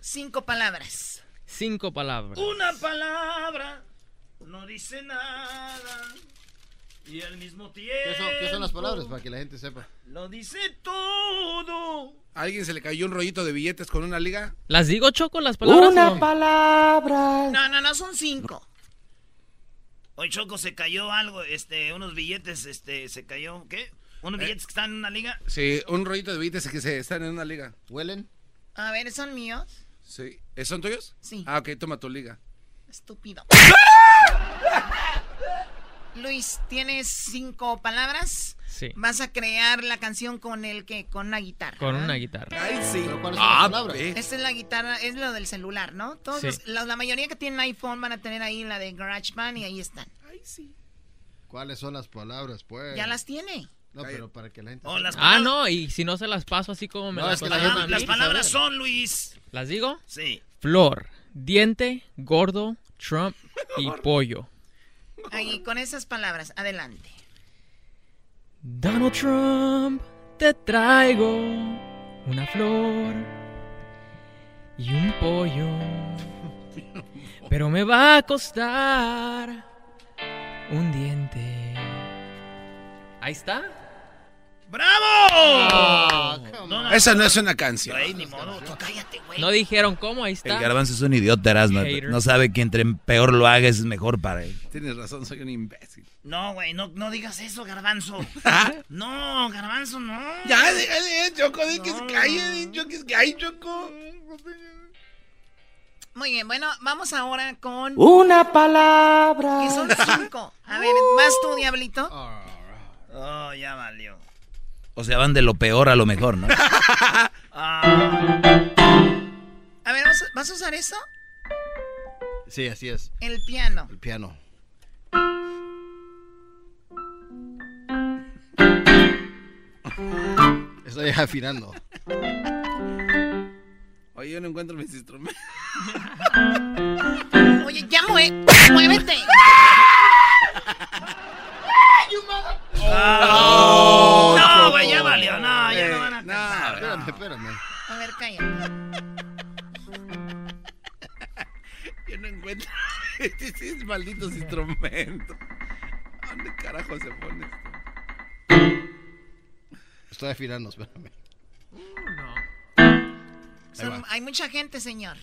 Cinco palabras.
cinco palabras.
Una palabra no dice nada. Y al mismo tiempo.
¿Qué son, qué son las palabras para que la gente sepa?
Lo dice todo.
¿A alguien se le cayó un rollito de billetes con una liga?
¿Las digo, Choco, las palabras?
Una
o-
palabra. No, no, no, son cinco.
Hoy Choco se cayó algo, este, unos billetes, este, se cayó, ¿qué? Unos
Eh.
billetes que están en una liga.
Sí, un rollito de billetes que se están en una liga.
¿Huelen?
A ver, ¿son míos?
Sí. ¿Eh, ¿Son tuyos?
Sí.
Ah, ok, toma tu liga.
Estúpido. <laughs> Luis, tienes cinco palabras.
Sí.
Vas a crear la canción con el que con una guitarra.
Con
¿verdad?
una guitarra.
Ay, sí.
¿Pero cuáles
Ah.
Esta es la guitarra, es lo del celular, ¿no? Todos
Sí.
los- la, la mayoría que tienen iPhone van a tener ahí la de GarageBand y ahí están.
¿Cuáles son las palabras, pues?
Ya las tiene.
No, pero para que la gente...
Oh, las
Ah, no, y si no se las paso así como me
No,
las
es que la gente.
Las palabras
saber.
son, Luis.
¿Las digo?
Sí.
Flor, diente, gordo, Trump y pollo.
Ahí, con esas palabras, adelante.
Donald Trump, te traigo una flor y un pollo. Pero me va a costar un diente. Ahí está.
¡Bravo! No,
Esa no es una canción.
Ni modo, tú cállate, güey.
No dijeron cómo, ahí está.
El garbanzo es un idiota, Erasmo. No sabe que entre peor lo hagas es mejor para él.
Tienes razón, soy un imbécil.
No, güey, no, no digas eso, garbanzo. no, garbanzo, no.
Ya, déjale, Choco, di que se
No,
calle, di Choco, que se calle, Choco.
Muy bien, bueno, vamos ahora con.
Una palabra.
Que son cinco. A ver, ¿vas tú, Diablito?
Oh, ya valió.
O sea, van de lo peor a lo mejor, ¿no? <laughs>
A ver, ¿vas a, vas a usar eso?
Sí, así es.
El piano.
El piano. Estoy afinando.
Oye, yo no encuentro mis instrumentos.
Oye, ya mue muévete. <laughs>
Oh,
malditos instrumentos. ¿Dónde carajo se pone esto?
Estoy afinando, espérame.
Son- hay mucha gente, señor.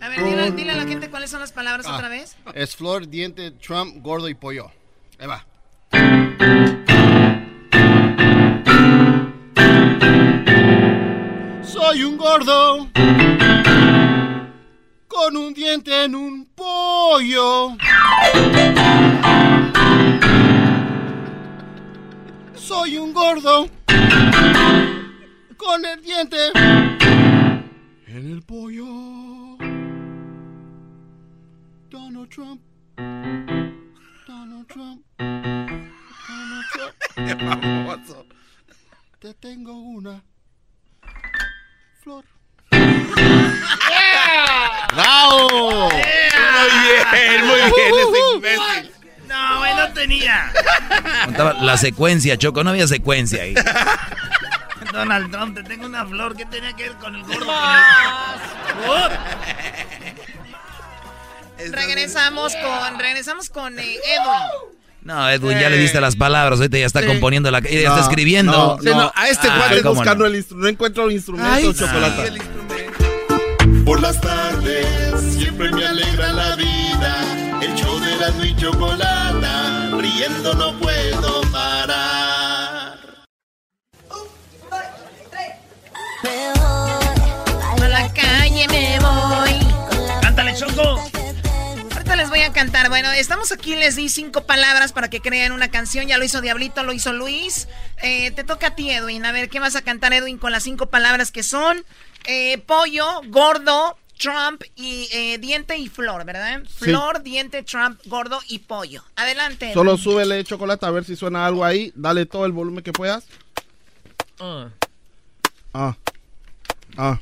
A ver, dile, dile a la gente cuáles son las palabras
Ah,
otra vez.
Es flor, diente, Trump, gordo y pollo. Ahí va. Soy un gordo con un diente en un pollo. Soy un gordo con el diente en el pollo. Donald Trump. Donald Trump. Donald Trump. <laughs> Te tengo una flor.
¡Bravo! Muy bien, muy bien, ese imbécil.
No, güey, no te tenía.
Contaba la secuencia, Choco, no había secuencia ahí.
Donald Trump, te tengo una flor. ¿Qué tenía que ver con el gordo? Con el...
regresamos con, regresamos con eh, Edwin.
No, Edwin, ya le diste las palabras, ahorita ya está
Sí.
componiendo la... Ya está
No,
escribiendo.
no, no, a este
Ah, ¿cómo
buscando
no?
el instrumento. No encuentro el instrumento,
Ay,
chocolate.
Por las tardes siempre me alegra la vida. El show de la y chocolata, riendo no puedo parar.
A la calle me voy.
Cántale, Choco.
Les voy a cantar. Bueno, estamos aquí, les di cinco palabras para que crean una canción. Ya lo hizo Diablito, lo hizo Luis. Eh, te toca a ti, Edwin. A ver, ¿qué vas a cantar, Edwin, con las cinco palabras que son? Eh, pollo, gordo, Trump y eh, diente y flor, ¿verdad? Flor, diente, Trump, gordo y pollo. Adelante. Edwin.
Solo súbele chocolate a ver si suena algo ahí. Dale todo el volumen que puedas.
Ah.
Ah. Ah.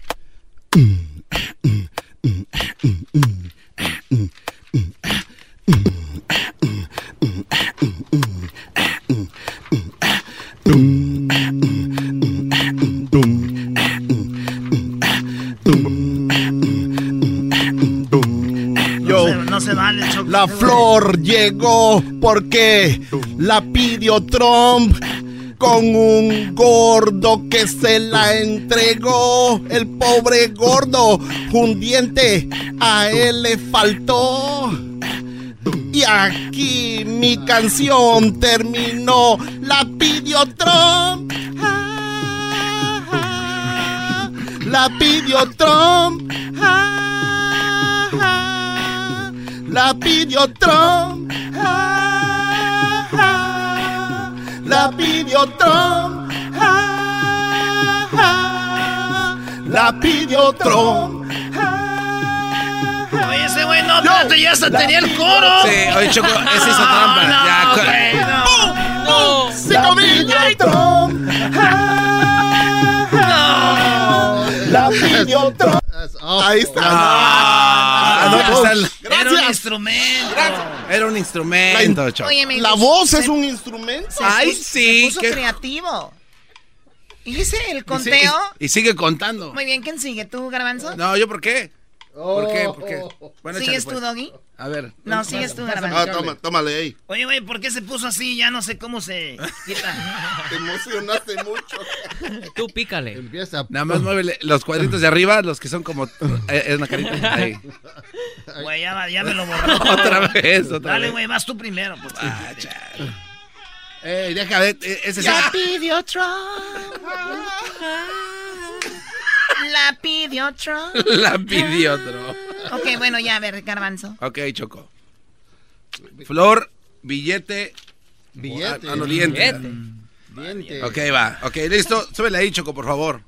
La flor llegó porque la pidió Trump con un gordo que se la entregó. El pobre gordo, un diente a él le faltó. Y aquí mi canción terminó. La pidió Trump. Ah, ah, La pidió Trump. Ah, La pidió Trump. La pidió Trump. Ah, ah, La pidió Trump.
Oye, ese güey no, espérate, ya hasta tenía el coro.
Sí, oye, Choco, ese hizo trampa.
No,
Ya, co-
güey, no.
¡Cinco mil! Trump. Ahí está.
Ah, no,
Era un instrumento.
Era un instrumento, Choco.
Oye, me
La voz es
se-
un instrumento.
se
Ay,
puso-
sí,
Se puso
qué-
creativo. ¿Hice el conteo?
y- y sigue contando.
Muy bien, ¿quién sigue? ¿Tú, Garbanzo?
No, ¿yo por qué? ¿Por qué? ¿Por qué? Bueno,
¿Sigues
échale,
tú,
pues.
Doggy?
A ver.
No, sigues tú,
Ah,
Garbanzo.
toma, tómale ahí.
Oye, güey, ¿por qué se puso así? Ya no sé cómo se quita. <laughs>
Te emocionaste mucho.
Tú pícale.
Empieza.
Nada más muévele los cuadritos de arriba, los que son como... eh, Es una carita. Ahí. <laughs>
Güey, ya, ya me lo borró. <laughs>
Otra vez, otra
Dale,
vez.
güey, vas tú primero. pues.
Ah, chale. Ey, deja ver, eh, ese sí.
La pidió Trump. La pidió Trump.
La pidió otro.
Ok, bueno, ya, a ver, Garbanzo.
Ok, Choco. Flor, billete.
Billete.
Ah, no, diente.
Diente.
Ok, va. Ok, listo. Súbele ahí, Choco, por favor.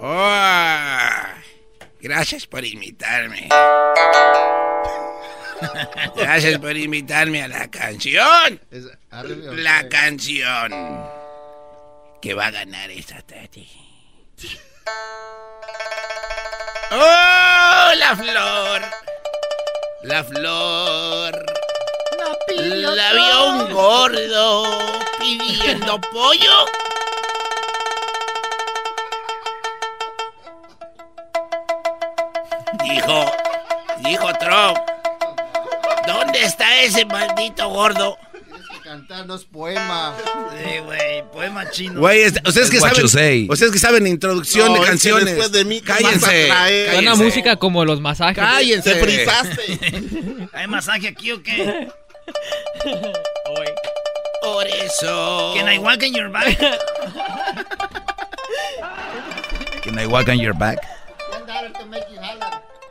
Oh, gracias por invitarme. Gracias por invitarme a la canción. La canción que va a ganar esta tarde. ¡Oh, la flor! La flor. La vio un gordo pidiendo pollo. Dijo, dijo Trump, ¿dónde está ese maldito gordo?
Cantarnos poema.
Sí, güey, poema chino.
Güey, es- ustedes que saben, ustedes que saben introducción
No,
de canciones.
después de mí, ¿qué vas a
cállense,
música como los masajes.
Cállense.
Te frizaste. <laughs>
¿Hay masaje aquí o qué?
Por eso.
Can I walk in your back? <laughs>
Can I walk on your back?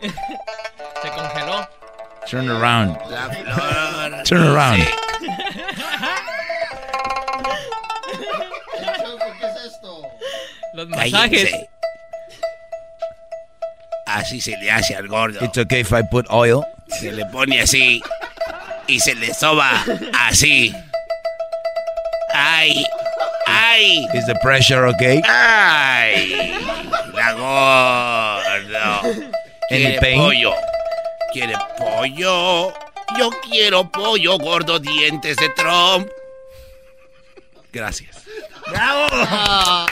Se congeló.
Turn around.
La flor.
Turn around.
Los masajes.
Cállense. Así se le hace al gordo.
It's okay if I put oil.
Se le pone así y se le soba así. Ay, ay,
Is the pressure okay?
ay. La gordo. Quiere
pain?
pollo. Quiere pollo. Yo quiero pollo gordo dientes de Trump. Gracias.
¡Bravo!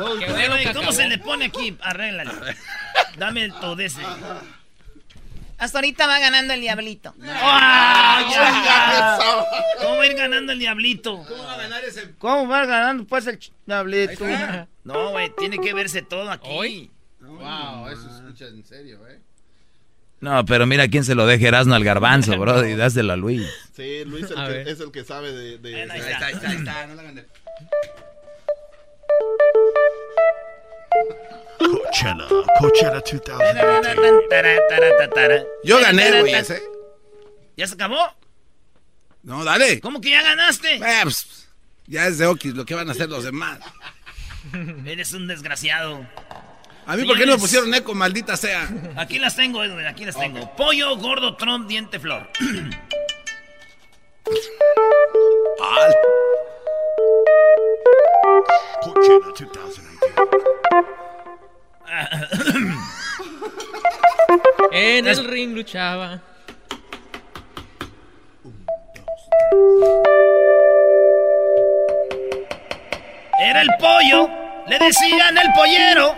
Oye, ¿Cómo se le pone aquí? Arréglale. Dame el todo ese.
Hasta ahorita va ganando el diablito.
¡Ah, ya! ¿Cómo va a ir ganando el diablito?
¿Cómo va a ganar ese?
¿Cómo va ganando pues el diablito? No, güey, tiene que verse todo aquí.
Wow, eso se escucha en serio, eh.
No, pero mira quién se lo deja Erasmo al garbanzo, bro, y dáselo a Luis.
Sí, Luis es el, que,
ver.
es el que sabe de... de-
Ahí
Ahí
está.
ahí está, ahí está, no la hagan de...
Coachella, Coachella 2018. <laughs>
Yo gané, güey, ese.
¿Ya se acabó?
No, dale.
¿Cómo que ya ganaste?
Eh, pues, ya es de Okis lo que van a hacer los demás.
Eres un desgraciado.
A mí, ¿por qué no me pusieron eco, maldita sea?
Aquí las tengo, Edwin, aquí las tengo. Pollo, gordo, Trump, diente, flor. <clears throat>
2018.
En el ring luchaba.
Era el pollo, le decían el pollero.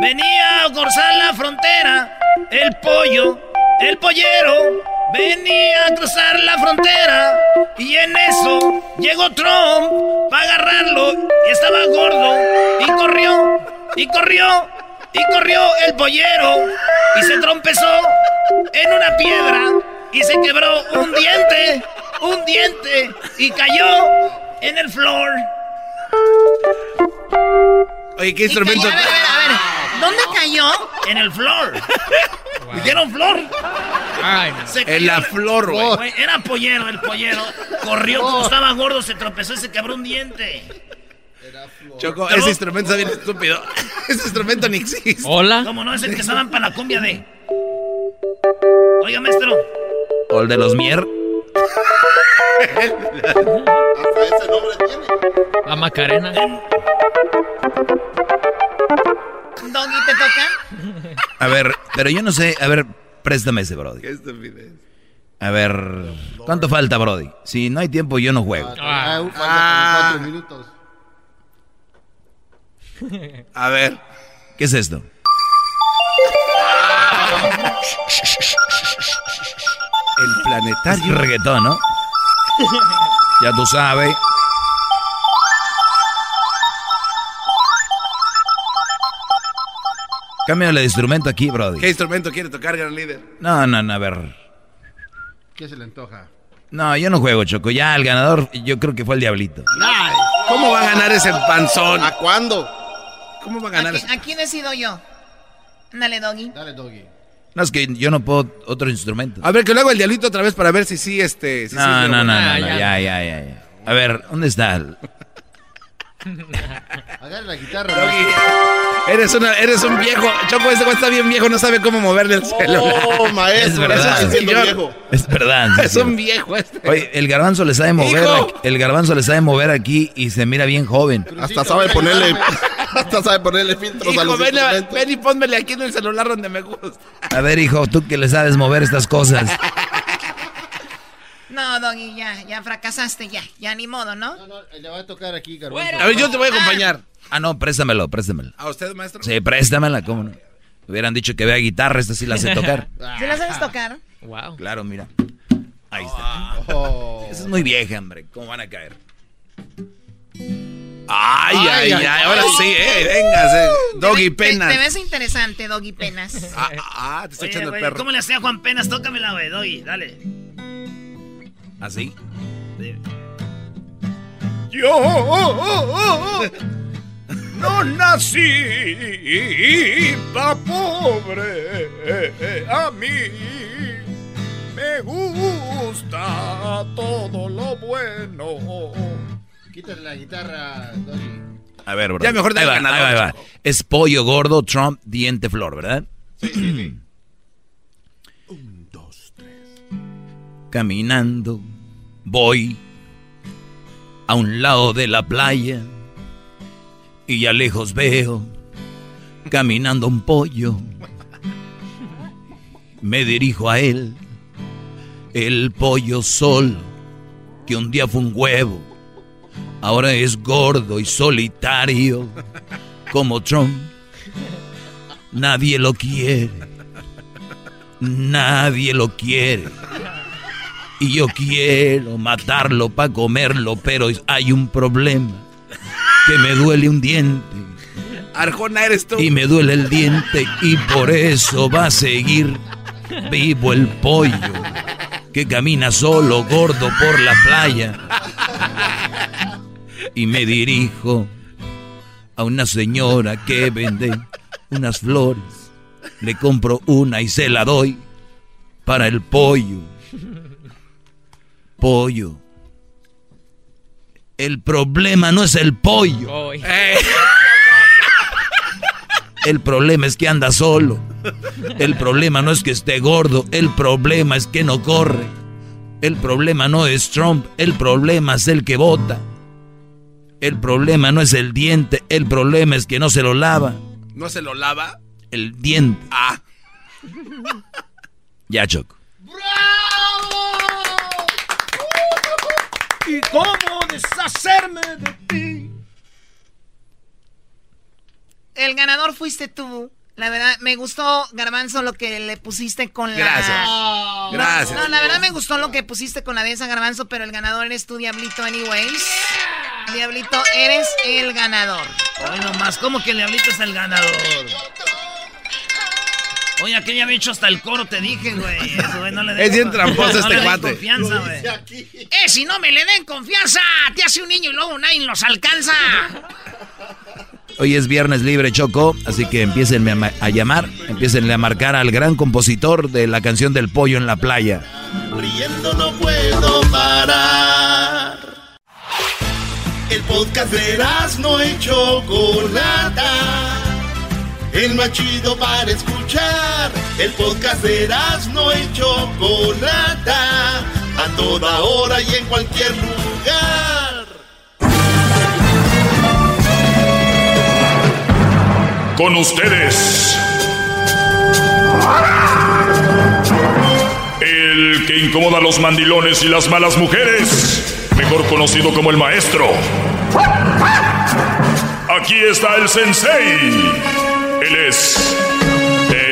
Venía a cruzar la frontera. El pollo, el pollero. Venía a cruzar la frontera. Y en eso llegó Trump para agarrarlo. Y estaba gordo. Y corrió, y corrió, y corrió el pollero. Y se trompezó en una piedra. Y se quebró un diente, un diente. Y cayó en el floor.
Oye, ¿qué instrumento?
cayó- a ver, a ver, a ver. ¿Dónde cayó?
En el floor. <laughs> ¿Dijeron flor?
Ay, no.
Se
En
cayó
la
el-
flor, güey.
Era pollero, el pollero. Corrió, como estaba gordo, se tropezó y se quebró un diente.
Choco,
Trump.
ese instrumento está bien estúpido. <laughs> Ese instrumento ni existe.
Hola.
¿Cómo no? Es el que estaban para la cumbia de. Oiga, maestro.
O el de los mier.
Hasta ese nombre tiene.
La Macarena.
Doggy, ¿te toca?
A ver, pero yo no sé, a ver, préstame ese, Brody.
Qué estupidez.
A ver, ¿cuánto falta, Brody? Si no hay tiempo, yo no juego.
Ah, falta como
Ah.
cuatro minutos.
A ver.
¿Qué es esto?
El
Es
planetario.
reggaetón, ¿no? Ya tú sabes. Cámbiale de instrumento aquí, Brody.
¿Qué instrumento quiere tocar, gran líder?
No, no, no, a ver.
¿Qué se le antoja?
No, yo no juego, Choco. Ya el ganador, yo creo que fue el Diablito.
Ay, ¿Cómo va a ganar ese panzón?
¿A cuándo?
¿Cómo va a
¿A,
ganar
qui-
ese?
a quién he sido yo? Ándale, Doggy.
Dale, Doggy.
No, es que yo no puedo otro instrumento.
A ver, que lo hago el diablito otra vez para ver si sí, este... si sí,
No, no, no,
bueno.
no,
Ah,
no,
ya.
ya, ya, ya, ya. A ver, ¿dónde está?
Agarra la guitarra.
Doggy, Eres, una, eres un viejo. Choco, ese güey está bien viejo, no sabe cómo moverle el celular.
Oh,
Es
maestro,
verdad.
eso sí siendo
Señor.
viejo.
Es verdad. sí,
Es un viejo este.
Oye, el garbanzo le sabe mover, el garbanzo le sabe mover aquí y se mira bien joven.
Hasta sabe ponerle, <laughs> hasta sabe ponerle filtros a
Hijo,
los
ven, a- ven y pónmele aquí en el celular donde me gusta.
A ver, hijo, tú que le sabes mover estas cosas. <laughs>
No, Doggy, ya, ya fracasaste, ya, ya ni modo, ¿no?
No, no, le va a tocar aquí, Garbanzo.
A ver, yo te voy a acompañar.
Ah, no, préstamelo, préstamelo.
¿A usted, maestro?
Sí, préstamela, ¿cómo no? Hubieran dicho que vea guitarra, esta sí la sé tocar. <laughs>
¿Sí la sabes tocar?
Wow.
Claro, mira. Ahí está.
Oh.
Esa es muy vieja, hombre. ¿Cómo van a caer?
Ay, ay,
Ay,
ahora sí, eh, véngase. Doggy
Te- te-
penas.
Te, ves interesante, Doggy Penas. <laughs>
Ah, ah, te está
Oye,
echando el perro.
¿cómo le hacía Juan Penas? Tócamela, güey, Doggy, dale.
¿Así?
Yo no nací pa' pobre. A mí me gusta todo lo bueno.
Quítale la guitarra, Doggy.
A ver, bro.
Ya mejor dale
va, va, va. Es pollo gordo, Trump, diente flor, ¿verdad? Caminando, voy a un lado de la playa y a lejos veo caminando un pollo. Me dirijo a él El pollo sol, que un día fue un huevo, ahora es gordo y solitario, como Trump. Nadie lo quiere, nadie lo quiere. Y yo quiero matarlo para comerlo, pero hay un problema, que me duele un diente.
Arjona eres tú.
Y me duele el diente y por eso va a seguir vivo el pollo que camina solo, gordo por la playa. Y me dirijo a una señora que vende unas flores. Le compro una y se la doy para el pollo. Pollo. El problema no es el pollo. <laughs> El problema es que anda solo. El problema no es que esté gordo. El problema es que no corre. El problema no es Trump. El problema es el que vota. El problema no es el diente. El problema es que no se lo lava.
¿No se lo lava?
El diente.
Ah.
Ya, Choco.
¿Y cómo deshacerme de ti?
El ganador fuiste tú. La verdad, me gustó, Garbanzo, lo que le pusiste con la...
Gracias.
No,
Gracias.
No, la verdad me gustó lo que pusiste con la de esa, Garbanzo, pero el ganador eres tú, Diablito, anyways. Diablito, eres el ganador.
Hoy nomás, ¿cómo que el diablito es el ganador? Oye, aquella había hecho hasta el coro, te dije, güey. Eso, güey, no le den- <laughs>
Es bien tramposo
no
este
le den
cuate.
confianza, güey.
¡Eh, si no me le den confianza! Te hace un niño y luego nadie los alcanza. <laughs>
Hoy es viernes libre, Choco, así que empiecen a, ma- a llamar, empiecen a marcar al gran compositor de la canción del pollo en la playa.
Riendo no puedo parar. El podcast de no y Chocolata. El más chido para escuchar. El podcast de no y Chocolata. A toda hora y en cualquier lugar.
Con ustedes. El que incomoda a los mandilones y las malas mujeres. Mejor conocido como el maestro. Aquí está el sensei. Él es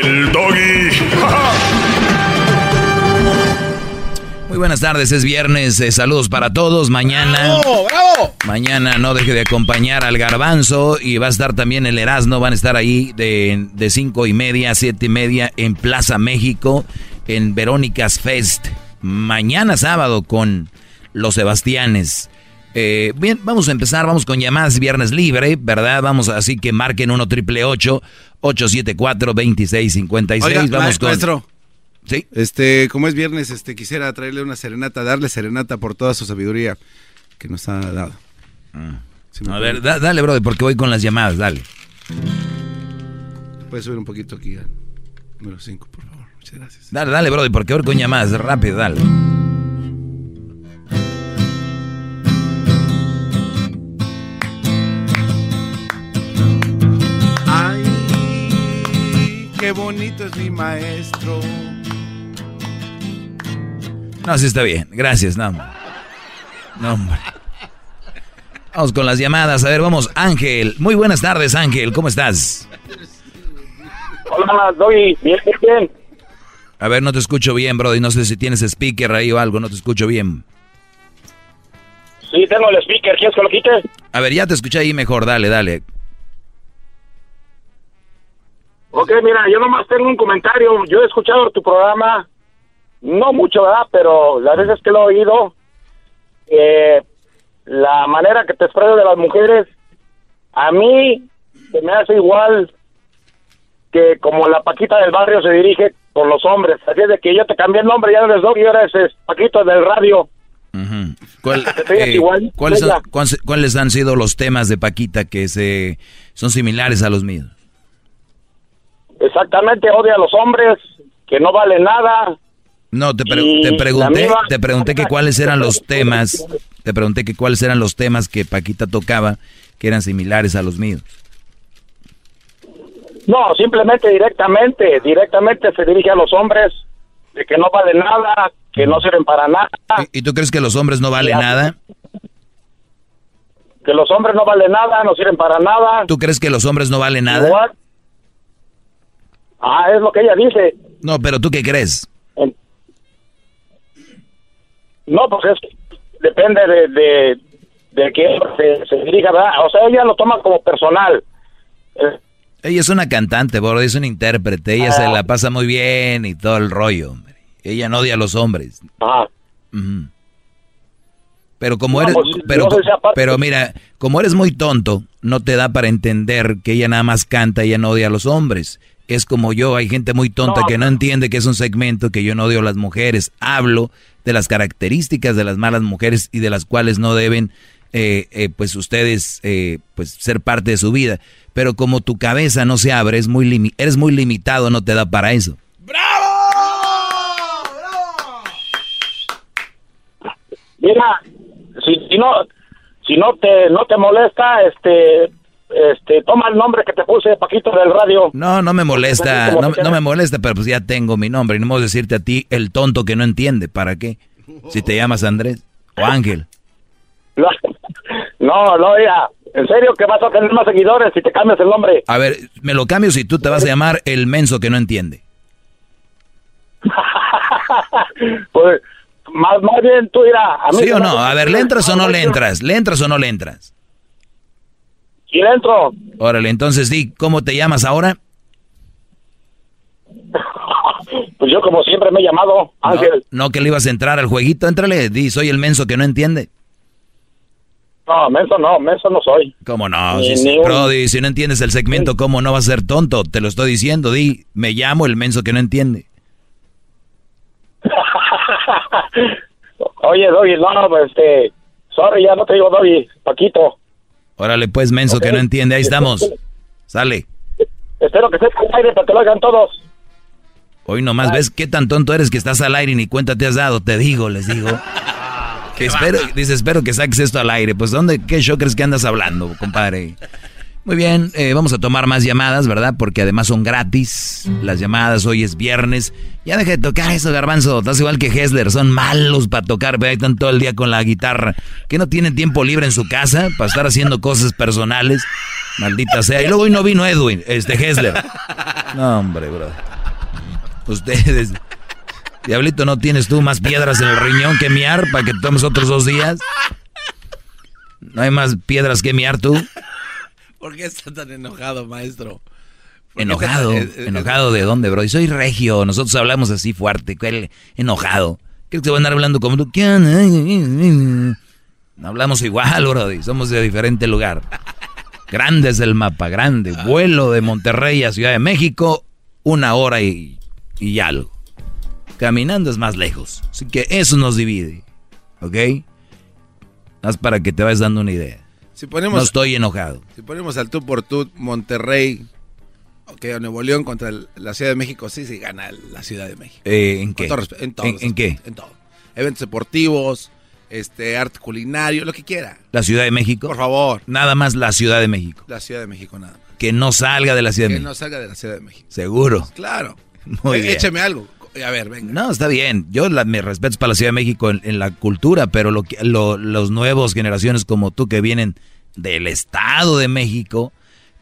el doggy. <laughs>
Muy buenas tardes, es viernes, eh, saludos para todos. Mañana,
¡Bravo, bravo!
mañana no deje de acompañar al garbanzo y va a estar también el Erasmo, van a estar ahí de, de cinco y media a siete y media en Plaza México, en Verónica's Fest. Mañana sábado con los Sebastianes. Eh, bien, vamos a empezar, vamos con llamadas viernes libre, ¿verdad? Vamos, así que marquen 1 triple 874 2656
Oiga,
Vamos con...
maestro.
Sí.
Este, como es viernes, este, quisiera traerle una serenata, darle serenata por toda su sabiduría que nos ha dado. Si me
A ver, da- dale, brother, porque voy con las llamadas, dale.
Puedes subir un poquito aquí al número 5, por favor. Muchas gracias.
Dale, dale, brother, porque voy con llamadas, rápido, dale.
Qué bonito es mi maestro.
No, sí está bien, gracias, no. hombre. No, hombre. Vamos con las llamadas, a ver, vamos, Ángel. Muy buenas tardes, Ángel, ¿cómo estás?
Hola, Doggy. Bien, bien, bien.
A ver, no te escucho bien, brother, no sé si tienes speaker ahí o algo, no te escucho bien.
Sí, tengo el speaker. ¿Quieres que lo quite?
A ver, ya te escuché ahí mejor, dale, dale.
Ok, mira, yo nomás tengo un comentario. Yo he escuchado tu programa, no mucho, ¿verdad? Pero las veces que lo he oído, eh, la manera que te expresas de las mujeres, a mí se me hace igual que como la Paquita del barrio se dirige con los hombres. Así es de que yo te cambié el nombre, ya no eres Doggy, ahora eres Paquito del radio.
¿Cuál-
ríes
eh,
igual,
¿cuáles, han, cuáles han sido los temas de Paquita que se son similares a los míos?
Exactamente, odia a los hombres, que no valen nada.
No, te, pre- te pregunté,
misma-
te pregunté que cuáles eran los <laughs> temas, te pregunté que cuáles eran los temas que Paquita tocaba que eran similares a los míos.
No, simplemente directamente, directamente se dirige a los hombres de que no vale nada, que no sirven para nada,
¿Y tú crees que los hombres no valen nada?
que los hombres no valen nada, no sirven para nada.
¿Tú crees que los hombres no valen nada?
Ah, es lo que ella dice.
No, pero ¿tú qué crees?
No, pues es depende de, de, de quién se, se dirija, ¿verdad? O sea, ella lo toma como personal.
Ella es una cantante, bro, es una intérprete. Ella
Ah.
se la pasa muy bien y todo el rollo, hombre. Ella no odia a los hombres. Ujú. Pero como
No,
eres,
pues,
pero,
no
pero mira, como eres muy tonto, no te da para entender que ella nada más canta y ella no odia a los hombres. Es como yo, hay gente muy tonta
No.
que no entiende que es un segmento que yo no odio a las mujeres. Hablo de las características de las malas mujeres y de las cuales no deben, eh, eh, pues ustedes, eh, pues ser parte de su vida. Pero como tu cabeza no se abre, es muy limi- eres muy limitado, no te da para eso.
Mira, si, si no si no te no te molesta, este este toma el nombre que te puse Paquito del radio.
No, no me molesta, no, me molesta, pero pues ya tengo mi nombre. Y no me voy a decirte a ti el tonto que no entiende. ¿Para qué? Si te llamas Andrés o Ángel. <laughs>
No, no, no, mira, en serio que vas a tener más seguidores si te cambias el nombre.
A ver, me lo cambio si tú te vas a llamar el menso que no entiende. <laughs>
Pues más, más bien tú dirás,
¿Sí o no? A ver, ¿le entras o no le entras? ¿Le entras o no le entras?
Sí le entro.
Órale, entonces di, ¿cómo te llamas ahora? <laughs>
Pues yo como siempre me he llamado Ángel.
No que le ibas a entrar al jueguito, entrale, di, soy el menso que no entiende.
No, menso no, menso no soy.
¿Cómo no?
Ni-
Si,
ni un-
Brody, si no entiendes el segmento, ¿cómo no vas a ser tonto? Te lo estoy diciendo, di, me llamo el menso que no entiende. <laughs>
Oye, Doggy, no, pues este, sorry, ya no te digo Doggy, Paquito.
Órale, pues, menso que no entiende, ahí estamos. Sale.
Espero que estés al aire para que lo oigan todos.
Hoy nomás ves qué tan tonto eres que estás al aire y ni cuenta te has dado. Te digo, les digo. <laughs> Que espero, dice, espero que saques esto al aire. Pues, ¿dónde, qué show crees que andas hablando, compadre? Muy bien, eh, vamos a tomar más llamadas, ¿verdad? Porque además son gratis. Las llamadas hoy es viernes. Ya deja de tocar eso, garbanzo. Estás igual que Hessler. Son malos para tocar. Ahí están todo el día con la guitarra. ¿Que no tienen tiempo libre en su casa para estar haciendo cosas personales? Maldita sea. Y luego hoy no vino Edwin, este Hessler. No, hombre, bro. Ustedes. Diablito, ¿no tienes tú más piedras en el riñón que miar para que tomes otros dos días? ¿No hay más piedras que miar tú?
¿Por qué está tan enojado, maestro? ¿Por qué
Enojado,
está- eh, eh,
enojado de dónde, bro. Y soy regio, nosotros hablamos así fuerte, ¿cuál? enojado. ¿Crees que voy a andar hablando como tú? ¿Qué? No hablamos igual, bro, somos de diferente lugar. Grande es el mapa, grande. Vuelo de Monterrey a Ciudad de México, una hora y, y algo. Caminando es más lejos. Así que eso nos divide, ¿ok? Haz para que te vayas dando una idea.
Si ponemos,
No estoy enojado.
si ponemos al tú por tú Monterrey, ok, o Nuevo León contra el- la Ciudad de México, sí, sí gana la Ciudad de México.
Eh, ¿En qué?
todo en, todos
¿En, qué?
En todo. Eventos deportivos, este, arte culinario, lo que quiera.
¿La Ciudad de México?
Por favor.
Nada más la Ciudad de México.
La Ciudad de México nada más.
Que no salga de la Ciudad de
Que
México.
no salga de la Ciudad de México.
Seguro.
Claro.
Muy
Eh,
bien.
Écheme algo. A ver, venga.
No, está bien. Yo la, me respeto para la Ciudad de México en, en la cultura, pero lo, que- lo- los nuevos generaciones como tú que vienen del Estado de México,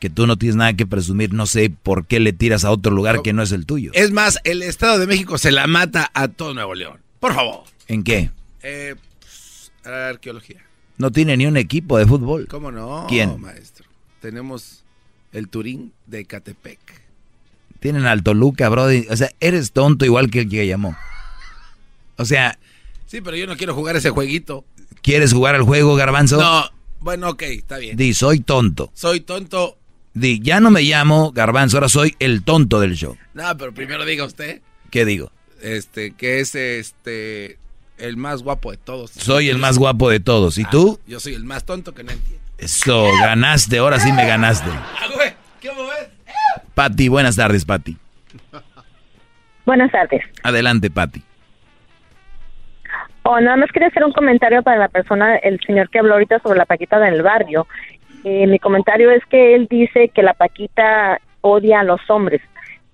que tú no tienes nada que presumir, no sé por qué le tiras a otro lugar que no es el tuyo.
Es más, el Estado de México se la mata a todo Nuevo León. Por favor.
¿En qué?
Eh, pues, arqueología.
No tiene ni un equipo de fútbol.
¿Cómo no?
¿Quién?
maestro? Tenemos el Turín de Catepec.
Tienen al Toluca, brody. O sea, eres tonto igual que el que llamó. O sea,
Sí, pero yo no quiero jugar ese jueguito.
¿quieres jugar al juego, garbanzo?
No, bueno, ok, está bien.
Di, soy tonto.
Soy tonto.
Di, ya no me llamo garbanzo, ahora soy el tonto del show.
No, pero primero diga usted,
¿Qué digo?
este, que es este el más guapo de todos.
Soy el más guapo de todos. ¿Y tú?
Yo soy el más tonto que no entiende.
Eso, ganaste, ahora sí me ganaste. <laughs>
Ah, güey, ¿cómo ves?
Pati, buenas tardes, Pati.
Buenas tardes.
Adelante, Pati.
Oh, nada más quería hacer un comentario para la persona, el señor que habló ahorita sobre la Paquita del barrio. Eh, mi comentario es que él dice que la Paquita odia a los hombres.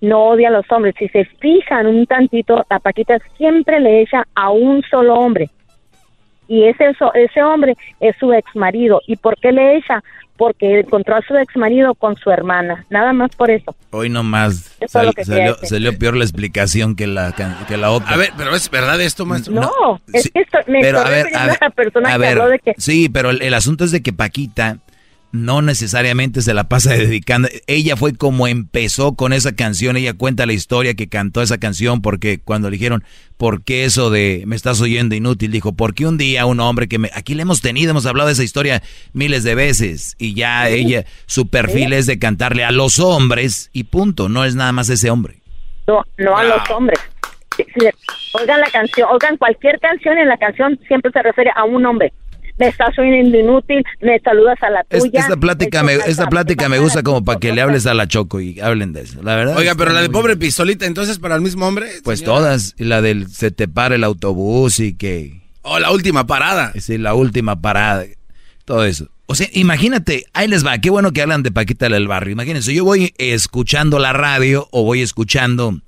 no odia a los hombres. Si se fijan un tantito, la Paquita siempre le echa a un solo hombre. Y ese, ese hombre es su ex marido. ¿Y por qué le echa? Porque encontró a su ex marido con su hermana. Nada más por eso.
Hoy nomás
Eso es
sal-
lo que
salió, salió peor la explicación que la, que la otra.
A ver, pero es verdad esto, maestro.
No, es que esto, me
pero
estoy
a ver, a
a la persona
a
que
ver,
habló de que
sí, pero el, el asunto es de que Paquita no necesariamente se la pasa dedicando. Ella fue como empezó con esa canción. Ella cuenta la historia que cantó esa canción porque cuando le dijeron, ¿por qué eso de me estás oyendo inútil? Dijo, porque un día un hombre que me... Aquí le hemos tenido, hemos hablado de esa historia miles de veces y ya ella, su perfil es de cantarle a los hombres y punto. No es nada más ese hombre.
no, no a los hombres. Oigan la canción, oigan cualquier canción en la canción siempre se refiere a un hombre. Me estás oyendo inútil, me saludas a la tuya.
esta plática me, esta plática me gusta como para que le hables a la Choco y hablen de eso. La verdad.
Oiga, pero la de pobre pistolita, entonces para el mismo hombre.
Pues
señora?
todas. La del se te para el autobús y que.
Oh, la última parada.
Sí, la última parada. Todo eso. O sea, imagínate, ahí les va, qué bueno que hablan de Paquita del barrio. Imagínense, yo voy escuchando la radio o voy escuchando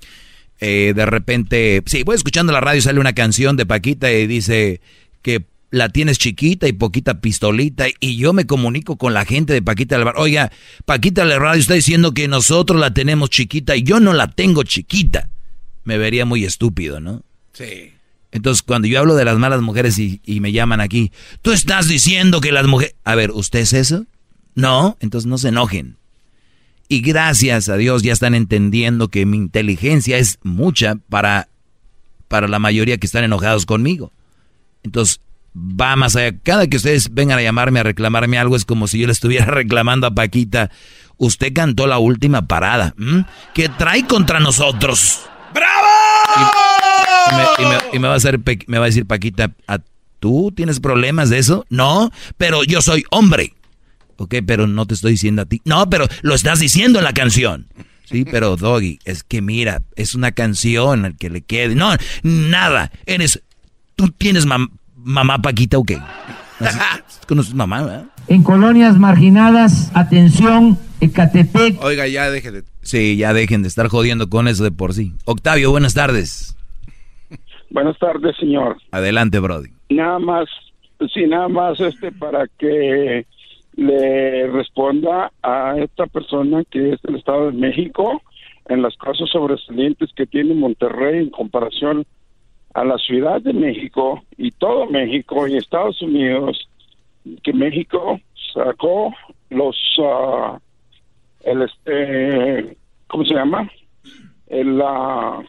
eh, de repente, sí, voy escuchando la radio y sale una canción de Paquita y dice que la tienes chiquita y poquita pistolita y yo me comunico con la gente de Paquita del. Oiga, Paquita la radio está diciendo que nosotros la tenemos chiquita y yo no la tengo chiquita. Me vería muy estúpido, ¿no?
Sí.
Entonces, cuando yo hablo de las malas mujeres y, y me llaman aquí, tú estás diciendo que las mujeres... A ver, ¿usted es eso? No, entonces no se enojen. Y gracias a Dios ya están entendiendo que mi inteligencia es mucha para, para la mayoría que están enojados conmigo. Entonces, va más allá. Cada que ustedes vengan a llamarme, a reclamarme algo, es como si yo le estuviera <laughs> reclamando a Paquita. Usted cantó la última parada. ¿m? ¿Qué trae contra nosotros? Y me, y me- y me va a hacer, me va a decir Paquita, ¿a ¿tú tienes problemas de eso? No, pero yo soy hombre. Ok, pero no te estoy diciendo a ti. No, pero lo estás diciendo en la canción. Sí, pero Doggy, es que mira, es una canción al que le quede. No, nada. Eres, tú tienes mam- mamá Paquita o qué? Así- ¿Conoces mamá, verdad?
En colonias marginadas, atención, Ecatepec.
Oiga, ya deje de.
Sí, ya dejen de estar jodiendo con eso de por sí. Octavio, buenas tardes.
Buenas tardes, señor.
Adelante, Brody.
Nada más, sí, nada más este para que le responda a esta persona que es del Estado de México en las cosas sobresalientes que tiene Monterrey en comparación a la Ciudad de México y todo México y Estados Unidos, que México sacó los, ah, el este, ¿cómo se llama? El ah,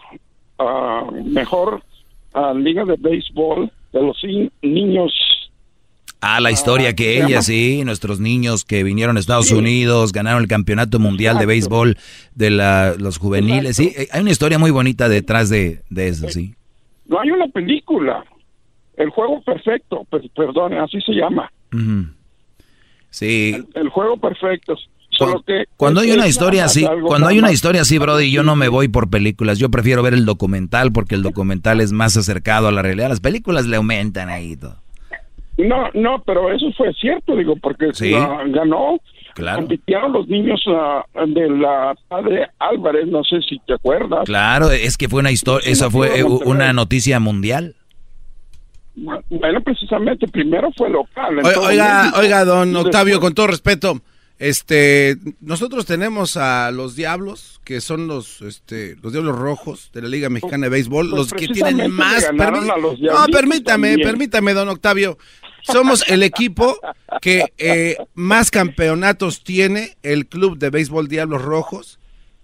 mejor ah, liga de béisbol de los ni- niños
Ah, la historia que ella,
llama?
sí, nuestros niños que vinieron a Estados
Sí.
Unidos, ganaron el campeonato mundial de
Exacto.
béisbol de la, los juveniles, sí, eh, hay una historia muy bonita detrás de, de eso, sí.
No hay una película. El juego perfecto, per- perdone, así se llama.
Sí,
El juego perfecto. Solo que
cuando hay una historia así, cuando hay una
más-
historia así, Brody, yo no me voy por películas, yo prefiero ver el documental porque el documental es más acercado a la realidad, las películas le aumentan ahí todo.
No, no, pero eso fue cierto, digo, porque
Sí.
ganó.
Claro.
Compitieron los niños de la padre Álvarez, no sé si te acuerdas.
Claro, es que fue una historia,
Sí,
esa fue eh, una noticia mundial.
Bueno, precisamente, primero fue local.
Oiga, oiga,
México.
oiga, don Octavio,
después-
con todo respeto, este, nosotros tenemos a los Diablos, que son los, este, los Diablos Rojos de la Liga Mexicana de Béisbol,
Pues
los que tienen más. permi-
a los
no, permítame,
también.
permítame, don Octavio. Somos el equipo que eh, más campeonatos tiene el Club de Béisbol Diablos Rojos,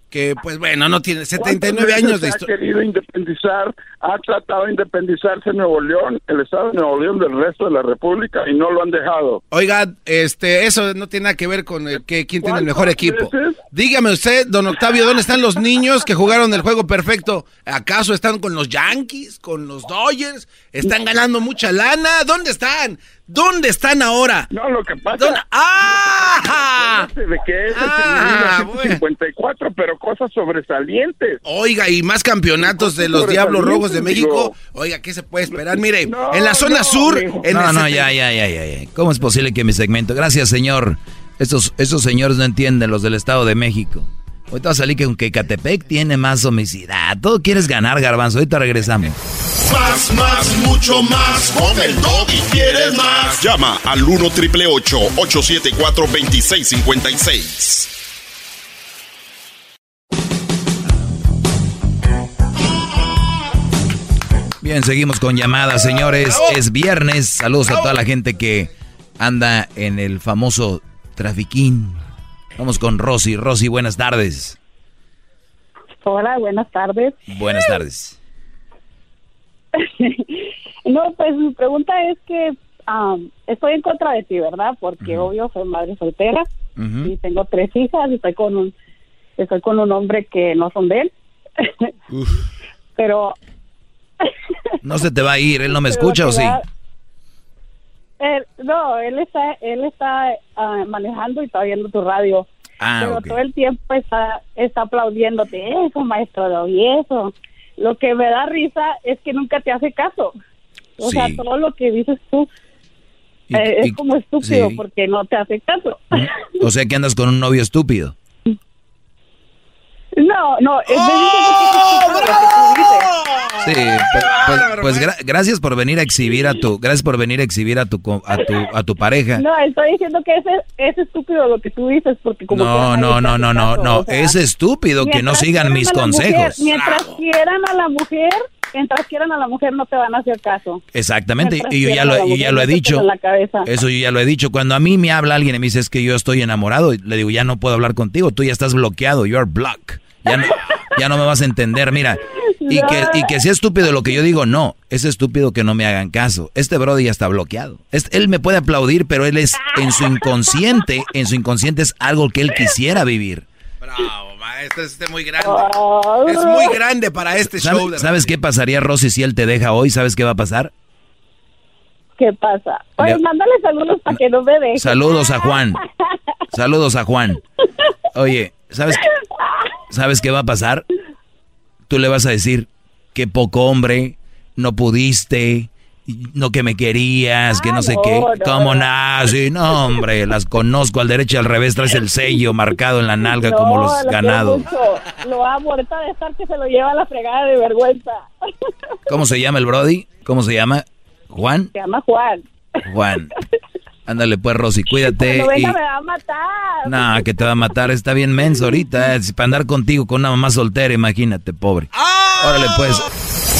que pues bueno, no tiene 79
¿Cuántas
años de
ha
historia.
querido independizar, ha tratado de independizarse Nuevo León, el estado de Nuevo León del resto de la República y no lo han dejado.
Oiga, este, eso no tiene nada que ver con el que quién tiene el mejor
¿Cuántas
equipo.
veces?
Dígame usted, don Octavio, ¿dónde están los niños que jugaron el juego perfecto? ¿Acaso están con los Yankees, con los Dodgers? ¿Están ganando mucha lana? ¿Dónde están? ¿Dónde están ahora?
No, lo que pasa
¿Dónde- ¡Ah!
de que es
Ah,
en 1954, pero cosas sobresalientes.
Oiga, y más campeonatos de los Diablos Rojos de México. Oiga, ¿qué se puede esperar? Mire, en la zona
no,
sur, en
no, no, ya, ya, ya, ya. ¿Cómo es posible que mi segmento? Gracias, señor. Estos, estos señores no entienden, los del Estado de México. Ahorita va a salir que aunque Catepec tiene más homicidad. Todo quieres ganar, garbanzo. Ahorita regresamos.
Más, más, mucho más. Con el y quieres más. Llama al 1 triple 874 2656.
Bien, seguimos con llamadas, señores. Es viernes. Saludos a toda la gente que anda en el famoso trafiquín. Vamos con Rosy. Rosy, buenas tardes.
Hola, buenas tardes.
Buenas tardes. <laughs>
no, pues mi pregunta es que um, estoy en contra de ti, ¿verdad? Porque obvio soy madre soltera y tengo tres hijas y estoy con un estoy con un hombre que no son de él. <laughs> Pero <laughs>
No se te va a ir, él no me escucha o sí.
Él, no, él está, él está ah, manejando y está viendo tu radio.
Ah,
pero todo el tiempo está, está aplaudiéndote eso, maestro, y eso. Lo que me da risa es que nunca te hace caso. O sea, todo lo que dices tú
Y-
eh,
y-
es como estúpido
sí.
porque no te hace caso.
O sea que andas con un novio estúpido.
No, no, es
¡Oh,
de lo que tú dices.
Sí, pues, pues- pues gra- gracias por venir a exhibir a tu, gracias por venir a exhibir a tu, co- a tu, a tu pareja.
No, estoy diciendo que ese, es estúpido lo que tú dices porque como
No,
que
no, no, no, no, no,
o sea,
es estúpido que no sigan mis
mujer-
consejos.
mientras quieran a la mujer, mientras quieran a la mujer no te van a hacer caso.
Exactamente,
Mientras
y yo ya lo, yo ya lo he dicho.
toquen la cabeza.
Eso yo ya lo he dicho. Cuando a mí me habla alguien y me dice es que yo estoy enamorado, le digo ya no puedo hablar contigo, tú ya estás bloqueado, you are blocked. Ya no, ya no me vas a entender, mira. Y que, y que sea estúpido lo que yo digo, no, es estúpido que no me hagan caso. Este brody ya está bloqueado. Él me puede aplaudir, pero él es en su inconsciente, en su inconsciente es algo que él quisiera vivir.
Bravo, maestro, este es muy grande. Es muy grande para este
¿Sabe-
show. de
¿Sabes qué pasaría, Rosy, si él te deja hoy? ¿Sabes qué va a pasar?
¿Qué pasa? Oye,
Le-
mándale saludos para que no me deje.
Saludos a Juan. <laughs> Saludos a Juan. Oye, ¿sabes, ¿sabes qué va a pasar? Tú le vas a decir, qué poco hombre, no pudiste, no que me querías, que no sé qué. ¿Cómo
no.
Sí, no, hombre, las conozco al derecho y al revés, traes el sello marcado en la nalga como los
lo
ganados.
Lo amo, ahorita de estar que se lo lleva a la fregada de vergüenza.
¿Cómo se llama el Brody? ¿Cómo se llama? ¿Juan?
Se llama Juan.
Juan. Ándale pues, Rosy, cuídate.
Cuando venga
y-
me va a matar.
No, que te va a matar, está bien menso ahorita. eh, Para andar contigo con una mamá soltera, imagínate, pobre. Órale, pues.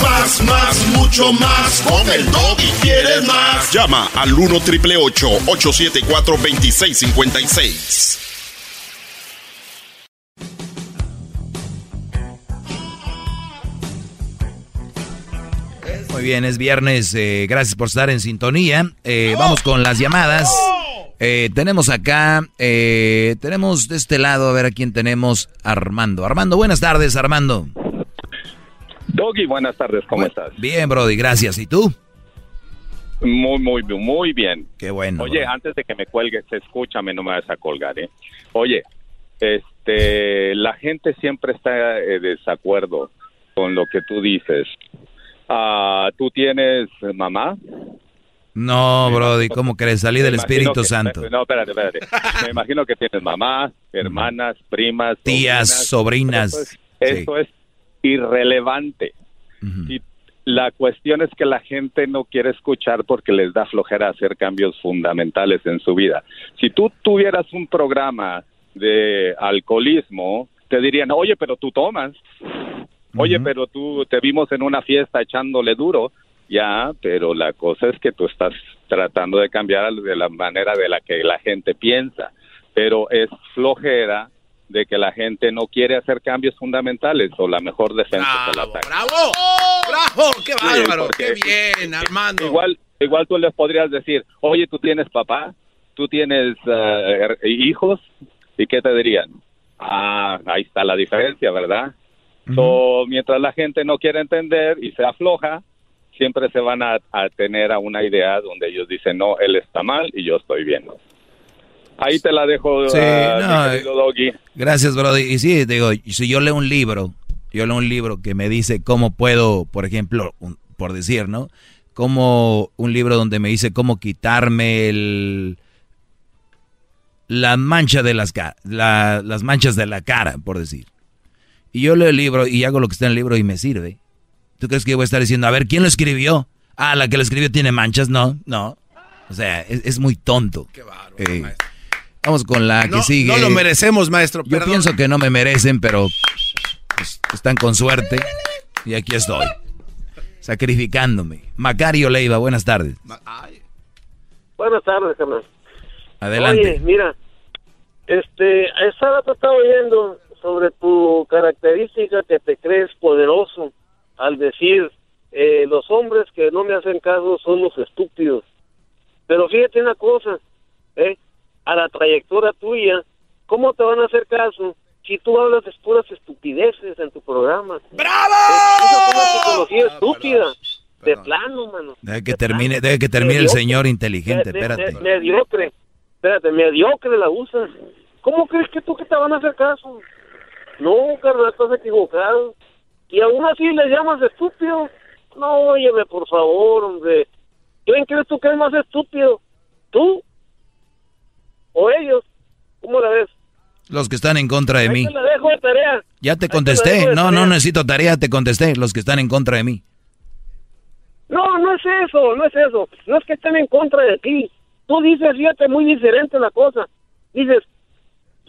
Más, más, mucho más. Con el y quieres más. Llama al 1 triple 874 2656.
Muy bien, es viernes. eh, gracias por estar en sintonía. Eh, vamos con las llamadas. Eh, tenemos acá, eh, tenemos de este lado, a ver a quién tenemos. Armando. Armando, buenas tardes, Armando.
Doggy, buenas tardes, ¿cómo estás?
Bien, Brody, gracias. ¿Y tú?
Muy, muy, muy bien.
Qué bueno.
Oye, antes de que me cuelgues, escúchame, no me vas a colgar, ¿eh? Oye, este, la gente siempre está de desacuerdo con lo que tú dices. Ah, ¿Tú tienes mamá?
No, Brody, ¿cómo crees? Salí del Espíritu
que-
Santo.
No, espérate, espérate. Me imagino que tienes mamá, <laughs> hermanas, primas,
Tías, sobrinas.
Eso es, eso es irrelevante. Y la cuestión es que la gente no quiere escuchar porque les da flojera hacer cambios fundamentales en su vida. Si tú tuvieras un programa de alcoholismo, te dirían, oye, pero tú tomas. Oye, pero tú te vimos en una fiesta echándole duro. Ya, pero la cosa es que tú estás tratando de cambiar de la manera de la que la gente piensa. Pero es flojera de que la gente no quiere hacer cambios fundamentales o la mejor defensa es el ataque.
¡Bravo! ¡Bravo! ¡Qué
Sí,
bárbaro!
porque
¡Qué bien, Armando!
Igual, igual tú les podrías decir, oye, tú tienes papá, tú tienes her- hijos, ¿y qué te dirían? Ah, ahí está la diferencia, ¿verdad? So, mientras la gente no quiere entender y se afloja, siempre se van a, a tener a una idea donde ellos dicen, no, él está mal y yo estoy bien. Ahí te la dejo,
Sí,
ah,
no,
mi querido Doggy.
Gracias, Brody. Y sí, digo, si yo leo un libro, yo leo un libro que me dice cómo puedo, por ejemplo, un- por decir, ¿no? Como un libro donde me dice cómo quitarme el la mancha de las, ca- la- las manchas de la cara, por decir. Y yo leo el libro y hago lo que está en el libro y me sirve. ¿Tú crees que yo voy a estar diciendo, a ver, ¿quién lo escribió? Ah, la que lo escribió tiene manchas. No, no. O sea, es, es muy tonto. Qué Vamos con la que
No,
sigue.
no lo merecemos, maestro.
Yo
perdón.
pienso que no me merecen, pero pues, están con suerte. Y aquí estoy. Sacrificándome. Macario Leiva, buenas tardes.
Buenas tardes.
Adelante.
Oye, mira, este, estaba oyendo sobre tu característica que te crees poderoso al decir, eh, los hombres que no me hacen caso son los estúpidos. Pero fíjate una cosa, ¿eh? a la trayectoria tuya, ¿cómo te van a hacer caso si tú hablas de puras estupideces en tu programa? ¡Bravo! Esa es una psicología estúpida, de plano, mano.
Deje que termine, deje que termine el
Mediocre.
señor inteligente,
me-
espérate.
me- mediocre. Espérate, mediocre la usas. ¿Cómo crees que tú que te van a hacer caso? No, carnal, estás equivocado. Y aún así le llamas estúpido. No, óyeme, por favor, hombre. ¿Quién crees tú que es más estúpido? ¿Tú? ¿O ellos? ¿Cómo la ves?
Los que están en contra de
Ahí
mí.
te la dejo de tarea.
Ya te
Ahí
contesté.
de
No, no necesito tarea, te contesté. Los que están en contra de mí.
No, no es eso, no es eso. No es que estén en contra de ti. Tú dices, fíjate, muy diferente la cosa. Dices,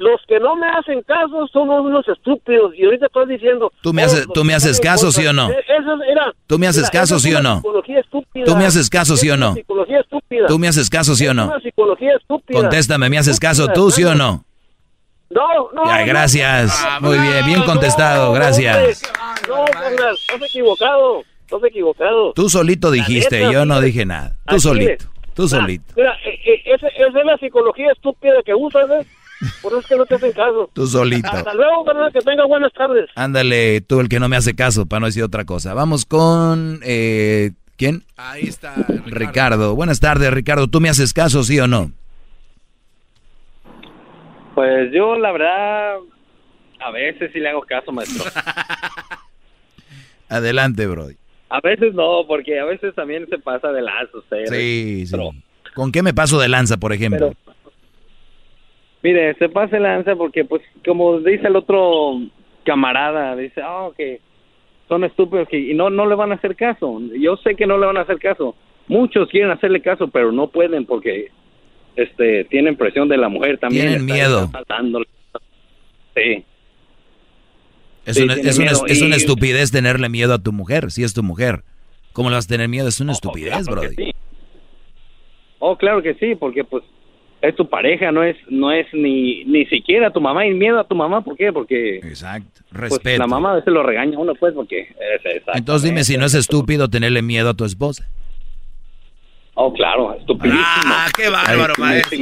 los que no me hacen caso son unos estúpidos. Y ahorita estás diciendo...
¿Tú me
oh,
haces-
los
tú me haces caso, sí o no?
Eh,
¿Tú me haces caso, sí o no?
psicología estúpida.
¿Tú me haces caso, sí o no?
psicología estúpida.
¿Tú me haces caso, sí o no?
psicología estúpida.
Contéstame, ¿me haces caso tú, sí o no?
No, no.
Ya,
no.
gracias. Muy bien, bien contestado,
no,
gracias.
No, carnal, estás equivocado. Estás equivocado.
Tú solito dijiste,
neta,
yo no dije nada. Tú solito, tú
Ah,
solito.
Mira, eh, esa, esa es la psicología estúpida que usas, ¿eh? Por eso es que no te hacen caso.
Tú solito.
Hasta luego, carnal, que tenga buenas tardes.
Ándale, tú el que no me hace caso, para no decir otra cosa. Vamos con... Eh, ¿Quién?
Ahí está.
Ricardo. Buenas tardes, Ricardo. ¿Tú me haces caso, sí o no?
Pues yo, la verdad, a veces sí le hago caso, maestro. <laughs>
Adelante, Brody.
A veces no, porque a veces también se pasa de lazo usted.
Sí, sí. ¿Con qué me paso de lanza, por ejemplo?
Mire, se pasa de lanza porque, pues, como dice el otro camarada, dice, oh, que son estúpidos que, y no, no le van a hacer caso. Yo sé que no le van a hacer caso. Muchos quieren hacerle caso, pero no pueden porque este tienen presión de la mujer también.
Tienen miedo.
Sí.
Es,
Sí,
una, es, una, es una estupidez tenerle miedo a tu mujer, si es tu mujer. ¿Cómo le vas a tener miedo? Es una estupidez,
claro que
Brody.
sí. Oh, claro que sí, porque pues es tu pareja, no es no es ni ni siquiera tu mamá y miedo a tu mamá, ¿por qué? Porque
Exacto,
pues,
respeto.
la mamá a veces lo regaña a uno pues porque es, exacto.
Entonces dime si no es estúpido tenerle miedo a tu esposa.
Oh, claro, estupidísimo.
Ah, qué bárbaro, maestro.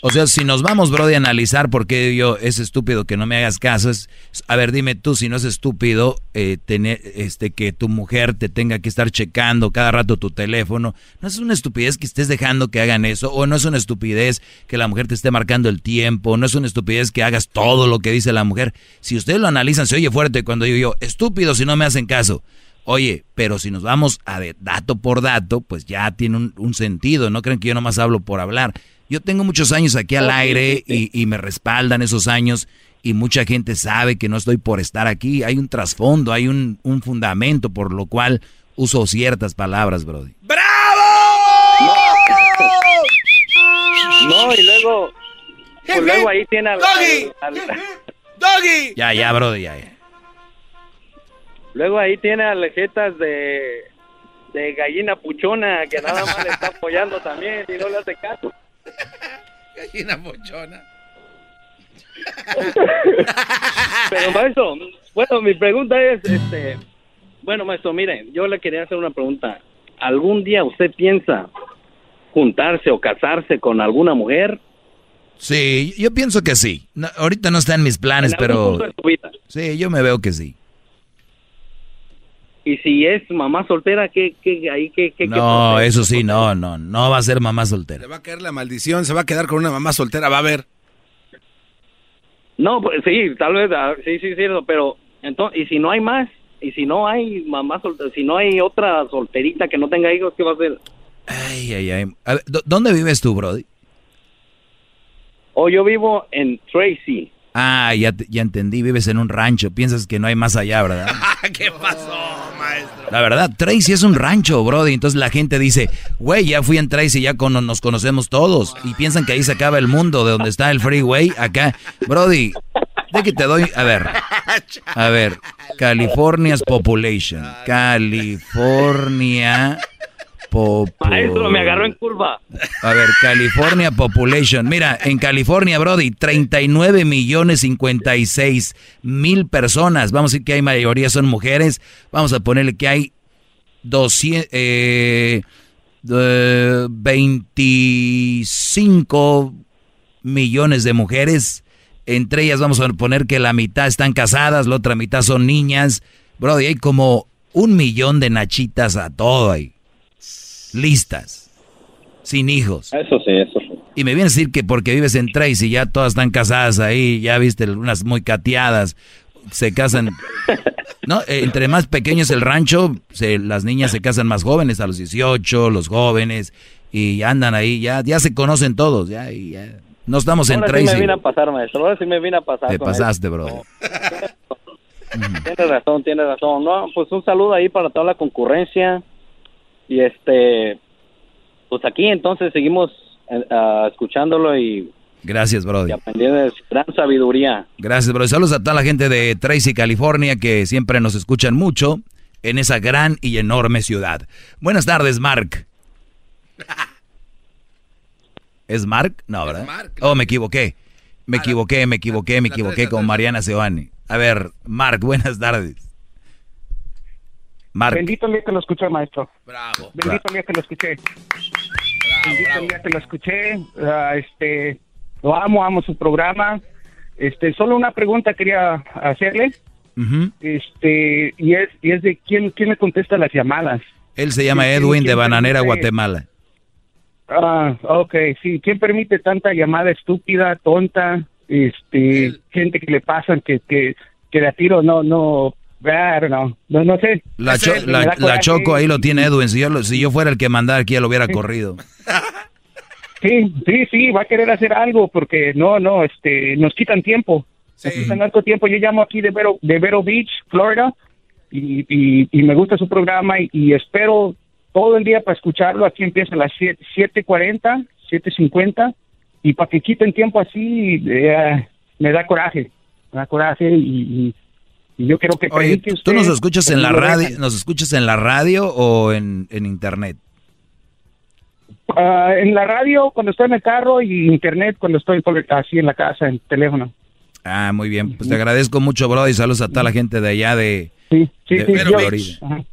O sea, si nos vamos, Brody, a analizar por qué yo es estúpido que no me hagas caso, es, a ver, dime tú si no es estúpido eh, tener, este, que tu mujer te tenga que estar checando cada rato tu teléfono. No es una estupidez que estés dejando que hagan eso, o no es una estupidez que la mujer te esté marcando el tiempo, no es una estupidez que hagas todo lo que dice la mujer. Si ustedes lo analizan, se oye fuerte cuando digo yo, estúpido si no me hacen caso. Oye, pero si nos vamos a de dato por dato, pues ya tiene un, un sentido. No creen que yo nomás hablo por hablar. Yo tengo muchos años aquí al aire y, y me respaldan esos años y mucha gente sabe que no estoy por estar aquí. Hay un trasfondo, hay un, un fundamento por lo cual uso ciertas palabras, Brody. <laughs>
No, y luego pues luego ahí tiene al,
Doggy.
al- al-
¡Doggy!
Ya, ya, Brody, ya, ya.
Luego ahí tiene alejetas de de gallina puchona que nada más le está apoyando también y no le hace caso. <laughs>
Gallina pochona. <laughs>
Pero maestro, bueno, mi pregunta es, este, bueno maestro, mire, yo le quería hacer una pregunta. ¿Algún día usted piensa juntarse o casarse con alguna mujer?
Sí, yo pienso que sí. No, ahorita no está en mis planes,
En
pero sí, yo me veo que sí.
Y si es mamá soltera, ¿qué, qué, ahí, qué, qué,
No, eso sí, no, no, no va a ser mamá soltera.
Le va a caer la maldición, se va a quedar con una mamá soltera, va a ver.
No, pues sí, tal vez, ah, sí, sí, cierto, pero entonces, ¿y si no hay más? ¿Y si no hay mamá soltera? Si no hay otra solterita que no tenga hijos, ¿qué va a hacer?
Ay, ay, ay. A ver, ¿dó- ¿Dónde vives tú, Brody?
Oh, yo vivo en Tracy.
Ah, ya, ya entendí, vives en un rancho, piensas que no hay más allá, ¿verdad? <laughs>
¿Qué pasó, maestro?
La verdad, Tracy es un rancho, Brody. Entonces la gente dice, güey, ya fui en Tracy, ya cono- nos conocemos todos. Y piensan que ahí se acaba el mundo, de donde está el freeway, acá. Brody, de que te doy, a ver, a ver, California's population. California
Maestro, me agarró en curva.
A ver, California Population. Mira, en California, Brody, 39 millones 56 mil personas. Vamos a decir que hay mayoría son mujeres. Vamos a ponerle que hay 200, eh, eh, 25 millones de mujeres. Entre ellas vamos a poner que la mitad están casadas, la otra mitad son niñas. Brody, hay como un millón de nachitas a todo ahí. Listas. Sin hijos.
Eso sí, eso sí.
Y me viene a decir que porque vives en Tracy ya todas están casadas ahí, ya viste unas muy cateadas, se casan. <laughs> No, Eh, entre más pequeño es el rancho, se- las niñas se casan más jóvenes, a los 18, los jóvenes, y andan ahí, ya, ya se conocen todos, ya, y ya. No estamos en
Ahora sí me
Tracy.
vine a pasar, maestro. Ahora sí me vine a pasar.
Te pasaste, bro. <laughs>
Tienes razón, tienes razón. No, pues un saludo ahí para toda la concurrencia. Y este, pues aquí entonces seguimos eh, ah, escuchándolo y,
Gracias, Brody.
y aprendiendo de su gran sabiduría.
Gracias, bro. Saludos a toda la gente de Tracy, California, que siempre nos escuchan mucho en esa gran y enorme ciudad. Buenas tardes, Mark. <laughs> ¿Es Mark? No, ¿verdad? Oh, me equivoqué. Me equivoqué, me equivoqué, me equivoqué con Mariana Seoane. A ver, Mark, buenas tardes.
Bendito el día que lo escuché, maestro.
Bravo.
Bendito el día que lo escuché. Bendito el día que lo escuché. Ah, este, lo amo, amo su programa. Este, solo una pregunta quería hacerle. Este, y es, y es de quién, quién le contesta las llamadas.
Él se llama
¿Quién-
Edwin de Bananera, Guatemala.
Ah, ok, sí. ¿Quién permite tanta llamada estúpida, tonta? Este, gente que le pasan que, que, que de a tiro no, no, I don't know. no, no sé.
La, cho- la- la. Choco ahí lo tiene Edwin. Si yo, lo- si yo fuera el que mandara aquí, ya lo hubiera corrido.
Sí, sí, sí, va a querer hacer algo porque no, no, este, nos quitan tiempo. Nos quitan harto tiempo. Yo llamo aquí de Vero, de Vero Beach, Florida, y, y, y me gusta su programa y, y espero todo el día para escucharlo. Aquí empieza a las siete- 7.40, 7.50, y para que quiten tiempo así, eh, me da coraje, me da coraje y, y- yo quiero que
Oye, ¿tú nos escuchas en la radio, nos escuchas en la radio o en, en internet?
Ah, en la radio cuando estoy en el carro y internet cuando estoy por- así en la casa, en teléfono.
Ah, muy bien. Pues te agradezco mucho, bro, y saludos a toda la gente de allá de,
Sí, sí,
de
sí,
Florida.
Ajá.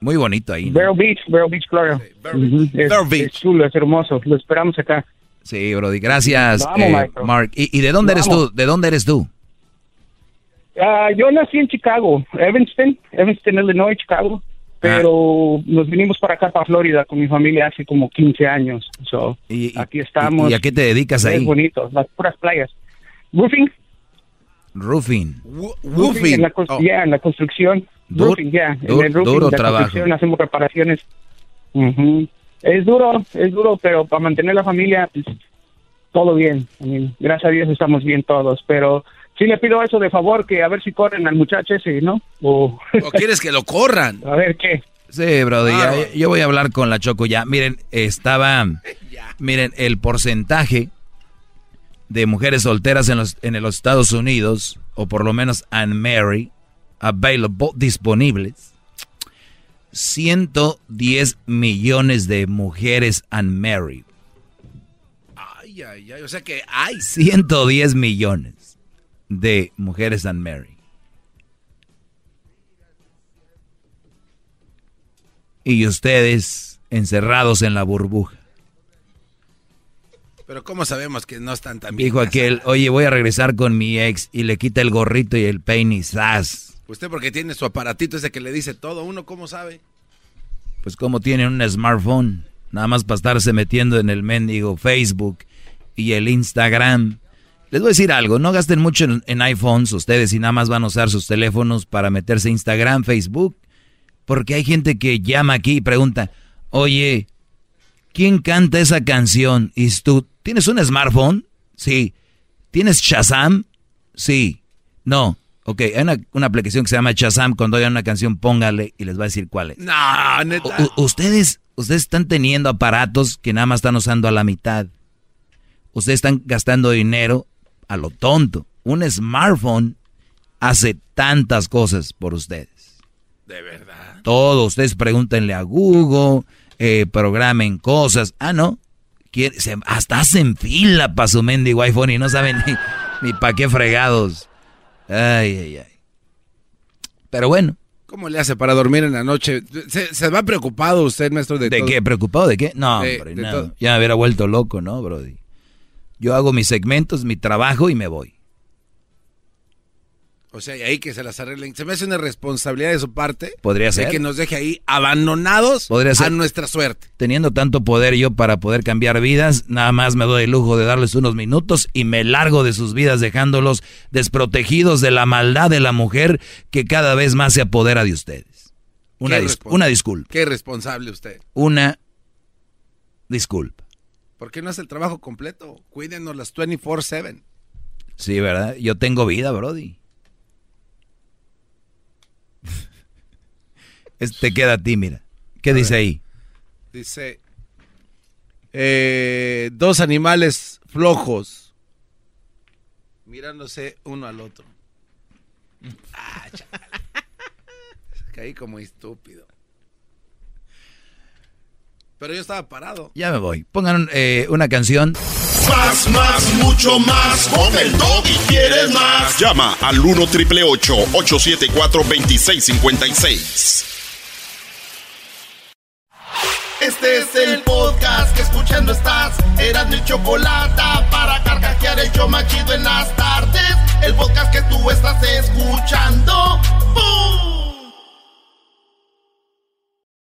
Muy bonito ahí. ¿no?
Vero Beach, Vero Beach, Florida. Ujú, Es, es chulo, es hermoso. Lo esperamos acá.
Sí, Brody, gracias, eh. Mark. ¿Y, y de dónde eres tú? ¿De dónde eres tú?
Ah, yo nací en Chicago, Evanston, Evanston, Illinois, Chicago. Pero nos vinimos para acá, para Florida, con mi familia hace como 15 años. So, aquí estamos.
¿Y a qué te dedicas
Es
ahí?
bonito, las puras playas. Roofing.
Roofing.
Roofing. En la, cons- yeah, en la construcción.
Dur-
roofing, yeah. En el roofing,
duro
la
trabajo.
construcción, hacemos reparaciones. Es duro, es duro, pero para mantener la familia, pues, todo bien. I mean, gracias a Dios estamos bien todos, pero sí le pido eso de favor, que a ver si corren al muchacho ese, ¿no? O,
¿O quieres que lo corran? <laughs>
a ver qué.
Sí, Brody, ya- yo voy a hablar con la Choco ya. Miren, estaba, <laughs> miren, el porcentaje de mujeres solteras en los, en los Estados Unidos, o por lo menos unmarried, available, disponibles, 110 millones de mujeres unmarried.
Ay, ay, ay. O sea que hay.
110 millones de mujeres unmarried. Y ustedes encerrados en la burbuja.
Pero ¿cómo sabemos que no están tan bien?
Dijo aquel, oye, voy a regresar con mi ex y le quita el gorrito y el peine y ¡zas!
Usted porque tiene su aparatito ese que le dice todo. ¿Uno cómo sabe?
Pues como tienen un smartphone, nada más para estarse metiendo en el mendigo Facebook y el Instagram. Les voy a decir algo, no gasten mucho en, en iPhones ustedes y nada más van a usar sus teléfonos para meterse a Instagram, Facebook, porque hay gente que llama aquí y pregunta, oye, ¿quién canta esa canción? Y tú, ¿tienes un smartphone? Sí. ¿Tienes Shazam? Sí. No. Ok, hay una, una aplicación que se llama Shazam. Cuando oigan una canción, póngale y les va a decir cuál es.
No, neta.
U- ustedes, ustedes están teniendo aparatos que nada más están usando a la mitad. Ustedes están gastando dinero a lo tonto. Un smartphone hace tantas cosas por ustedes.
De verdad.
Todo. Ustedes pregúntenle a Google, eh, programen cosas. Ah, no. Quiere- se- hasta hacen fila para su mendigo iPhone y no saben ni, ni para qué fregados. Ay, ay, ay. Pero bueno.
¿Cómo le hace para dormir en la noche? ¿Se, se va preocupado usted, maestro, de,
¿De
todo?
qué? ¿Preocupado de qué? No,
De-
hombre,
de
no. Ya me hubiera vuelto loco, ¿no, Brody? Yo hago mis segmentos, mi trabajo y me voy.
O sea, y ahí que se las arreglen. Se me hace una responsabilidad de su parte.
Podría
de
ser.
que nos deje ahí abandonados
Podría ser.
a nuestra suerte.
Teniendo tanto poder yo para poder cambiar vidas, nada más me doy el lujo de darles unos minutos y me largo de sus vidas dejándolos desprotegidos de la maldad de la mujer que cada vez más se apodera de ustedes. Una, dis- una disculpa.
Qué responsable usted.
Una disculpa.
¿Por qué no hace el trabajo completo? Cuídenos las 24-7.
Sí, ¿verdad? Yo tengo vida, Brody. Este queda a ti, mira. ¿Qué dice ahí?
Dice, eh, dos animales flojos mirándose uno al otro. <laughs> Ah. Caí como estúpido. Pero yo estaba parado.
Ya me voy. Pongan eh, una canción.
Más, más, mucho más. Con el y quieres más. Llama al 1 triple 874 2656. Este es el podcast que escuchando estás. Eran mi chocolate para carcajear el yo machido en las tardes. El podcast que tú estás escuchando. ¡Bum!